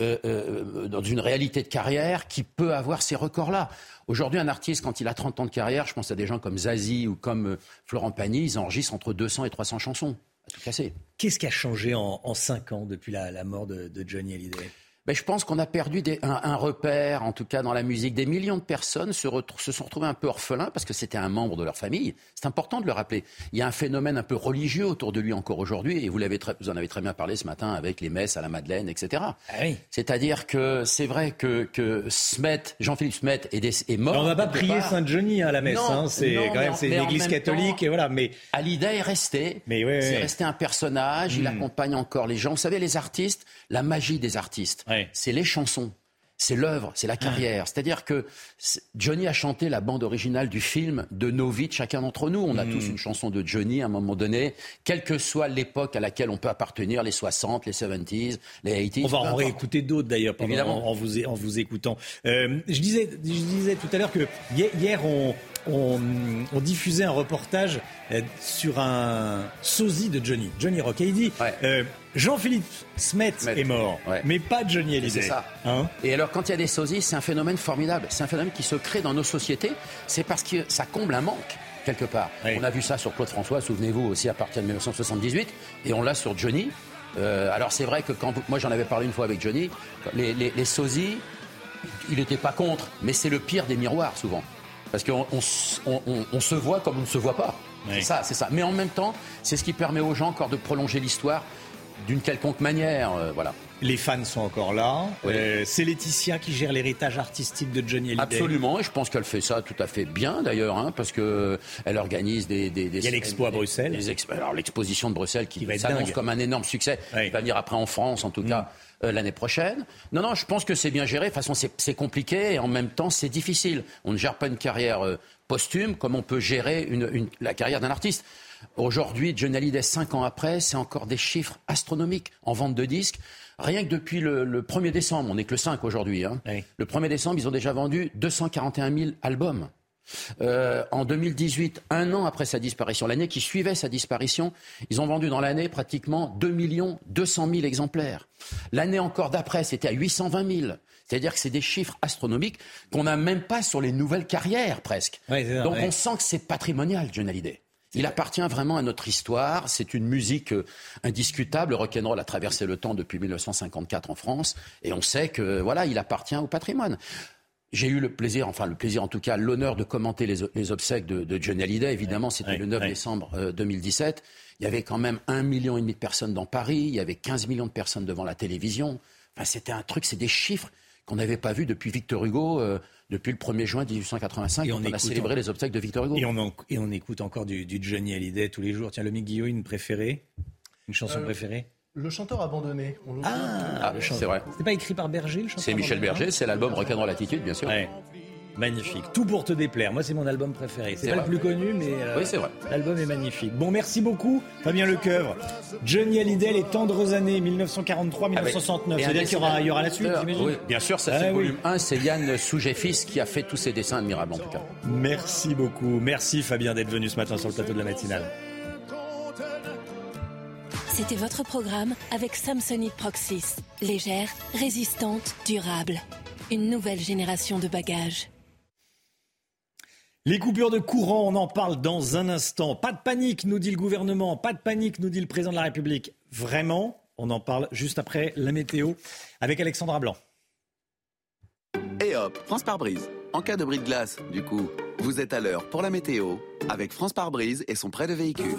euh, euh, dans une réalité de carrière qui peut avoir ces records-là. Aujourd'hui, un artiste, quand il a 30 ans de carrière, je pense à des gens comme Zazie ou comme euh, Florent Pagny, ils enregistrent entre 200 et 300 chansons. À tout casser. Qu'est-ce qui a changé en, en 5 ans depuis la, mort de, de Johnny Hallyday? Ben, je pense qu'on a perdu un, repère, en tout cas dans la musique. Des millions de personnes se, se sont retrouvées un peu orphelins parce que c'était un membre de leur famille. C'est important de le rappeler. Il y a un phénomène un peu religieux autour de lui encore aujourd'hui, et vous, l'avez vous en avez très bien parlé ce matin avec les messes à la Madeleine, etc. Ah C'est-à-dire que c'est vrai que, que Smet, Jean-Philippe Smet est, est mort. on va pas prier Saint-Denis à la messe. Hein. C'est quand même c'est l'église catholique. et voilà, mais... Alida est resté. c'est resté un personnage. Il hmm. accompagne encore les gens. Vous savez, les artistes, la magie des artistes c'est les chansons c'est l'œuvre, c'est la carrière. C'est-à-dire que Johnny a chanté la bande originale du film de nos vies, chacun d'entre nous. On a tous hmm. une chanson de Johnny à un moment donné, quelle que soit l'époque à laquelle on peut appartenir, les 60, les 70s, les 80s. On va en réécouter d'autres d'ailleurs en, en, vous, en vous écoutant. Euh, je, disais, je disais tout à l'heure que hier, on, on, diffusait un reportage euh, sur un sosie de Johnny, Johnny Rock. Et il dit euh, Jean-Philippe Smet est mort, mais pas Johnny Hallyday. C'est ça. Hein et alors, quand il y a des sosies, c'est un phénomène formidable. C'est un phénomène qui se crée dans nos sociétés. C'est parce que ça comble un manque quelque part. On a vu ça sur Claude François, souvenez-vous, aussi à partir de 1978, et on l'a sur Johnny. Euh, alors c'est vrai que quand moi j'en avais parlé une fois avec Johnny, les, les, sosies, il n'était pas contre, mais c'est le pire des miroirs souvent. Parce qu'on on, se voit comme on ne se voit pas. C'est ça, c'est ça. Mais en même temps, c'est ce qui permet aux gens encore de prolonger l'histoire d'une quelconque manière. Euh, voilà. Les fans sont encore là. Euh, c'est Laetitia qui gère l'héritage artistique de Johnny Hallyday. Absolument, et je pense qu'elle fait ça tout à fait bien d'ailleurs, hein, parce que elle organise des. des, Il y a l'expo à Bruxelles. alors l'exposition de Bruxelles qui, s'annonce comme un énorme succès, qui va venir après en France en tout cas. Mm. Euh, l'année prochaine. Non, non, je pense que c'est bien géré. De toute façon, c'est compliqué et en même temps, c'est difficile. On ne gère pas une carrière posthume comme on peut gérer une, la carrière d'un artiste. Aujourd'hui, Johnny Hallyday, cinq ans après, c'est encore des chiffres astronomiques en vente de disques. Rien que depuis le, 1er décembre, on n'est que le 5 aujourd'hui, hein. le 1er décembre, ils ont déjà vendu 241 000 albums. Euh, en 2018, un an après sa disparition, l'année qui suivait sa disparition, ils ont vendu dans l'année pratiquement 2 200 000 exemplaires. L'année encore d'après, c'était à 820 000. C'est-à-dire que c'est des chiffres astronomiques qu'on n'a même pas sur les nouvelles carrières presque. Donc on sent que c'est patrimonial, John Hallyday. Il appartient vraiment à notre histoire. C'est une musique euh, indiscutable. Le rock'n'roll a traversé le temps depuis 1954 en France, et on sait que voilà, il appartient au patrimoine. J'ai eu le plaisir, enfin le plaisir en tout cas, l'honneur de commenter les, obsèques de, de, Johnny Hallyday. Évidemment, c'était le 9 décembre 2017. Euh, il y avait quand même un million et demi de personnes dans Paris. Il y avait 15 millions de personnes devant la télévision. Enfin, c'était un truc, c'est des chiffres qu'on n'avait pas vus depuis Victor Hugo. Euh, depuis le 1er juin 1885, on, a célébré les obsèques de Victor Hugo. Et on, et on écoute encore du, Johnny Hallyday tous les jours. Tiens, le Guillaume, une préférée? Une chanson euh, préférée? Le chanteur abandonné. ah, ah c'est vrai. C'était pas écrit par Berger, le chanteur C'est Michel Berger, c'est l'album Rock'n'Roll Attitude, bien sûr. Magnifique. Tout pour te déplaire. Moi, c'est mon album préféré. C'est pas le plus connu, mais euh, oui, c'est vrai. l'album est magnifique. Bon, merci beaucoup, Fabien Lecoeuvre. Johnny Hallyday, les tendres années 1943-1969. C'est-à-dire qu'il y aura, y aura la suite, j'imagine Oui, bien sûr, ça c'est ah volume 1. C'est Yann Sougefis qui a fait tous ces dessins admirables, en tout cas. Merci beaucoup. Merci, Fabien, d'être venu ce matin sur le plateau de la matinale. C'était votre programme avec Samsonite Proxys. Légère, résistante, durable. Une nouvelle génération de bagages. Les coupures de courant, on en parle dans un instant. Pas de panique, nous dit le gouvernement. Pas de panique, nous dit le président de la République. Vraiment, on en parle juste après la météo avec Alexandra Blanc. Et hop, France par brise. En cas de bris de glace, du coup, vous êtes à l'heure pour la météo avec France par brise et son prêt de véhicule.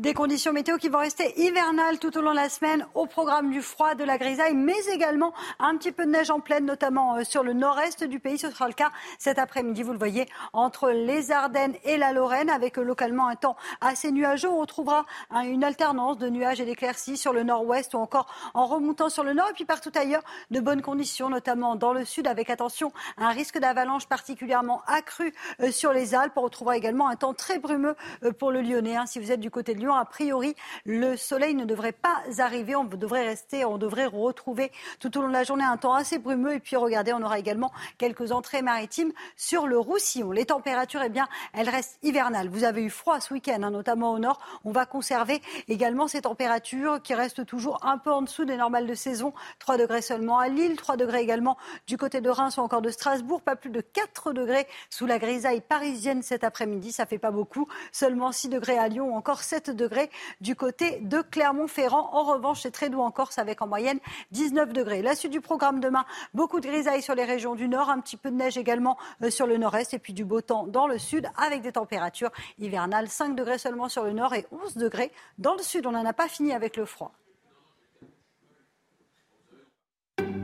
Des conditions météo qui vont rester hivernales tout au long de la semaine au programme du froid, de la grisaille, mais également un petit peu de neige en pleine, notamment euh, sur le nord-est du pays. Ce sera le cas cet après-midi, vous le voyez, entre les Ardennes et la Lorraine, avec euh, localement un temps assez nuageux. On retrouvera une alternance de nuages et d'éclaircies sur le nord-ouest ou encore en remontant sur le nord. Et puis partout ailleurs, de bonnes conditions, notamment dans le sud, avec attention, un risque d'avalanche particulièrement accru euh, sur les Alpes. On retrouvera également un temps très brumeux pour le Lyonnais. Hein, si vous êtes du côté de Lyon, a priori, le soleil ne devrait pas arriver. On devrait rester, on devrait retrouver tout au long de la journée un temps assez brumeux. Et puis, regardez, on aura également quelques entrées maritimes sur le Roussillon. Les températures, eh bien, elles restent hivernales. Vous avez eu froid ce week-end, hein, notamment au nord. On va conserver également ces températures qui restent toujours un peu en dessous des normales de saison. 3 degrés seulement à Lille, 3 degrés également du côté de Reims ou encore de Strasbourg. Pas plus de 4 degrés sous la grisaille parisienne cet après-midi. Ça fait pas beaucoup. Seulement 6 degrés à Lyon encore 7 degrés du côté de Clermont-Ferrand. En revanche, c'est très doux en Corse avec en moyenne 19 degrés. La suite du programme demain, beaucoup de grisailles sur les régions du nord, un petit peu de neige également euh, sur le nord-est et puis du beau temps dans le sud avec des températures hivernales 5 degrés seulement sur le nord et 11 degrés dans le sud. On n'en a pas fini avec le froid.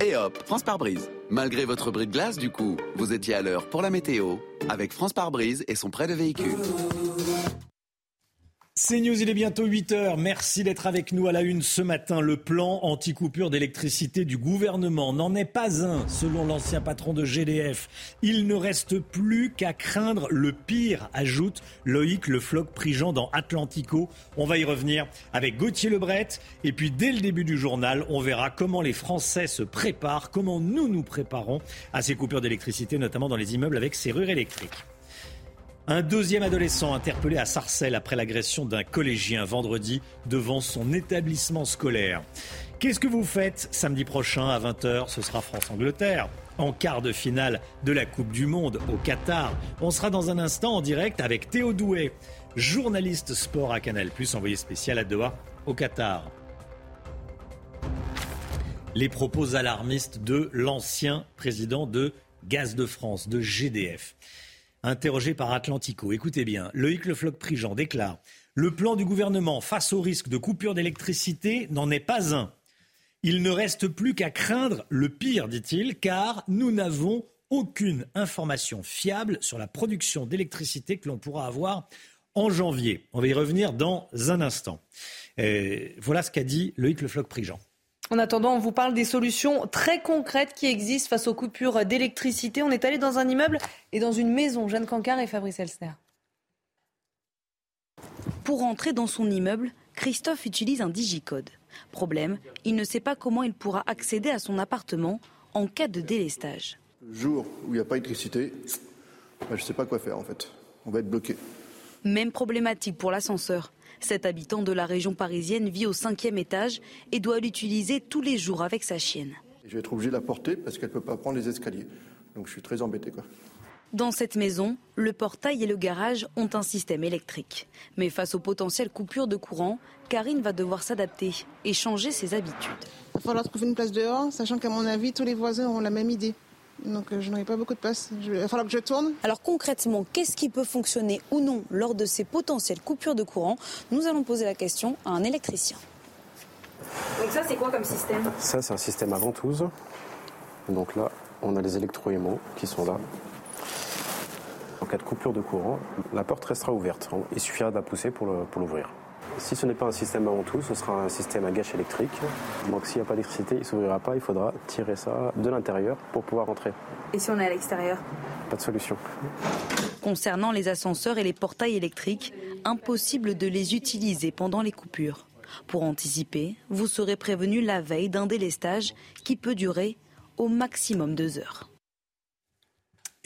Et hop, France par brise. Malgré votre bris de glace, du coup, vous étiez à l'heure pour la météo avec France par brise et son prêt de véhicule. C'est News, il est bientôt 8 heures. Merci d'être avec nous à la une ce matin. Le plan anti-coupure d'électricité du gouvernement n'en est pas un, selon l'ancien patron de GDF. Il ne reste plus qu'à craindre le pire, ajoute Loïc Le Floc Prigent dans Atlantico. On va y revenir avec Gauthier Lebret. Et puis, dès le début du journal, on verra comment les Français se préparent, comment nous nous préparons à ces coupures d'électricité, notamment dans les immeubles avec serrure électrique. Un deuxième adolescent interpellé à Sarcelles après l'agression d'un collégien vendredi devant son établissement scolaire. Qu'est-ce que vous faites samedi prochain à 20h Ce sera France-Angleterre. En quart de finale de la Coupe du Monde au Qatar. On sera dans un instant en direct avec Théo Douet, journaliste sport à Canal+, envoyé spécial à Doha au Qatar. Les propos alarmistes de l'ancien président de Gaz de France, de GDF interrogé par Atlantico. Écoutez bien, Loïc Le Floch-Prigent déclare Le plan du gouvernement face au risque de coupure d'électricité n'en est pas un. Il ne reste plus qu'à craindre le pire, dit-il, car nous n'avons aucune information fiable sur la production d'électricité que l'on pourra avoir en janvier. On va y revenir dans un instant. voilà ce qu'a dit Loïc Le Floch-Prigent. En attendant, on vous parle des solutions très concrètes qui existent face aux coupures d'électricité. On est allé dans un immeuble et dans une maison. Jeanne Cancard et Fabrice Elsner. Pour entrer dans son immeuble, Christophe utilise un digicode. Problème, il ne sait pas comment il pourra accéder à son appartement en cas de délestage. Le jour où il n'y a pas d'électricité, bah, je ne sais pas quoi faire en fait. On va être bloqué. Même problématique pour l'ascenseur. Cet habitant de la région parisienne vit au cinquième étage et doit l'utiliser tous les jours avec sa chienne. Je vais être obligé de la porter parce qu'elle ne peut pas prendre les escaliers. Donc je suis très embêté. Quoi. Dans cette maison, le portail et le garage ont un système électrique. Mais face aux potentielles coupures de courant, Karine va devoir s'adapter et changer ses habitudes. Il va falloir trouver une place dehors, sachant qu'à mon avis, tous les voisins auront la même idée. Donc euh, je n'aurai pas beaucoup de place. Il va falloir que je tourne. Alors concrètement, qu'est-ce qui peut fonctionner ou non lors de ces potentielles coupures de courant? Nous allons poser la question à un électricien. Donc ça, c'est quoi comme système? Ça, c'est un système à ventouse. Donc là, on a les électroaimants qui sont là. En cas de coupure de courant, la porte restera ouverte. Il suffira d'un pousser pour l'ouvrir. Si ce n'est pas un système avant tout, ce sera un système à gâche électrique. Donc s'il n'y a pas d'électricité, il ne s'ouvrira pas, il faudra tirer ça de l'intérieur pour pouvoir rentrer. Et si on est à l'extérieur? Pas de solution. Concernant les ascenseurs et les portails électriques, impossible de les utiliser pendant les coupures. Pour anticiper, vous serez prévenu la veille d'un délestage qui peut durer au maximum deux heures.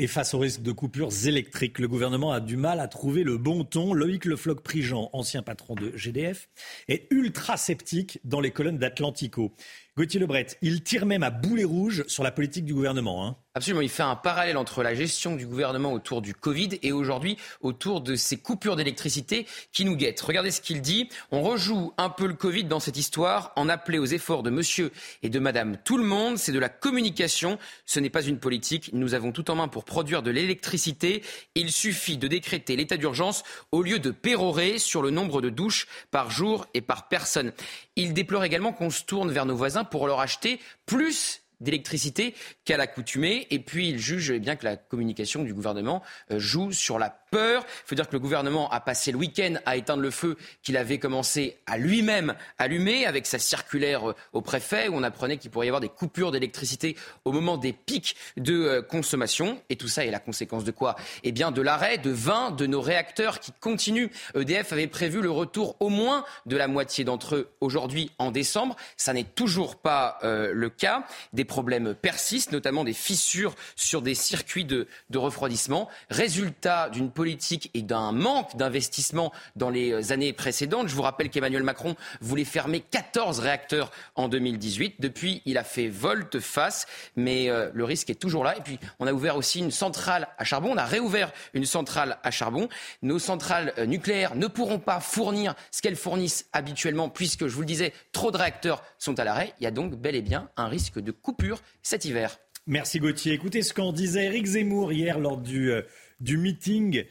Et face au risque de coupures électriques, le gouvernement a du mal à trouver le bon ton. Loïc Le Floch-Prigent, ancien patron de GDF, est ultra sceptique dans les colonnes d'Atlantico. Gauthier Lebret, il tire même à boulet rouge sur la politique du gouvernement. Hein. Absolument, il fait un parallèle entre la gestion du gouvernement autour du Covid et aujourd'hui autour de ces coupures d'électricité qui nous guettent. Regardez ce qu'il dit. On rejoue un peu le Covid dans cette histoire en appelant aux efforts de monsieur et de madame tout le monde. C'est de la communication, ce n'est pas une politique. Nous avons tout en main pour produire de l'électricité. Il suffit de décréter l'état d'urgence au lieu de pérorer sur le nombre de douches par jour et par personne. Il déplore également qu'on se tourne vers nos voisins pour leur acheter plus d'électricité qu'à l'accoutumée. Et puis, il juge eh bien que la communication du gouvernement euh, joue sur la peur. Il faut dire que le gouvernement a passé le week-end à éteindre le feu qu'il avait commencé à lui-même allumer avec sa circulaire euh, au préfet où on apprenait qu'il pourrait y avoir des coupures d'électricité au moment des pics de euh, consommation. Et tout ça est la conséquence de quoi? Eh bien, de l'arrêt de 20 de nos réacteurs qui continuent. EDF avait prévu le retour au moins de la moitié d'entre eux aujourd'hui en décembre. Ça n'est toujours pas le cas. Des problèmes persistent, notamment des fissures sur des circuits de, de refroidissement. Résultat d'une politique et d'un manque d'investissement dans les années précédentes. Je vous rappelle qu'Emmanuel Macron voulait fermer 14 réacteurs en 2018. Depuis, il a fait volte-face, mais euh, le risque est toujours là. Et puis, on a ouvert aussi une centrale à charbon. On a réouvert une centrale à charbon. Nos centrales euh, nucléaires ne pourront pas fournir ce qu'elles fournissent habituellement, puisque, je vous le disais, trop de réacteurs sont à l'arrêt. Il y a donc bel et bien un risque de coupure cet hiver. Merci Gauthier. Écoutez ce qu'en disait Eric Zemmour hier lors du euh, du meeting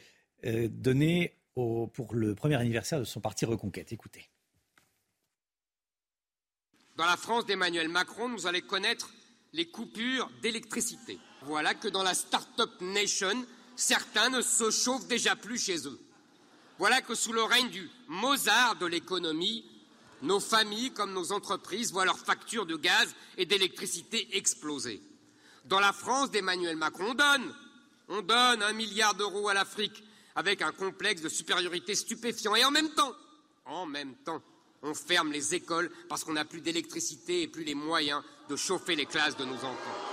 euh, donné pour le premier anniversaire de son parti Reconquête. Écoutez. Dans la France d'Emmanuel Macron, nous allons connaître les coupures d'électricité. Voilà que dans la Start-up Nation, certains ne se chauffent déjà plus chez eux. Voilà que sous le règne du Mozart de l'économie, nos familles comme nos entreprises voient leurs factures de gaz et d'électricité exploser. Dans la France d'Emmanuel Macron, on donne, on donne un milliard d'euros à l'Afrique avec un complexe de supériorité stupéfiant. Et en même temps, on ferme les écoles parce qu'on n'a plus d'électricité et plus les moyens de chauffer les classes de nos enfants.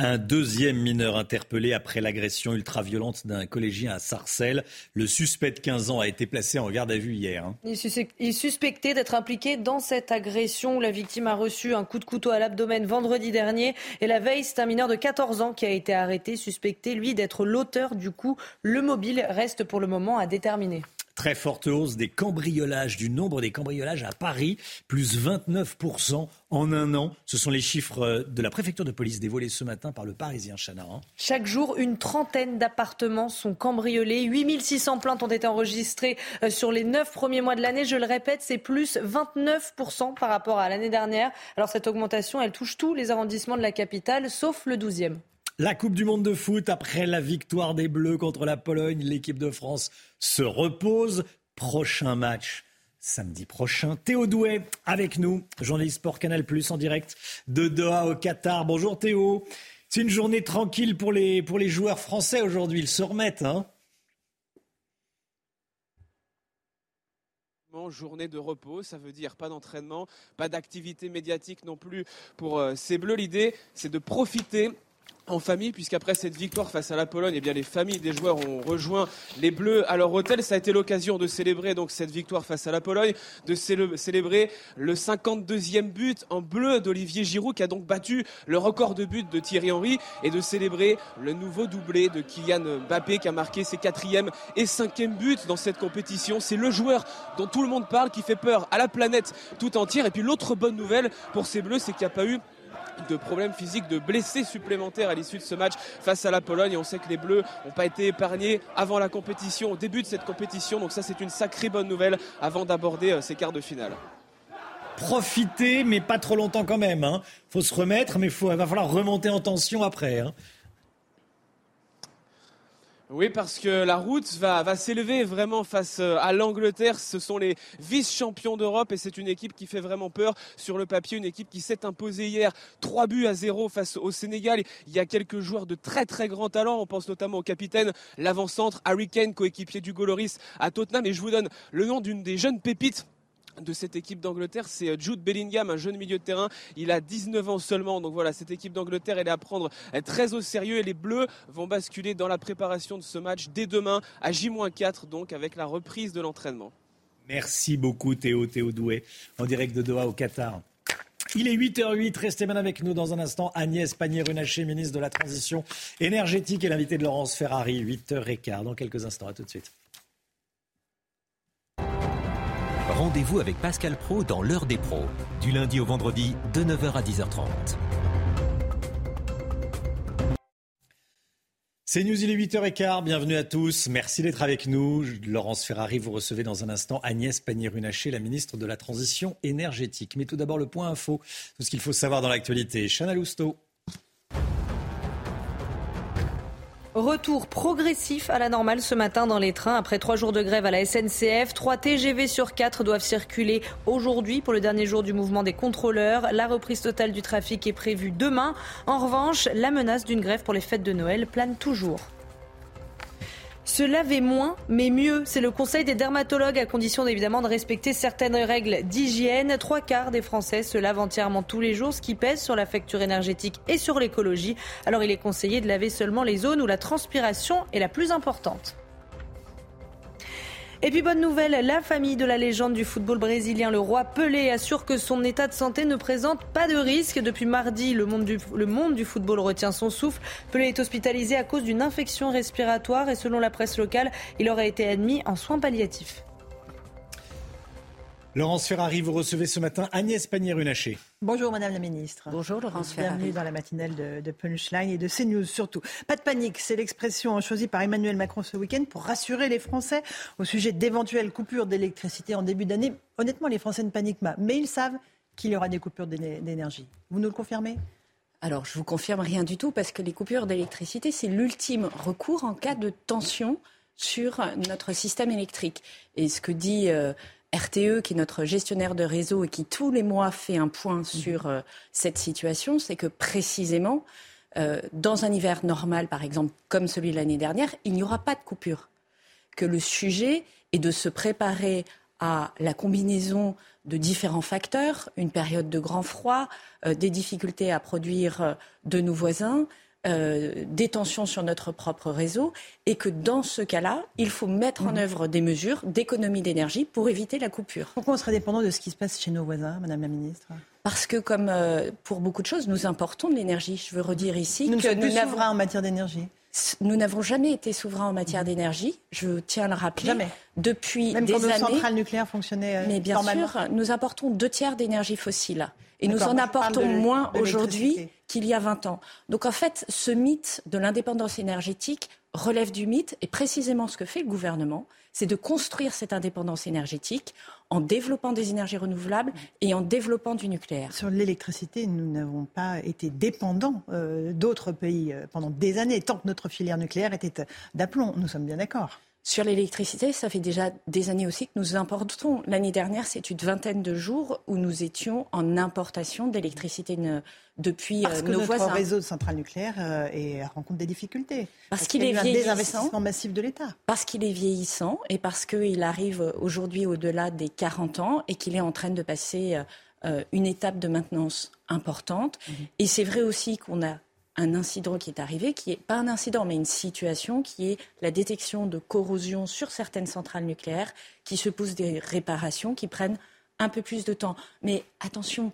Un deuxième mineur interpellé après l'agression ultra-violente d'un collégien à Sarcelles. Le suspect de 15 ans a été placé en garde à vue hier. Hein. Il est suspecté d'être impliqué dans cette agression. La victime a reçu un coup de couteau à l'abdomen vendredi dernier. Et la veille, c'est un mineur de 14 ans qui a été arrêté, suspecté, lui, d'être l'auteur du coup. Le mobile reste pour le moment à déterminer. Très forte hausse des cambriolages, du nombre des cambriolages à Paris, plus 29% en un an. Ce sont les chiffres de la préfecture de police dévoilés ce matin par le Parisien Chana. Hein. Chaque jour, une trentaine d'appartements sont cambriolés. 8600 plaintes ont été enregistrées euh, sur les neuf premiers mois de l'année. Je le répète, c'est plus 29% par rapport à l'année dernière. Alors cette augmentation, elle touche tous les arrondissements de la capitale, sauf le 12e. La Coupe du Monde de foot, après la victoire des Bleus contre la Pologne, l'équipe de France se repose. Prochain match samedi prochain. Théo Douet avec nous, journaliste Sport Canal Plus en direct de Doha au Qatar. Bonjour Théo. C'est une journée tranquille pour les, pour les joueurs français aujourd'hui. Ils se remettent. Hein journée de repos, ça veut dire pas d'entraînement, pas d'activité médiatique non plus pour euh, ces Bleus. L'idée, c'est de profiter en famille, puisqu'après cette victoire face à la Pologne, eh bien, les familles des joueurs ont rejoint les Bleus à leur hôtel. Ça a été l'occasion de célébrer donc cette victoire face à la Pologne, de célébrer le 52e but en bleu d'Olivier Giroud, qui a donc battu le record de but de Thierry Henry, et de célébrer le nouveau doublé de Kylian Mbappé, qui a marqué ses quatrième et cinquième buts dans cette compétition. C'est le joueur dont tout le monde parle, qui fait peur à la planète tout entière. Et puis l'autre bonne nouvelle pour ces Bleus, c'est qu'il n'y a pas eu de problèmes physiques, de blessés supplémentaires à l'issue de ce match face à la Pologne. Et on sait que les Bleus n'ont pas été épargnés avant la compétition, au début de cette compétition. Donc ça, c'est une sacrée bonne nouvelle avant d'aborder euh, ces quarts de finale profiter, mais pas trop longtemps quand même. Hein. Faut se remettre, mais il va falloir remonter en tension après. Hein. Oui, parce que la route va, s'élever vraiment face euh, à l'Angleterre. Ce sont les vice-champions d'Europe et c'est une équipe qui fait vraiment peur sur le papier. Une équipe qui s'est imposée hier 3 buts à 0 face au Sénégal. Il y a quelques joueurs de très très grand talent. On pense notamment au capitaine, l'avant-centre Harry Kane, coéquipier du Goloris à Tottenham. Et je vous donne le nom d'une des jeunes pépites de cette équipe d'Angleterre, c'est euh, Jude Bellingham, un jeune milieu de terrain. Il a 19 ans seulement. Donc voilà, cette équipe d'Angleterre, elle est à prendre euh, très au sérieux. Et les Bleus vont basculer dans la préparation de ce match dès demain à J-4, donc avec la reprise de l'entraînement. Merci beaucoup Théo, Théo Doué, en direct de Doha au Qatar. Il est 8h08, restez bien avec nous dans un instant. Agnès Pannier-Runacher, ministre de la Transition énergétique et l'invité de Laurence Ferrari, 8h15 dans quelques instants. À tout de suite. Rendez-vous avec Pascal Pro dans l'heure des pros, du lundi au vendredi de 9h à 10h30. C'est News, il est 8h15, bienvenue à tous, merci d'être avec nous. Laurence Ferrari, vous recevez dans un instant Agnès Pannier-Runacher, la ministre de la Transition énergétique. Mais tout d'abord le point info, tout ce qu'il faut savoir dans l'actualité. Chana Lousteau. Retour progressif à la normale ce matin dans les trains. Après trois jours de grève à la SNCF, trois TGV sur quatre doivent circuler aujourd'hui pour le dernier jour du mouvement des contrôleurs. La reprise totale du trafic est prévue demain. En revanche, la menace d'une grève pour les fêtes de Noël plane toujours. Se laver moins, mais mieux. C'est le conseil des dermatologues à condition évidemment de respecter certaines règles d'hygiène. Trois quarts des Français se lavent entièrement tous les jours, ce qui pèse sur la facture énergétique et sur l'écologie. Alors il est conseillé de laver seulement les zones où la transpiration est la plus importante. Et puis bonne nouvelle, la famille de la légende du football brésilien, le roi Pelé, assure que son état de santé ne présente pas de risque. Depuis mardi, le monde du, le monde du football retient son souffle. Pelé est hospitalisé à cause d'une infection respiratoire et selon la presse locale, il aurait été admis en soins palliatifs. Laurence Ferrari, vous recevez ce matin Agnès Pannier-Runacher. Bonjour Madame la Ministre. Bonjour Laurence Ferrari. Bienvenue dans la matinale de, de, Punchline et de CNews surtout. Pas de panique, c'est l'expression choisie par Emmanuel Macron ce week-end pour rassurer les Français au sujet d'éventuelles coupures d'électricité en début d'année. Honnêtement, les Français ne paniquent pas, mais ils savent qu'il y aura des coupures d'énergie. Vous nous le confirmez? Alors, je vous confirme rien du tout parce que les coupures d'électricité, c'est l'ultime recours en cas de tension sur notre système électrique. Et ce que dit euh, RTE, qui est notre gestionnaire de réseau et qui tous les mois fait un point mmh. sur euh, cette situation, c'est que précisément, euh, dans un hiver normal, par exemple, comme celui de l'année dernière, il n'y aura pas de coupure. Que le sujet est de se préparer à la combinaison de différents facteurs, une période de grand froid, des difficultés à produire de nos voisins, euh, des tensions sur notre propre réseau et que dans ce cas-là, il faut mettre en mhm. œuvre des mesures d'économie d'énergie pour éviter la coupure. Pourquoi on serait dépendant de ce qui se passe chez nos voisins, Madame la Ministre? Parce que, comme euh, pour beaucoup de choses, nous importons de l'énergie. Je veux redire ici nous que nous souverains en matière d'énergie. Nous n'avons jamais été souverains en matière mhm. d'énergie. Je tiens à le rappeler. Jamais. Depuis Même des quand années. nos centrales nucléaires fonctionnaient euh, Mais bien normalement. sûr, nous importons deux tiers d'énergie fossile. Et nous en apportons moins aujourd'hui qu'il y a 20 ans. Donc en fait, ce mythe de l'indépendance énergétique relève du mythe et précisément ce que fait le gouvernement, c'est de construire cette indépendance énergétique en développant des énergies renouvelables et en développant du nucléaire. Sur l'électricité, nous n'avons pas été dépendants euh, d'autres pays euh, pendant des années, tant que notre filière nucléaire était d'aplomb. Nous sommes bien d'accord. Sur l'électricité, ça fait déjà des années aussi que nous importons. L'année dernière, c'est une vingtaine de jours où nous étions en importation d'électricité depuis Parce euh, que nos notre voisins. réseau de centrales nucléaires euh, rencontre des difficultés. Parce qu'il est vieillissant. désinvestissement massif de l'État. Parce qu'il est vieillissant et parce qu'il arrive aujourd'hui au-delà des 40 ans et qu'il est en train de passer euh, une étape de maintenance importante. Mhm. Et c'est vrai aussi qu'on a un incident qui est arrivé, qui est pas un incident, mais une situation qui est la détection de corrosion sur certaines centrales nucléaires, qui se posent des réparations qui prennent un peu plus de temps. Mais attention,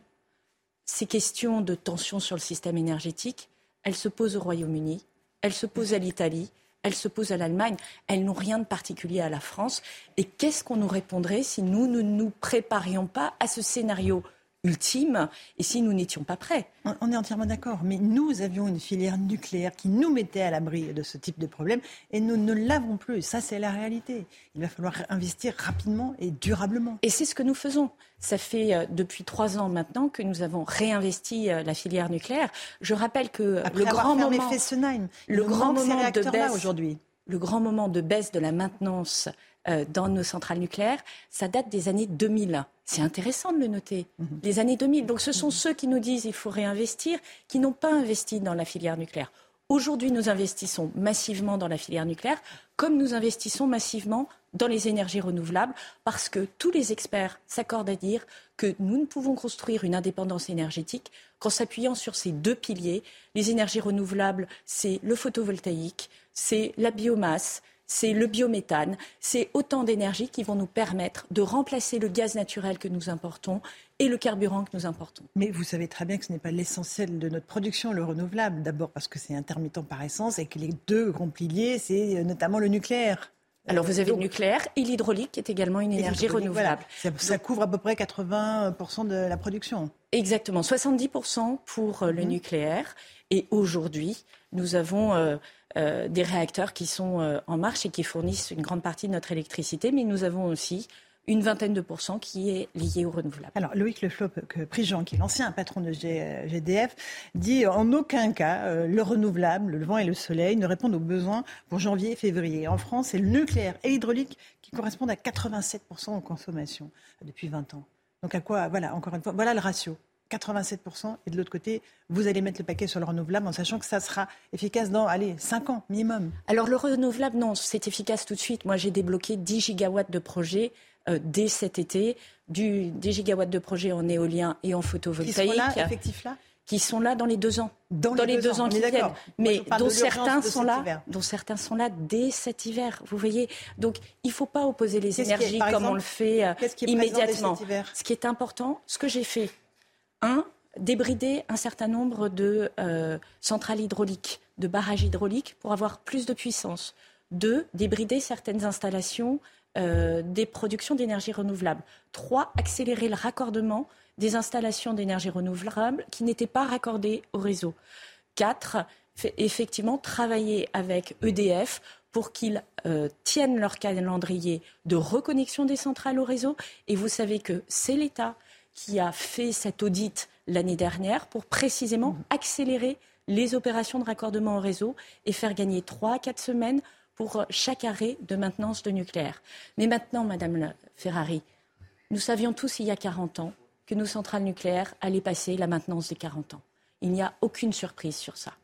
ces questions de tension sur le système énergétique, elles se posent au Royaume-Uni, elles se posent à l'Italie, elles se posent à l'Allemagne, elles n'ont rien de particulier à la France. Et qu'est-ce qu'on nous répondrait si nous ne nous préparions pas à ce scénario? Ultime et si nous n'étions pas prêts On- est entièrement d'accord, mais nous avions une filière nucléaire qui nous mettait à l'abri de ce type de problème et nous ne l'avons plus. Ça, c'est la réalité. Il va falloir investir rapidement et durablement. Et c'est ce que nous faisons. Ça fait euh, depuis trois ans maintenant que nous avons réinvesti euh, la filière nucléaire. Je rappelle que Après le avoir grand fermé moment, Fessenheim, le grand moment de baisse aujourd'hui. Le grand moment de baisse de la maintenance euh, dans nos centrales nucléaires, ça date des années 2000. C'est intéressant de le noter. Mhm. Les années 2000. Donc ce sont ceux qui nous disent qu'il faut réinvestir, qui n'ont pas investi dans la filière nucléaire. Aujourd'hui, nous investissons massivement dans la filière nucléaire, comme nous investissons massivement dans les énergies renouvelables, parce que tous les experts s'accordent à dire que nous ne pouvons construire une indépendance énergétique qu'en s'appuyant sur ces deux piliers. Les énergies renouvelables, c'est le photovoltaïque, c'est la biomasse, c'est le biométhane, c'est autant d'énergie qui vont nous permettre de remplacer le gaz naturel que nous importons et le carburant que nous importons. Mais vous savez très bien que ce n'est pas l'essentiel de notre production, le renouvelable. D'abord parce que c'est intermittent par essence et que les deux grands piliers, c'est euh, notamment le nucléaire. Alors vous avez Donc- le nucléaire et l'hydraulique qui est également une énergie l'hydraulique, voilà. renouvelable. Ça, couvre à peu près 80% de la production. Exactement, 70% pour euh, le Mhm. nucléaire. Et aujourd'hui, nous avons euh, euh, des réacteurs qui sont euh, en marche et qui fournissent une grande partie de notre électricité, mais nous avons aussi une vingtaine de pourcents qui est liée au renouvelable. Alors, Loïc Leflop, que Prigent, qui est l'ancien patron de G- euh, GDF, dit en aucun cas le renouvelable, le vent et le soleil ne répondent aux besoins pour janvier et février. En France, c'est le nucléaire et l'hydraulique qui correspondent à 87% aux consommations euh, depuis 20 ans. Donc, à quoi Voilà, encore une fois, voilà le ratio. 87% et de l'autre côté, vous allez mettre le paquet sur le renouvelable en sachant que ça sera efficace dans, allez, 5 ans minimum. Alors le renouvelable, non, c'est efficace tout de suite. Moi, j'ai débloqué 10 gigawatts de projets euh, dès cet été, du, 10 gigawatts de projets en éolien et en Qui photovoltaïque. sont là, effectifs là? Qui sont là dans les deux ans. Dans les deux ans, qui viennent. Mais dont certains sont là, hiver. dont certains sont là dès cet hiver. Vous voyez. Donc, il ne faut pas opposer les qui est- énergies comme exemple, on le fait euh, qui immédiatement. Ce qui est important, ce que j'ai fait, un, débrider un certain nombre de euh, centrales hydrauliques, de barrages hydrauliques pour avoir plus de puissance. Deux, débrider certaines installations euh, des productions d'énergie renouvelable. Trois, accélérer le raccordement des installations d'énergie renouvelable qui n'étaient pas raccordées au réseau. Quatre, effectivement, travailler avec EDF pour qu'ils euh, tiennent leur calendrier de reconnexion des centrales au réseau. Et vous savez que c'est l'État qui a fait cet audit l'année dernière pour précisément accélérer les opérations de raccordement au réseau et faire gagner trois à quatre semaines pour chaque arrêt de maintenance de nucléaire. Mais maintenant, Madame Ferrari, nous savions tous il y a 40 ans que nos centrales nucléaires allaient passer la maintenance des 40 ans. Il n'y a aucune surprise sur ça.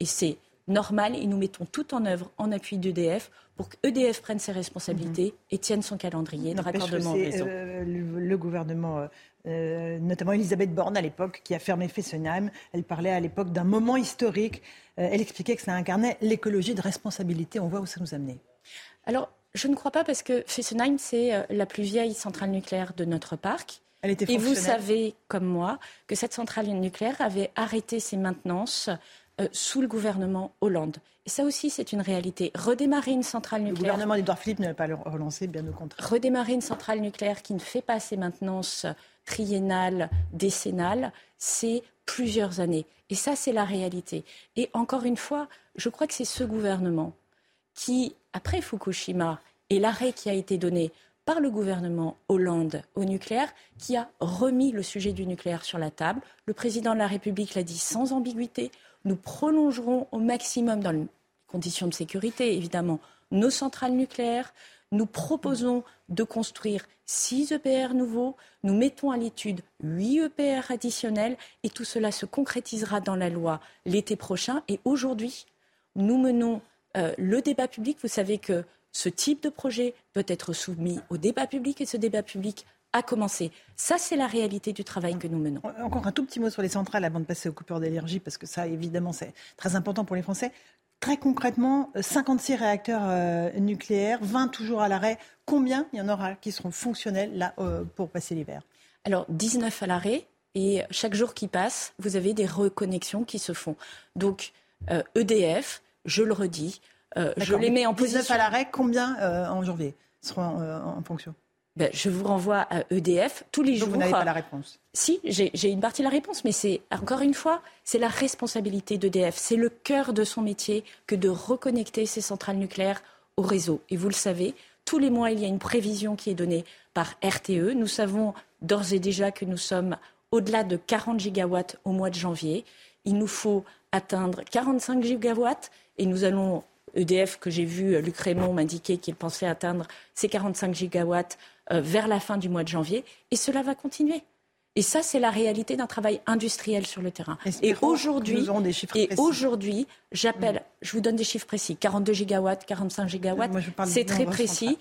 Et c'est normal et nous mettons tout en œuvre en appui d'EDF pour qu'EDF prenne ses responsabilités mhm. et tienne son calendrier de raccordement réseau. Euh, le, gouvernement, euh, euh, notamment Elisabeth Borne à l'époque, qui a fermé Fessenheim, elle parlait à l'époque d'un moment historique. elle expliquait que ça incarnait l'écologie de responsabilité. On voit où ça nous amenait. Alors, je ne crois pas parce que Fessenheim, c'est la plus vieille centrale nucléaire de notre parc. Elle était et vous savez, comme moi, que cette centrale nucléaire avait arrêté ses maintenances euh, sous le gouvernement Hollande. Et ça aussi, c'est une réalité. Redémarrer une centrale nucléaire. Le gouvernement d'Edouard Philippe ne va pas le relancer, bien au contraire. Redémarrer une centrale nucléaire qui ne fait pas ses maintenances triennales, décennales, c'est plusieurs années. Et ça, c'est la réalité. Et encore une fois, je crois que c'est ce gouvernement qui, après Fukushima et l'arrêt qui a été donné par le gouvernement Hollande au nucléaire, qui a remis le sujet du nucléaire sur la table. Le président de la République l'a dit sans ambiguïté. Nous prolongerons au maximum, dans les conditions de sécurité évidemment, nos centrales nucléaires. Nous proposons de construire 6 EPR nouveaux. Nous mettons à l'étude 8 EPR additionnels. Et tout cela se concrétisera dans la loi l'été prochain. Et aujourd'hui, nous menons euh, le débat public. Vous savez que ce type de projet doit être soumis au débat public et ce débat public a commencé. Ça, c'est la réalité du travail que nous menons. Encore un tout petit mot sur les centrales avant de passer aux coupures d'énergie, parce que ça, évidemment, c'est très important pour les Français. Très concrètement, 56 réacteurs euh, nucléaires, 20 toujours à l'arrêt. Combien il y en aura qui seront fonctionnels là euh, pour passer l'hiver? Alors, 19 à l'arrêt. Et chaque jour qui passe, vous avez des reconnexions qui se font. Donc, EDF, euh, e je le redis, je les mets en 19 position. à l'arrêt, combien en janvier seront en fonction? Ben, je vous renvoie à EDF tous les jours. Vous n'avez pas la réponse. Si, j'ai une partie de la réponse, mais c'est encore une fois, c'est la responsabilité d'EDF. C'est le cœur de son métier que de reconnecter ces centrales nucléaires au réseau. Et vous le savez, tous les mois, il y a une prévision qui est donnée par RTE. Nous savons d'ores et déjà que nous sommes au-delà de 40 gigawatts au mois de janvier. Il nous faut atteindre 45 gigawatts et nous allons EDF que j'ai vu, Luc Raymond m'indiquer qu'il pensait atteindre ces 45 gigawatts vers la fin du mois de janvier. Et cela va continuer. Et ça, c'est la réalité d'un travail industriel sur le terrain. Et aujourd'hui, et aujourd'hui, j'appelle, je vous donne des chiffres précis, 42 gigawatts, 45 gigawatts, c'est très précis.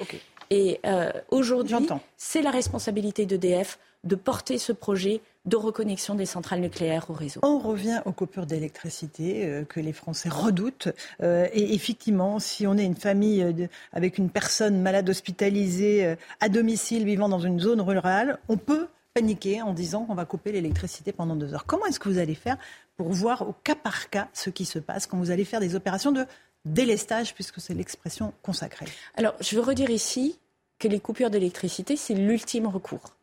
Et euh, aujourd'hui, c'est la responsabilité d'EDF de porter ce projet de reconnexion des centrales nucléaires au réseau. On revient aux coupures d'électricité euh, que les Français redoutent. Euh, et effectivement, si on est une famille euh, avec une personne malade hospitalisée à domicile vivant dans une zone rurale, on peut paniquer en disant qu'on va couper l'électricité pendant deux heures. Comment est-ce que vous allez faire pour voir au cas par cas ce qui se passe quand vous allez faire des opérations de délestage, puisque c'est l'expression consacrée? Alors, je veux redire ici que les coupures d'électricité, c'est l'ultime recours.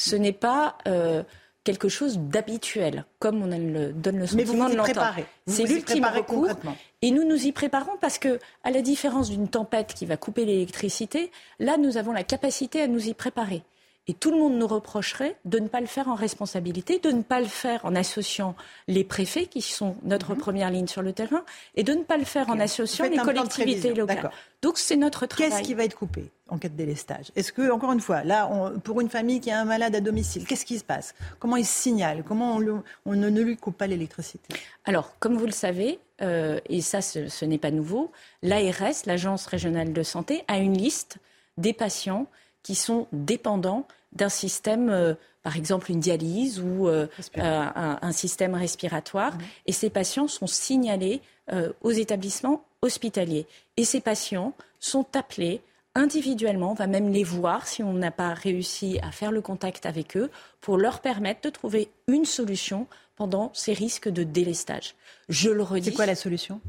Ce n'est pas quelque chose d'habituel, comme on le, donne le sentiment de l'entendre. C'est l'ultime recours. Et nous nous y préparons parce que, à la différence d'une tempête qui va couper l'électricité, là, nous avons la capacité à nous y préparer. Et tout le monde nous reprocherait de ne pas le faire en responsabilité, de ne pas le faire en associant les préfets, qui sont notre mhm. première ligne sur le terrain, et de ne pas le faire en associant les collectivités locales. Donc c'est notre travail. Qu'est-ce qui va être coupé en cas de délestage? Est-ce que, encore une fois, là, pour une famille qui a un malade à domicile, qu'est-ce qui se passe? Comment il se signale? Comment on, ne, lui coupe pas l'électricité? Alors, comme vous le savez, euh, et ça ce n'est pas nouveau, l'ARS, l'Agence régionale de santé, a une liste des patients qui sont dépendants d'un système, euh, par exemple une dialyse ou euh, un, système respiratoire. Mhm. Et ces patients sont signalés euh, aux établissements hospitaliers. Et ces patients sont appelés individuellement, on va même les voir si on n'a pas réussi à faire le contact avec eux, pour leur permettre de trouver une solution pendant ces risques de délestage. Je le redis. C'est quoi la solution?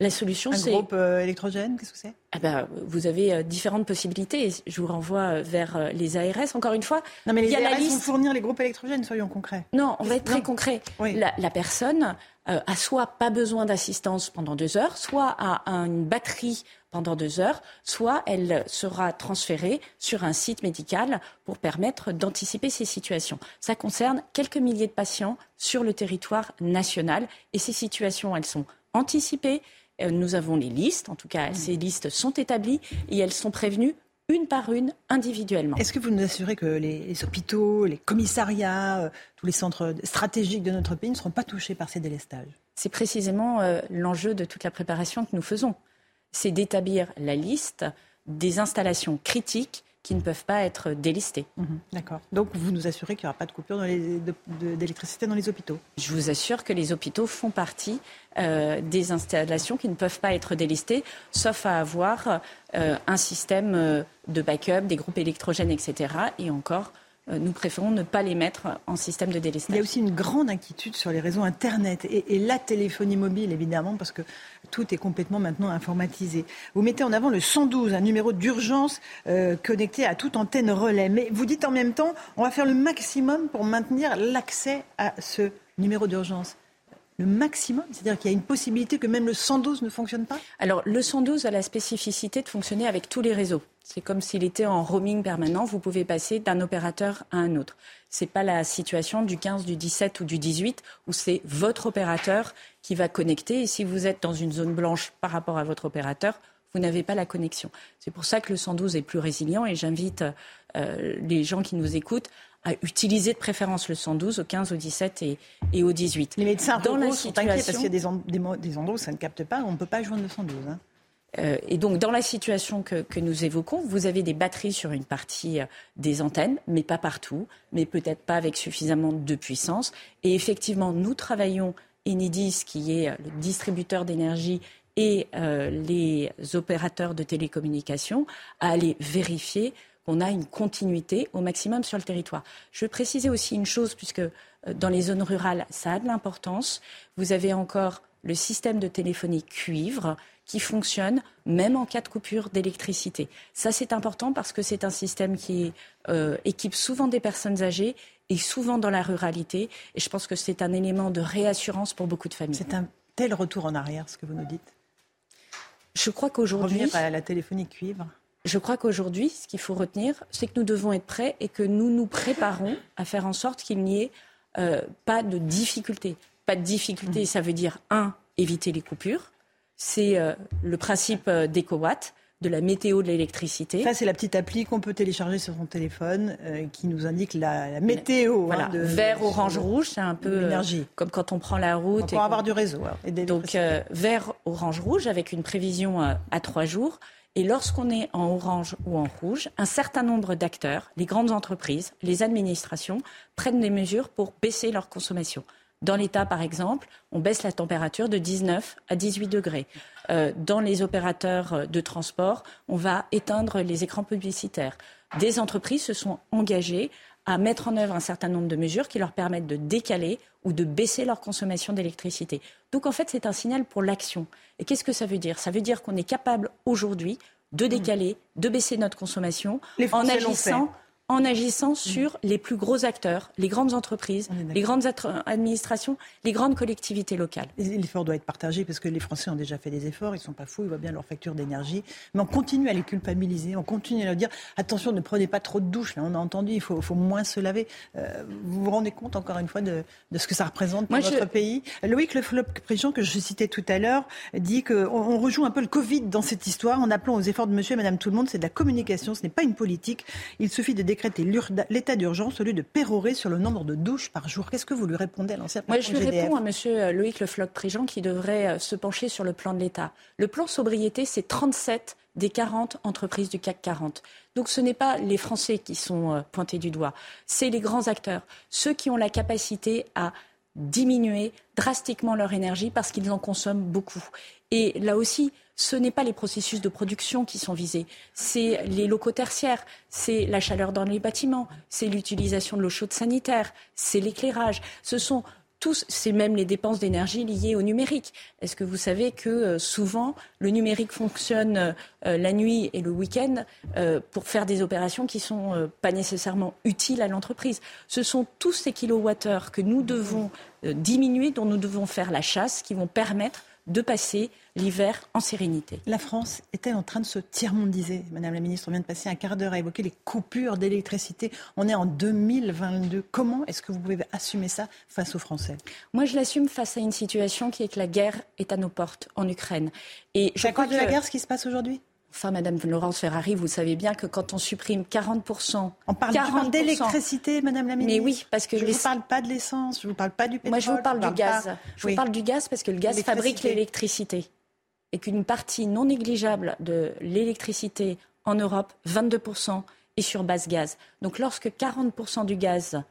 La solution, c'est. Un groupe euh, électrogène, qu'est-ce que c'est? Ah ben, Vous avez euh, différentes possibilités. Je vous renvoie euh, vers les ARS. Encore une fois, non, mais les il y a ARS la liste... vont fournir les groupes électrogènes, soyons concrets. Non, on va être très concret. La, personne a soit pas besoin d'assistance pendant deux heures, soit a une batterie pendant deux heures, soit elle sera transférée sur un site médical pour permettre d'anticiper ces situations. Ça concerne quelques milliers de patients sur le territoire national et ces situations, elles sont anticipées Euh, nous avons les listes, en tout cas, ces listes sont établies et elles sont prévenues une par une, individuellement. Est-ce que vous nous assurez que les, hôpitaux, les commissariats, euh, tous les centres stratégiques de notre pays ne seront pas touchés par ces délestages? C'est précisément euh, l'enjeu de toute la préparation que nous faisons. C'est d'établir la liste des installations critiques qui ne peuvent pas être délistés. Mhm, d'accord. Donc vous nous assurez qu'il n'y aura pas de coupure d'électricité dans les hôpitaux Je vous assure que les hôpitaux font partie euh, des installations qui ne peuvent pas être délistées, sauf à avoir euh, un système euh, de backup, des groupes électrogènes, etc. Et encore, nous préférons ne pas les mettre en système de délestage. Il y a aussi une grande inquiétude sur les réseaux Internet et, la téléphonie mobile, évidemment, parce que tout est complètement maintenant informatisé. Vous mettez en avant le 112, un numéro d'urgence euh, connecté à toute antenne relais. Mais vous dites en même temps, on va faire le maximum pour maintenir l'accès à ce numéro d'urgence le maximum C'est-à-dire qu'il y a une possibilité que même le 112 ne fonctionne pas? Alors, le 112 a la spécificité de fonctionner avec tous les réseaux. C'est comme s'il était en roaming permanent. Vous pouvez passer d'un opérateur à un autre. Ce n'est pas la situation du 15, du 17 ou du 18 où c'est votre opérateur qui va connecter. Et si vous êtes dans une zone blanche par rapport à votre opérateur, vous n'avez pas la connexion. C'est pour ça que le 112 est plus résilient et j'invite euh, les gens qui nous écoutent à utiliser de préférence le 112 au 15, au 17 et, au 18. Les médecins dans la sont inquiets parce qu'il y a des, endroits où ça ne capte pas, on ne peut pas joindre le 112. Euh, et donc, dans la situation que, nous évoquons, vous avez des batteries sur une partie euh, des antennes, mais pas partout, mais peut-être pas avec suffisamment de puissance. Et effectivement, nous travaillons, Enidis, qui est euh, le distributeur d'énergie, et les opérateurs de télécommunications, à aller vérifier qu'on a une continuité au maximum sur le territoire. Je veux préciser aussi une chose, puisque dans les zones rurales, ça a de l'importance. Vous avez encore le système de téléphonie cuivre qui fonctionne même en cas de coupure d'électricité. Ça, c'est important parce que c'est un système qui euh, équipe souvent des personnes âgées et souvent dans la ruralité. Et je pense que c'est un élément de réassurance pour beaucoup de familles. C'est un tel retour en arrière, ce que vous nous dites Je crois qu'aujourd'hui... Revenir à la téléphonie cuivre je crois qu'aujourd'hui, ce qu'il faut retenir, c'est que nous devons être prêts et que nous nous préparons à faire en sorte qu'il n'y ait euh, pas de difficultés. Pas de difficultés, mmh. ça veut dire, un, éviter les coupures c'est euh, le principe euh, d'EcoWatt de la météo de l'électricité. Ça, c'est la petite appli qu'on peut télécharger sur son téléphone euh, qui nous indique la, météo. Hein, voilà, vert, orange, rouge, c'est un peu comme quand on prend la route. Pour avoir du réseau. donc, vert, orange, rouge, avec une prévision à trois jours. Et lorsqu'on est en orange ou en rouge, un certain nombre d'acteurs, les grandes entreprises, les administrations, prennent des mesures pour baisser leur consommation. Dans l'État, par exemple, on baisse la température de 19 à 18 degrés. Euh, dans les opérateurs de transport, on va éteindre les écrans publicitaires. Des entreprises se sont engagées à mettre en œuvre un certain nombre de mesures qui leur permettent de décaler ou de baisser leur consommation d'électricité. Donc en fait, c'est un signal pour l'action. Et qu'est-ce que ça veut dire? Ça veut dire qu'on est capable aujourd'hui de décaler, de baisser notre consommation en agissant en agissant sur les plus gros acteurs, les grandes entreprises, les grandes administrations, les grandes collectivités locales. L'effort doit être partagé parce que les Français ont déjà fait des efforts, ils ne sont pas fous, ils voient bien leur facture d'énergie. Mais on continue à les culpabiliser, on continue à leur dire attention, ne prenez pas trop de douches. Là, on a entendu, il faut, moins se laver. Euh, vous vous rendez compte encore une fois de, ce que ça représente pour notre pays? Loïc Le Flop-Préjean, que je citais tout à l'heure, dit qu'on on rejoue un peu le Covid dans cette histoire en appelant aux efforts de monsieur et madame tout le monde. C'est de la communication, ce n'est pas une politique. Il suffit de décréter l'état d'urgence au lieu de pérorer sur le nombre de douches par jour. Qu'est-ce que vous lui répondez à l'ancien Moi, je lui réponds à M. Loïc Le Floch-Prigent qui devrait euh, se pencher sur le plan de l'État. Le plan sobriété, c'est 37 des 40 entreprises du CAC 40. Donc ce n'est pas les Français qui sont euh, pointés du doigt, c'est les grands acteurs, ceux qui ont la capacité à diminuer drastiquement leur énergie parce qu'ils en consomment beaucoup. Et là aussi, ce n'est pas les processus de production qui sont visés, c'est les locaux tertiaires, c'est la chaleur dans les bâtiments, c'est l'utilisation de l'eau chaude sanitaire, c'est l'éclairage. Ce sont tous, c'est même les dépenses d'énergie liées au numérique. Est-ce que vous savez que euh, souvent le numérique fonctionne euh, la nuit et le week-end euh, pour faire des opérations qui ne sont pas nécessairement utiles à l'entreprise? Ce sont tous ces kilowattheures que nous devons diminuer, dont nous devons faire la chasse, qui vont permettre de passer l'hiver en sérénité. La France est-elle en train de se tiers-mondiser Madame la ministre, on vient de passer un quart d'heure à évoquer les coupures d'électricité. On est en 2022. Comment est-ce que vous pouvez assumer ça face aux Français? Moi, je l'assume face à une situation qui est que la guerre est à nos portes en Ukraine. Et je crois que la guerre, ce qui se passe aujourd'hui? Enfin, Madame Laurence Ferrari, vous savez bien que quand on supprime 40%. On parle d'électricité, Madame la ministre. Mais oui, parce que. Je ne vous parle pas de l'essence, je ne vous parle pas du pétrole. Moi, je vous parle du gaz. Je vous parle du gaz parce que le gaz fabrique l'électricité. Et qu'une partie non négligeable de l'électricité en Europe, 22%, est sur base gaz. Donc lorsque 40% du gaz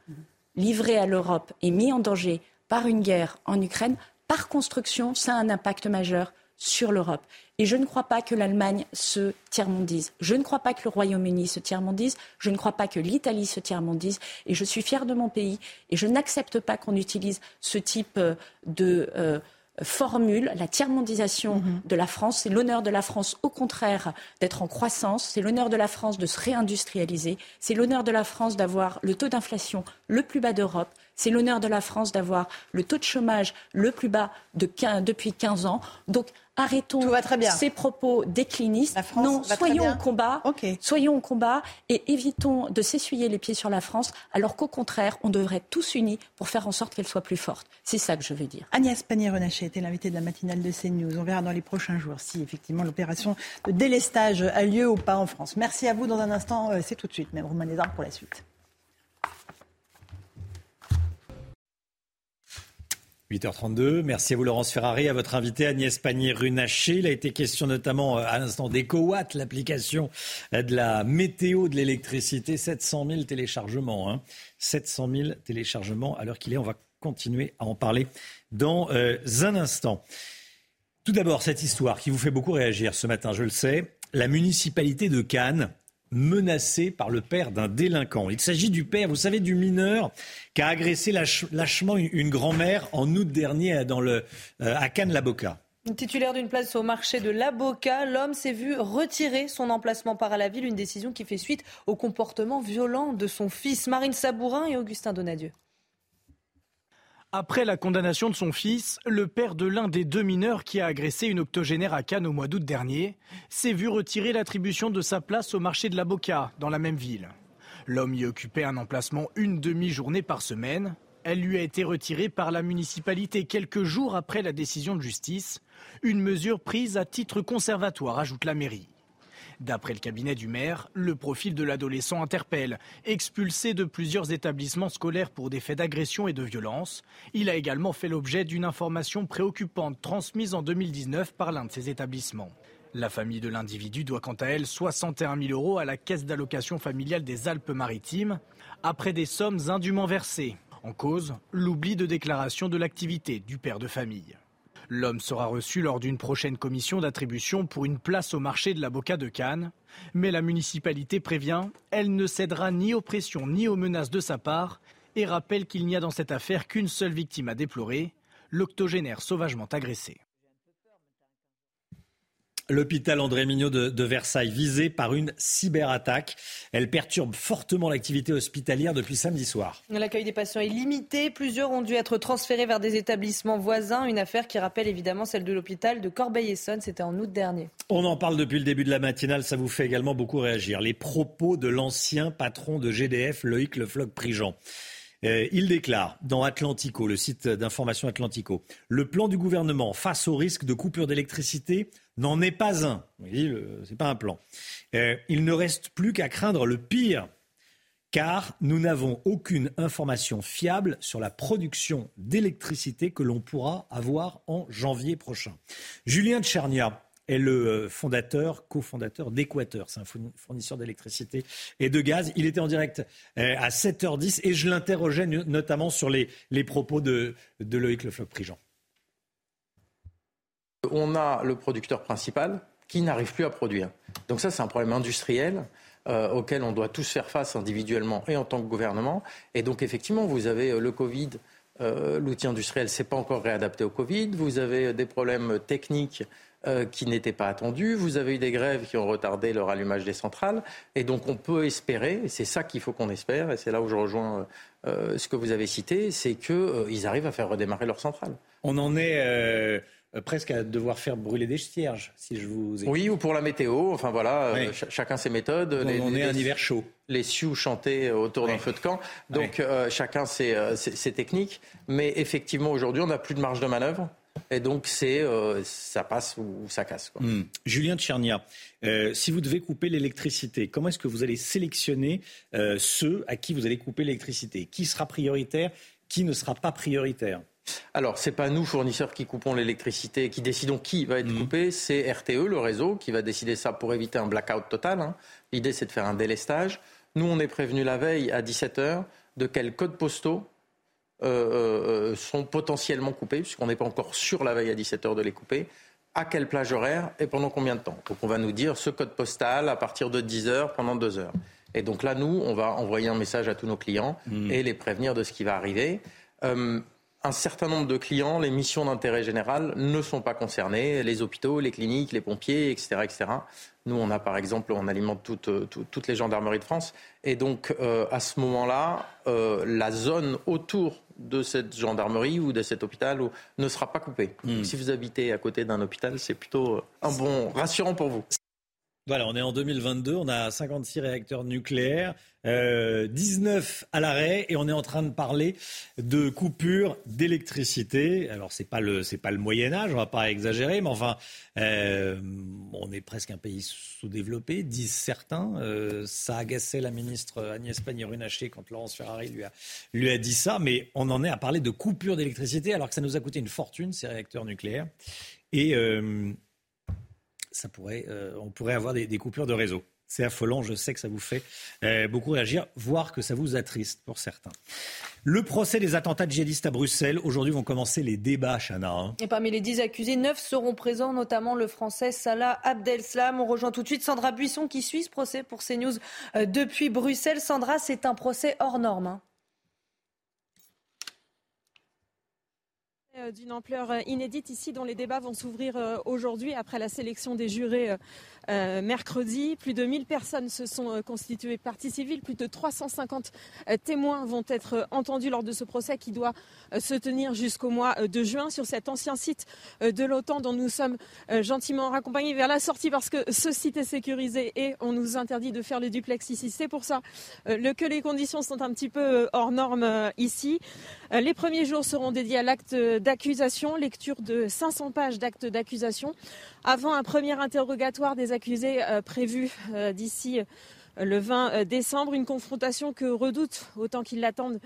livré à l'Europe est mis en danger par une guerre en Ukraine, par construction, ça a un impact majeur sur l'Europe. Et je ne crois pas que l'Allemagne se tiers-mondise. Je ne crois pas que le Royaume-Uni se tiers-mondise. Je ne crois pas que l'Italie se tiers-mondise. Et je suis fière de mon pays. Et je n'accepte pas qu'on utilise ce type euh, de euh, formule, la tiers-mondisation mhm. de la France. C'est l'honneur de la France, au contraire, d'être en croissance. C'est l'honneur de la France de se réindustrialiser. C'est l'honneur de la France d'avoir le taux d'inflation le plus bas d'Europe. C'est l'honneur de la France d'avoir le taux de chômage le plus bas depuis 15 ans. Donc, arrêtons ces propos déclinistes. non, soyons au combat, soyons au combat et évitons de s'essuyer les pieds sur la France, alors qu'au contraire, on devrait être tous unis pour faire en sorte qu'elle soit plus forte. C'est ça que je veux dire. Agnès Pannier-Renaché était l'invitée de la matinale de CNews. On verra dans les prochains jours si effectivement l'opération de délestage a lieu ou pas en France. Merci à vous. Dans un instant, euh, c'est tout de suite. Même Romain Lézard pour la suite. 8h32. Merci à vous, Laurence Ferrari, à votre invité Agnès Pannier-Runacher. Il a été question notamment euh, à l'instant d'EcoWatt, l'application euh, de la météo de l'électricité. 700 000 téléchargements. Hein. 700 000 téléchargements à l'heure qu'il est. On va continuer à en parler dans euh, un instant. Tout d'abord, cette histoire qui vous fait beaucoup réagir ce matin, je le sais. La municipalité de Cannes menacé par le père d'un délinquant. Il s'agit du père, vous savez, du mineur qui a agressé lâchement une grand-mère en août dernier dans le, euh, à Cannes-la-Boca. Titulaire d'une place au marché de La Boca, l'homme s'est vu retirer son emplacement par la ville, une décision qui fait suite au comportement violent de son fils. Marine Sabourin et Augustin Donadieu. Après la condamnation de son fils, le père de l'un des deux mineurs qui a agressé une octogénaire à Cannes au mois d'août dernier s'est vu retirer l'attribution de sa place au marché de la Boca, dans la même ville. L'homme y occupait un emplacement une demi-journée par semaine. Elle lui a été retirée par la municipalité quelques jours après la décision de justice, une mesure prise à titre conservatoire, ajoute la mairie. D'après le cabinet du maire, le profil de l'adolescent interpelle. Expulsé de plusieurs établissements scolaires pour des faits d'agression et de violence, il a également fait l'objet d'une information préoccupante transmise en 2019 par l'un de ses établissements. La famille de l'individu doit quant à elle 61 000 euros à la caisse d'allocation familiale des Alpes-Maritimes, après des sommes indûment versées. En cause, l'oubli de déclaration de l'activité du père de famille. L'homme sera reçu lors d'une prochaine commission d'attribution pour une place au marché de la Boca de Cannes. Mais la municipalité prévient, elle ne cédera ni aux pressions ni aux menaces de sa part et rappelle qu'il n'y a dans cette affaire qu'une seule victime à déplorer, l'octogénaire sauvagement agressé. L'hôpital André Mignot de, Versailles visé par une cyberattaque. Elle perturbe fortement l'activité hospitalière depuis samedi soir. L'accueil des patients est limité. Plusieurs ont dû être transférés vers des établissements voisins. Une affaire qui rappelle évidemment celle de l'hôpital de Corbeil-Essonne. C'était en août dernier. On en parle depuis le début de la matinale. Ça vous fait également beaucoup réagir. Les propos de l'ancien patron de GDF, Loïc Le Floch-Prigent. Euh, il déclare dans Atlantico, le site d'information Atlantico, le plan du gouvernement face au risque de coupure d'électricité n'en est pas un. Ce n'est pas un plan. Euh, il ne reste plus qu'à craindre le pire, car nous n'avons aucune information fiable sur la production d'électricité que l'on pourra avoir en janvier prochain. Julien Tchernia est le euh, fondateur, cofondateur d'Équateur. C'est un fournisseur d'électricité et de gaz. Il était en direct euh, à 7h10 et je l'interrogeais notamment sur les, propos de, de Loïc Lefloc-Prigent. On a le producteur principal qui n'arrive plus à produire. Donc ça, c'est un problème industriel. Euh, auquel on doit tous faire face individuellement et en tant que gouvernement. Et donc effectivement, vous avez le Covid, l'outil industriel s'est pas encore réadapté au Covid, vous avez des problèmes techniques euh, qui n'étaient pas attendus. Vous avez eu des grèves qui ont retardé leur allumage des centrales. Et donc on peut espérer, et c'est ça qu'il faut qu'on espère, et c'est là où je rejoins euh, ce que vous avez cité, c'est qu'ils arrivent à faire redémarrer leurs centrales. On en est euh, presque à devoir faire brûler des cierges, si je vous écoute. Oui, ou pour la météo. Enfin voilà, euh, ch- chacun ses méthodes. On- on est un hiver chaud. Les Sioux chantaient autour d'un feu de camp. Donc euh, chacun ses, euh, ses- ses techniques. Mais effectivement, aujourd'hui, on n'a plus de marge de manœuvre. Et donc, c'est euh, ça passe ou ça casse. quoi. Hmm. Julien Tchernia, euh, si vous devez couper l'électricité, comment est-ce que vous allez sélectionner euh, ceux à qui vous allez couper l'électricité? Qui sera prioritaire Qui ne sera pas prioritaire? Alors, c'est pas nous, fournisseurs, qui coupons l'électricité, qui décidons qui va être coupé. C'est RTE, le réseau, qui va décider ça pour éviter un blackout total. hein. L'idée, c'est de faire un délestage. Nous, on est prévenu la veille à 17h de quels codes postaux euh, euh, sont potentiellement coupés, puisqu'on n'est pas encore sûr la veille à 17h de les couper. À quelle plage horaire et pendant combien de temps Donc, on va nous dire ce code postal à partir de 10h pendant 2 heures. Et donc là, nous, on va envoyer un message à tous nos clients et les prévenir de ce qui va arriver. Euh, un certain nombre de clients, les missions d'intérêt général ne sont pas concernées. Les hôpitaux, les cliniques, les pompiers, etc. etc. Nous, on a par exemple, on alimente toutes, tout- toutes les gendarmeries de France. Et donc, euh, à ce moment-là, euh, la zone autour de cette gendarmerie ou de cet hôpital ou- ne sera pas coupée. Donc, si vous habitez à côté d'un hôpital, c'est plutôt euh, un bon rassurant pour vous. Voilà, on est en 2022, on a 56 réacteurs nucléaires, euh, 19 à l'arrêt et on est en train de parler de coupure d'électricité. Alors c'est pas le pas le Moyen Âge, on va pas exagérer, mais enfin euh, on est presque un pays sous-développé, disent certains. Euh, ça agaçait la ministre Agnès Pannier-Runacher quand Laurence Ferrari lui a lui a dit ça, mais on en est à parler de coupure d'électricité alors que ça nous a coûté une fortune ces réacteurs nucléaires et euh, euh, on pourrait avoir des, coupures de réseau. C'est affolant, je sais que ça vous fait euh, beaucoup réagir, voire que ça vous attriste pour certains. Le procès des attentats djihadistes à Bruxelles, aujourd'hui vont commencer les débats, Chana. hein. Et parmi les dix accusés, neuf seront présents, notamment le français Salah Abdeslam. On rejoint tout de suite Sandra Buisson qui suit ce procès pour CNews euh, depuis Bruxelles. Sandra, c'est un procès hors norme. hein. D'une ampleur euh, inédite ici dont les débats vont s'ouvrir euh, aujourd'hui après la sélection des jurés euh, euh, mercredi. Plus de 1000 personnes se sont euh, constituées partie civile, plus de 350 euh, témoins vont être euh, entendus lors de ce procès qui doit euh, se tenir jusqu'au mois euh, de juin sur cet ancien site euh, de l'OTAN dont nous sommes euh, gentiment raccompagnés vers la sortie parce que ce site est sécurisé et on nous interdit de faire le duplex ici. C'est pour ça euh, que les conditions sont un petit peu euh, hors normes euh, ici. Euh, Les premiers jours seront dédiés à l'acte d'accusation, lecture de 500 pages d'actes d'accusation, avant un premier interrogatoire des accusés euh, prévu euh, d'ici euh, le 20 euh, décembre, une confrontation que redoutent autant qu'ils l'attendent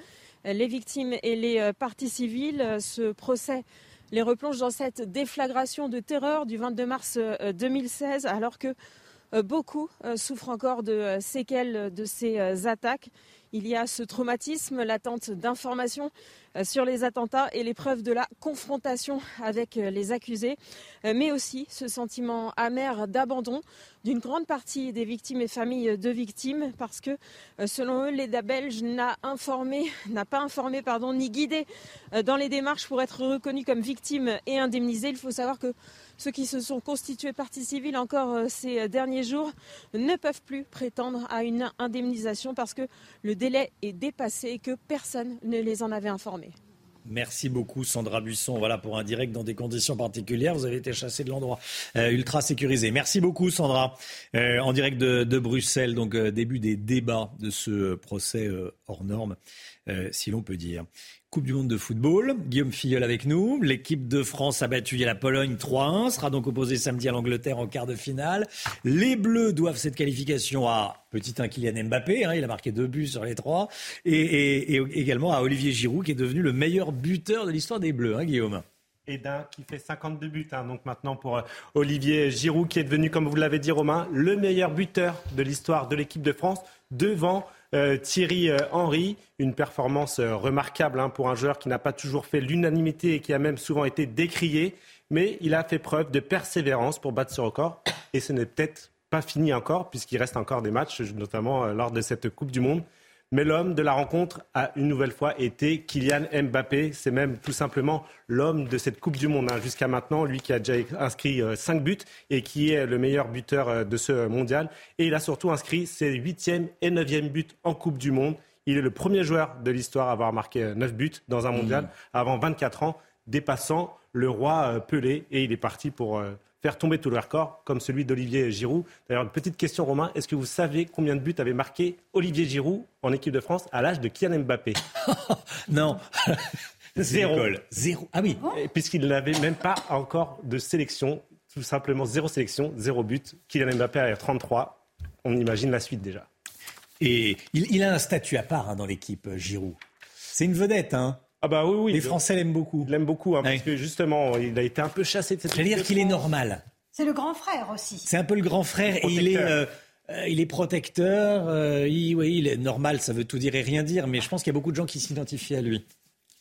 les victimes et les parties civiles. Ce procès les replonge dans cette déflagration de terreur du 22 mars euh, 2016, alors que beaucoup souffrent encore de séquelles de ces attaques. Il y a ce traumatisme, l'attente d'informations euh, sur les attentats et l'épreuve de la confrontation avec euh, les accusés, euh, mais aussi ce sentiment amer d'abandon d'une grande partie des victimes et familles de victimes, parce que selon eux, l'État belge n'a informé, n'a pas informé, ni guidé dans les démarches pour être reconnus comme victimes et indemnisés. Il faut savoir que ceux qui se sont constitués partie civile encore euh, ces derniers jours ne peuvent plus prétendre à une indemnisation parce que le délai est dépassé et que personne ne les en avait informés. Merci beaucoup Sandra Buisson. Voilà pour un direct dans des conditions particulières. Vous avez été chassé de l'endroit euh, ultra sécurisé. Merci beaucoup Sandra. Euh, en direct de, Bruxelles, donc début des débats de ce procès hors norme, euh, si l'on peut dire. Coupe du monde de football, Guillaume Filleul avec nous. L'équipe de France a battu la Pologne 3-1, sera donc opposée samedi à l'Angleterre en quart de finale. Les Bleus doivent cette qualification à petit 1 Kylian Mbappé, hein, il a marqué deux buts sur les trois, et, également à Olivier Giroud qui est devenu le meilleur buteur de l'histoire des Bleus, hein, Guillaume. et d'un qui fait 52 buts. hein. Donc maintenant pour euh, Olivier Giroud qui est devenu, comme vous l'avez dit Romain, le meilleur buteur de l'histoire de l'équipe de France devant euh, Thierry euh, Henry. Une performance euh, remarquable hein, pour un joueur qui n'a pas toujours fait l'unanimité et qui a même souvent été décrié. Mais il a fait preuve de persévérance pour battre ce record. Et ce n'est peut-être pas fini encore puisqu'il reste encore des matchs, notamment lors de cette Coupe du Monde. Mais l'homme de la rencontre a une nouvelle fois été Kylian Mbappé. C'est même tout simplement l'homme de cette Coupe du Monde hein. jusqu'à maintenant, lui qui a déjà inscrit 5 buts et qui est le meilleur buteur euh, de ce mondial. Et il a surtout inscrit ses 8e et 9e buts en Coupe du Monde. Il est le premier joueur de l'histoire à avoir marqué 9 buts dans un mondial avant 24 ans. dépassant le roi Pelé. Et il est parti pour faire tomber tout le record, comme celui d'Olivier Giroud. D'ailleurs, une petite question, Romain. Est-ce que vous savez combien de buts avait marqué Olivier Giroud en équipe de France à l'âge de Kylian Mbappé? Non. Zéro. Zéro. Ah oui. Puisqu'il n'avait même pas encore de sélection. Tout simplement zéro sélection, zéro but. Kylian Mbappé a 33. On imagine la suite déjà. Et il, a un statut à part hein, dans l'équipe, Giroud. C'est une vedette, hein ah bah oui, oui. Les Français l'aiment beaucoup. L'aiment beaucoup, hein, parce que justement, il a été un peu chassé de cette. J'allais dire qu'il est normal. C'est le grand frère aussi. C'est un peu le grand frère et il est. Euh, euh, il est protecteur, il, oui, il est normal, ça veut tout dire et rien dire, mais je pense qu'il y a beaucoup de gens qui s'identifient à lui.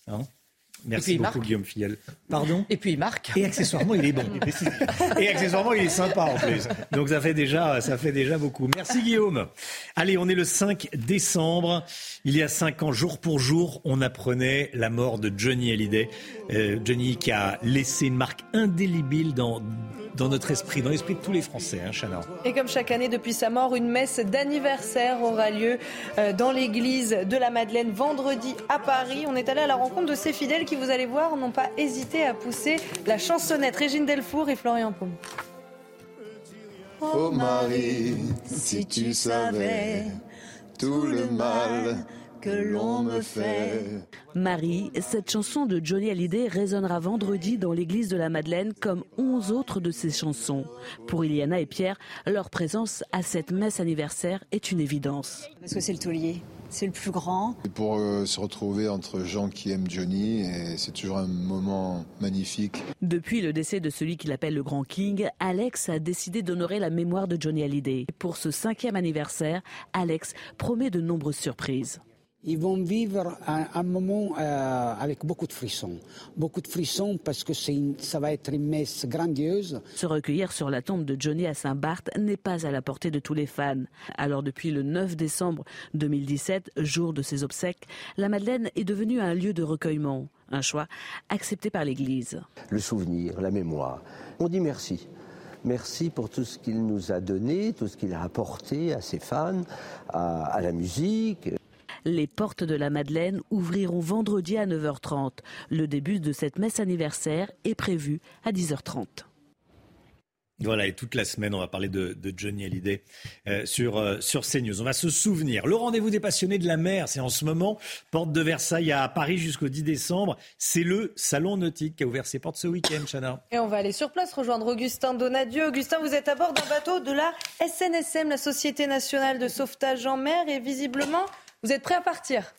Hein Merci beaucoup, Guillaume Filleul. Pardon Et puis il marque. Et accessoirement, il est bon. Et accessoirement, il est sympa en plus. Donc ça fait déjà, ça fait déjà beaucoup. Merci Guillaume. Allez, on est le 5 décembre. Il y a cinq ans, jour pour jour, on apprenait la mort de Johnny Hallyday. Euh, Johnny qui a laissé une marque indélébile dans dans notre esprit, dans l'esprit de tous les Français, hein, Chana. Et comme chaque année depuis sa mort, une messe d'anniversaire aura lieu euh, dans l'église de la Madeleine vendredi à Paris. On est allé à la rencontre de ces fidèles qui, vous allez voir, n'ont pas hésité à pousser la chansonnette Régine Delfour et Florian Paume. Oh Marie, si tu savais tout le mal que l'on me fait. Marie, cette chanson de Johnny Hallyday résonnera vendredi dans l'église de la Madeleine comme onze autres de ses chansons. Pour Iliana et Pierre, leur présence à cette messe anniversaire est une évidence. Parce que c'est le taulier. C'est le plus grand. pour euh, se retrouver entre gens qui aiment Johnny, et c'est toujours un moment magnifique. Depuis le décès de celui qu'il appelle le Grand King, Alex a décidé d'honorer la mémoire de Johnny Hallyday. Pour ce cinquième anniversaire, Alex promet de nombreuses surprises ils vont vivre un, moment euh, avec beaucoup de frissons. Beaucoup de frissons parce que ça va être une messe grandiose. Se recueillir sur la tombe de Johnny à Saint-Barth n'est pas à la portée de tous les fans. Alors depuis le 9 décembre 2017, jour de ses obsèques, la Madeleine est devenue un lieu de recueillement. Un choix accepté par l'Église. Le souvenir, la mémoire. On dit merci. Merci pour tout ce qu'il nous a donné, tout ce qu'il a apporté à ses fans, à la musique. Les portes de la Madeleine ouvriront vendredi à 9h30. Le début de cette messe anniversaire est prévu à 10h30. Voilà, et toute la semaine, on va parler de, Johnny Hallyday euh, sur, euh, sur CNews. On va se souvenir. Le rendez-vous des passionnés de la mer, c'est en ce moment, porte de Versailles à Paris jusqu'au 10 décembre. C'est le salon nautique qui a ouvert ses portes ce week-end, Chana. Et on va aller sur place rejoindre Augustin Donadieu. Augustin, vous êtes à bord d'un bateau de la SNSM, la Société nationale de sauvetage en mer, et visiblement, vous êtes prêt à partir?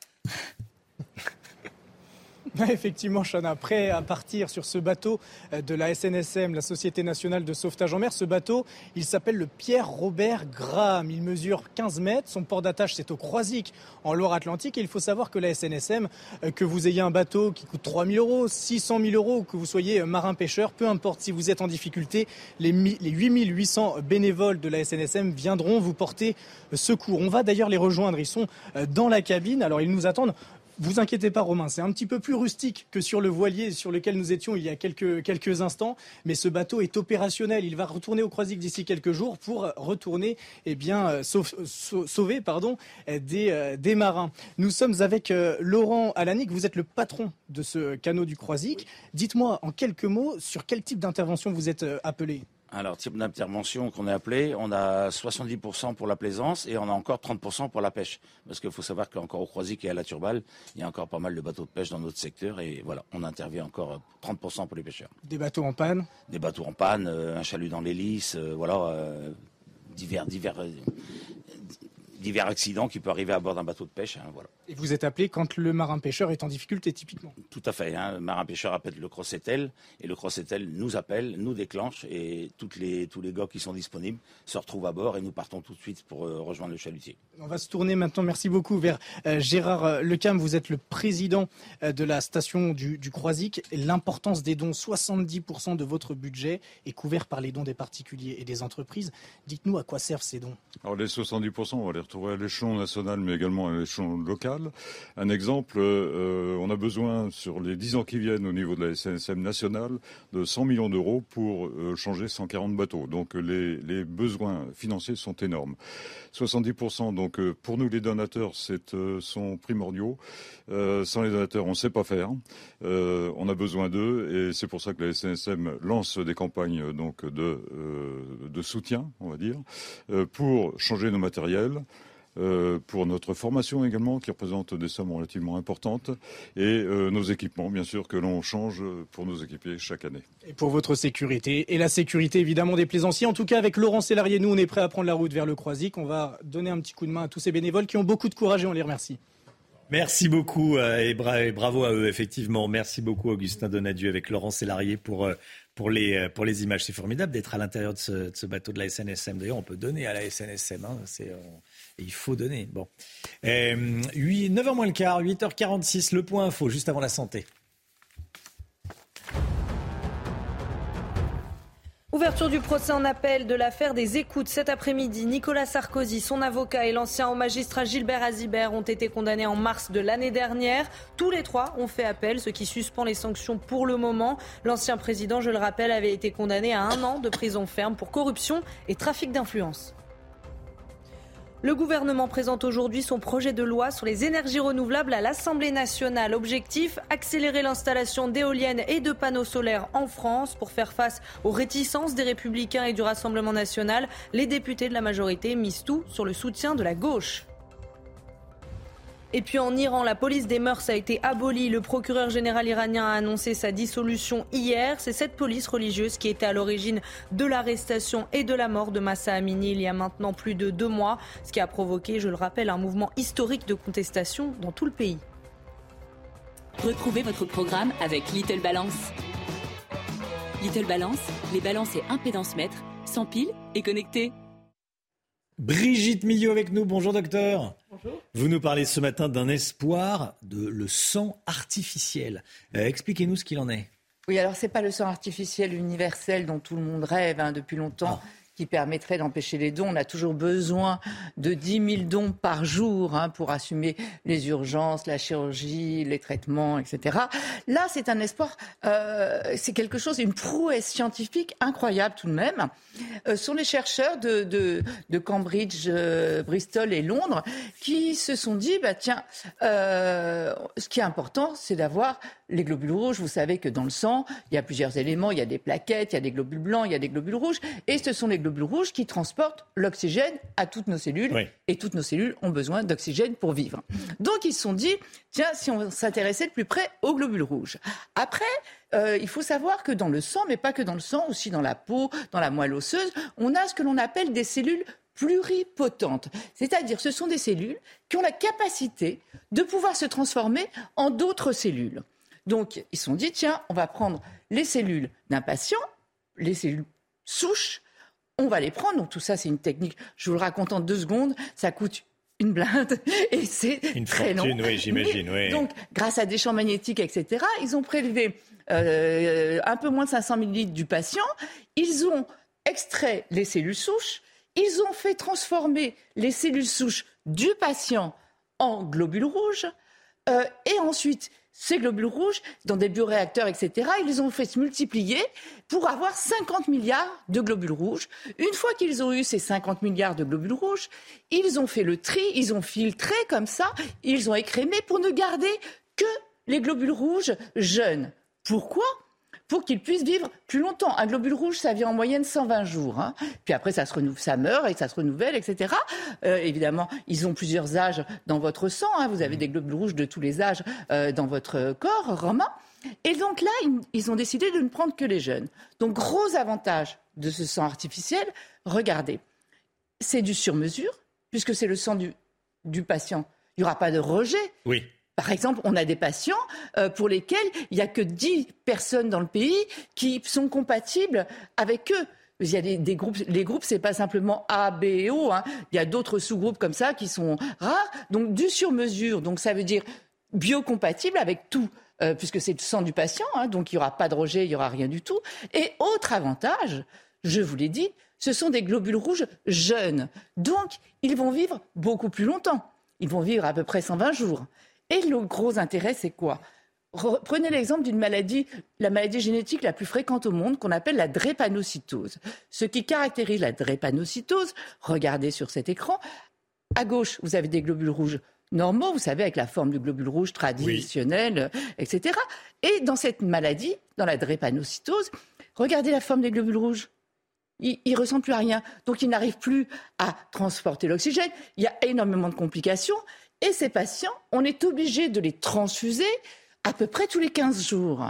Effectivement, Chana, prêt à partir sur ce bateau euh, de la SNSM, la Société nationale de sauvetage en mer. Ce bateau, il s'appelle le Pierre Robert Graham. Il mesure 15 mètres. Son port d'attache, c'est au Croisic, en Loire-Atlantique. Et il faut savoir que la SNSM, euh, que vous ayez un bateau qui coûte 3 000 euros, 600 000 euros, ou que vous soyez euh, marin-pêcheur, peu importe si vous êtes en difficulté, les 8 800 bénévoles de la SNSM viendront vous porter secours. On va d'ailleurs les rejoindre. Ils sont dans la cabine. Alors, ils nous attendent vous inquiétez pas, Romain, c'est un petit peu plus rustique que sur le voilier sur lequel nous étions il y a quelques, quelques instants, mais ce bateau est opérationnel. Il va retourner au Croisic d'ici quelques jours pour retourner, eh bien, euh, sauver pardon, euh, des, euh, des marins. Nous sommes avec Laurent Alanic, vous êtes le patron de ce canot du Croisic. Dites-moi en quelques mots sur quel type d'intervention vous êtes appelé. Alors, type d'intervention qu'on a appelé, on a 70% pour la plaisance et on a encore 30% pour la pêche. Parce qu'il faut savoir qu'encore au Croisic et à la Turballe, il y a encore pas mal de bateaux de pêche dans notre secteur et voilà, on intervient encore 30% pour les pêcheurs. Des bateaux en panne? Des bateaux en panne, euh, un chalut dans l'hélice, euh, voilà, euh, divers, divers, divers accidents qui peuvent arriver à bord d'un bateau de pêche. Hein, voilà. Et vous êtes appelé quand le marin-pêcheur est en difficulté, typiquement Tout à fait. Hein. Le marin-pêcheur appelle le Crossetel et le Crossetel nous appelle, nous déclenche et toutes les, tous les gars qui sont disponibles se retrouvent à bord et nous partons tout de suite pour euh, rejoindre le chalutier. On va se tourner maintenant, merci beaucoup, vers euh, Gérard euh, Lecam. Vous êtes le président de la station du, du Croisic. L'importance des dons, 70% de votre budget est couvert par les dons des particuliers et des entreprises. Dites-nous à quoi servent ces dons. Alors les 70%, on va les retrouver à l'échelon national, mais également à l'échelon local. Un exemple, euh, on a besoin sur les 10 ans qui viennent au niveau de la SNSM nationale de 100 millions d'euros pour euh, changer 140 bateaux. Donc les, les, besoins financiers sont énormes. 70% donc pour nous les donateurs c'est, sont primordiaux. sans les donateurs on ne sait pas faire. on a besoin d'eux et c'est pour ça que la SNSM lance des campagnes donc de, de soutien, on va dire, pour changer nos matériels. Euh, pour notre formation également, qui représente des sommes relativement importantes, et euh, nos équipements, bien sûr, que l'on change pour nos équipiers chaque année. Et pour votre sécurité, et la sécurité évidemment des plaisanciers. En tout cas, avec Laurent Sélarié, nous, on est prêt à prendre la route vers le Croisic. On va donner un petit coup de main à tous ces bénévoles qui ont beaucoup de courage et on les remercie. Merci beaucoup euh, et, bravo à eux, effectivement. Merci beaucoup, Augustin Donadieu, avec Laurent Sélarié pour pour les, pour les images. C'est formidable d'être à l'intérieur de ce, bateau de la SNSM. D'ailleurs, on peut donner à la SNSM. Hein, c'est, il faut donner. Bon. 8, euh, 9h moins le quart, 8h46, le point info, juste avant la santé. Ouverture du procès en appel de l'affaire des écoutes cet après-midi. Nicolas Sarkozy, son avocat et l'ancien magistrat Gilbert Azibert ont été condamnés en mars de l'année dernière. Tous les trois ont fait appel, ce qui suspend les sanctions pour le moment. L'ancien président, je le rappelle, avait été condamné à un an de prison ferme pour corruption et trafic d'influence. Le gouvernement présente aujourd'hui son projet de loi sur les énergies renouvelables à l'Assemblée nationale. Objectif, accélérer l'installation d'éoliennes et de panneaux solaires en France pour faire face aux réticences des républicains et du Rassemblement national. Les députés de la majorité misent tout sur le soutien de la gauche. Et puis en Iran, la police des mœurs a été abolie. Le procureur général iranien a annoncé sa dissolution hier. C'est cette police religieuse qui était à l'origine de l'arrestation et de la mort de Massa Amini il y a maintenant plus de deux mois, ce qui a provoqué, je le rappelle, un mouvement historique de contestation dans tout le pays. Retrouvez votre programme avec Little Balance. Little Balance, les balances et impédance mètres, sans pile et connectés. Brigitte Millot avec nous. Bonjour docteur. Bonjour. Vous nous parlez ce matin d'un espoir de le sang artificiel. Euh, expliquez-nous ce qu'il en est. Oui, alors c'est pas le sang artificiel universel dont tout le monde rêve hein, depuis longtemps. Ah permettrait d'empêcher les dons. On a toujours besoin de 10 000 dons par jour hein, pour assumer les urgences, la chirurgie, les traitements, etc. Là, c'est un espoir, euh, c'est quelque chose, une prouesse scientifique incroyable tout de même. Euh, sont les chercheurs de Cambridge, euh, Bristol et Londres qui se sont dit, bah, tiens, euh, ce qui est important, c'est d'avoir les globules rouges. Vous savez que dans le sang, il y a plusieurs éléments. Il y a des plaquettes, il y a des globules blancs, il y a des globules rouges. Et ce sont les globules rouges qui transportent l'oxygène à toutes nos cellules. Et toutes nos cellules ont besoin d'oxygène pour vivre. Donc ils se sont dit, tiens, si on s'intéressait de plus près aux globules rouges. Après, euh, il faut savoir que dans le sang, mais pas que dans le sang, aussi dans la peau, dans la moelle osseuse, on a ce que l'on appelle des cellules pluripotentes. C'est-à-dire, ce sont des cellules qui ont la capacité de pouvoir se transformer en d'autres cellules. Donc, ils se sont dit, tiens, on va prendre les cellules d'un patient, les cellules souches, on va les prendre. Donc, tout ça, c'est une technique, je vous le raconte en deux secondes, ça coûte une blinde et c'est très long. Oui, j'imagine. Oui. Donc, grâce à des champs magnétiques, etc., ils ont prélevé euh, un peu moins de 500 millilitres du patient. Ils ont extrait les cellules souches. Ils ont fait transformer les cellules souches du patient en globules rouges. Euh, et ensuite, ces globules rouges, dans des bioréacteurs, etc., ils ont fait se multiplier pour avoir 50 milliards de globules rouges. Une fois qu'ils ont eu ces 50 milliards de globules rouges, ils ont fait le tri, ils ont filtré comme ça, ils ont écrémé pour ne garder que les globules rouges jeunes. Pourquoi? Pour qu'ils puissent vivre plus longtemps. Un globule rouge, ça vit en moyenne 120 jours. Hein. Puis après, ça se renouvelle, ça meurt et ça se renouvelle, etc. Euh, évidemment, ils ont plusieurs âges dans votre sang. Hein. Vous avez des globules rouges de tous les âges euh, dans votre corps, Romain. Et donc là, ils ont décidé de ne prendre que les jeunes. Donc, gros avantage de ce sang artificiel, regardez, c'est du sur-mesure, puisque c'est le sang du, du patient. Il n'y aura pas de rejet. Oui. Par exemple, on a des patients euh, pour lesquels il n'y a que 10 personnes dans le pays qui sont compatibles avec eux. Il y a des, groupes, les groupes, pas simplement A, B et O. Hein. Il y a d'autres sous-groupes comme ça qui sont rares. Donc du sur-mesure. Donc ça veut dire biocompatible avec tout. Euh, puisque c'est le sang du patient, hein. donc il n'y aura pas de rejet, il n'y aura rien du tout. Et autre avantage, je vous l'ai dit, ce sont des globules rouges jeunes. Donc, ils vont vivre beaucoup plus longtemps. Ils vont vivre à peu près 120 jours. Et le gros intérêt, c'est quoi? Prenez l'exemple d'une maladie, la maladie génétique la plus fréquente au monde, qu'on appelle la drépanocytose. Ce qui caractérise la drépanocytose, regardez sur cet écran, à gauche, vous avez des globules rouges normaux, vous savez, avec la forme du globule rouge traditionnel, etc. Et dans cette maladie, dans la drépanocytose, regardez la forme des globules rouges. Ils ne ressemblent plus à rien. Donc, ils n'arrivent plus à transporter l'oxygène. Il y a énormément de complications. Et ces patients, on est obligé de les transfuser à peu près tous les 15 jours.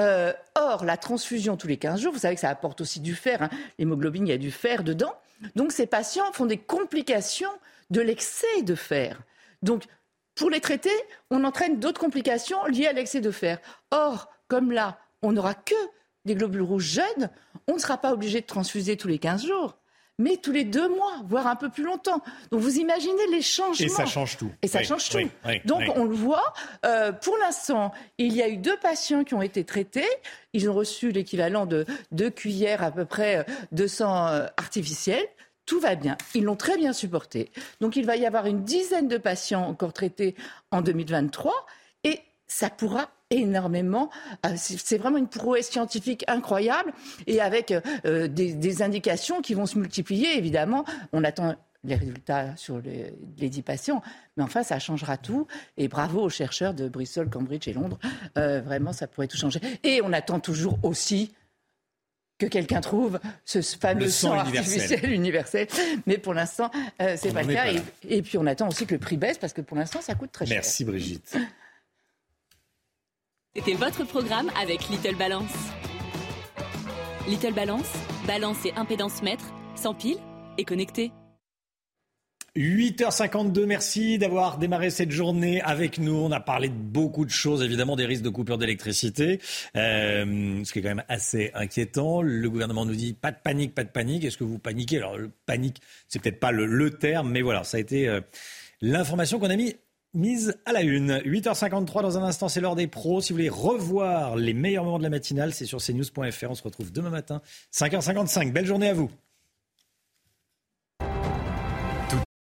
Euh, or, la transfusion tous les 15 jours, vous savez que ça apporte aussi du fer. Hein. L'hémoglobine, il y a du fer dedans. Donc, ces patients font des complications de l'excès de fer. Donc, pour les traiter, on entraîne d'autres complications liées à l'excès de fer. Or, comme là, on n'aura que des globules rouges jeunes, on ne sera pas obligé de transfuser tous les 15 jours mais tous les deux mois, voire un peu plus longtemps. Donc vous imaginez les changements. Et ça change tout. Et ça change tout. Donc on le voit. Euh, pour l'instant, il y a eu deux patients qui ont été traités. Ils ont reçu l'équivalent de deux cuillères à peu près de sang euh, artificiel. Tout va bien. Ils l'ont très bien supporté. Donc il va y avoir une dizaine de patients encore traités en 2023. Et ça pourra énormément. Euh, c'est vraiment une prouesse scientifique incroyable et avec euh, des, indications qui vont se multiplier, évidemment. On attend les résultats sur les, les 10 patients, mais enfin, ça changera tout. Et bravo aux chercheurs de Bristol, Cambridge et Londres. Euh, vraiment, ça pourrait tout changer. Et on attend toujours aussi que quelqu'un trouve ce fameux sang, artificiel universel. Mais pour l'instant, c'est pas le cas. et, puis on attend aussi que le prix baisse parce que pour l'instant, ça coûte très cher. Merci Brigitte. C'était votre programme avec Little Balance. Little Balance, balance et impédance mètre, sans pile et connecté. 8h52, merci d'avoir démarré cette journée avec nous. On a parlé de beaucoup de choses, évidemment des risques de coupure d'électricité, euh, ce qui est quand même assez inquiétant. Le gouvernement nous dit pas de panique, pas de panique. Est-ce que vous paniquez? Alors, le panique, c'est peut-être pas le, terme, mais voilà, ça a été euh, l'information qu'on a mis mise à la une. 8h53 dans un instant, c'est l'heure des pros. Si vous voulez revoir les meilleurs moments de la matinale, c'est sur cnews.fr. On se retrouve demain matin, 5h55. Belle journée à vous.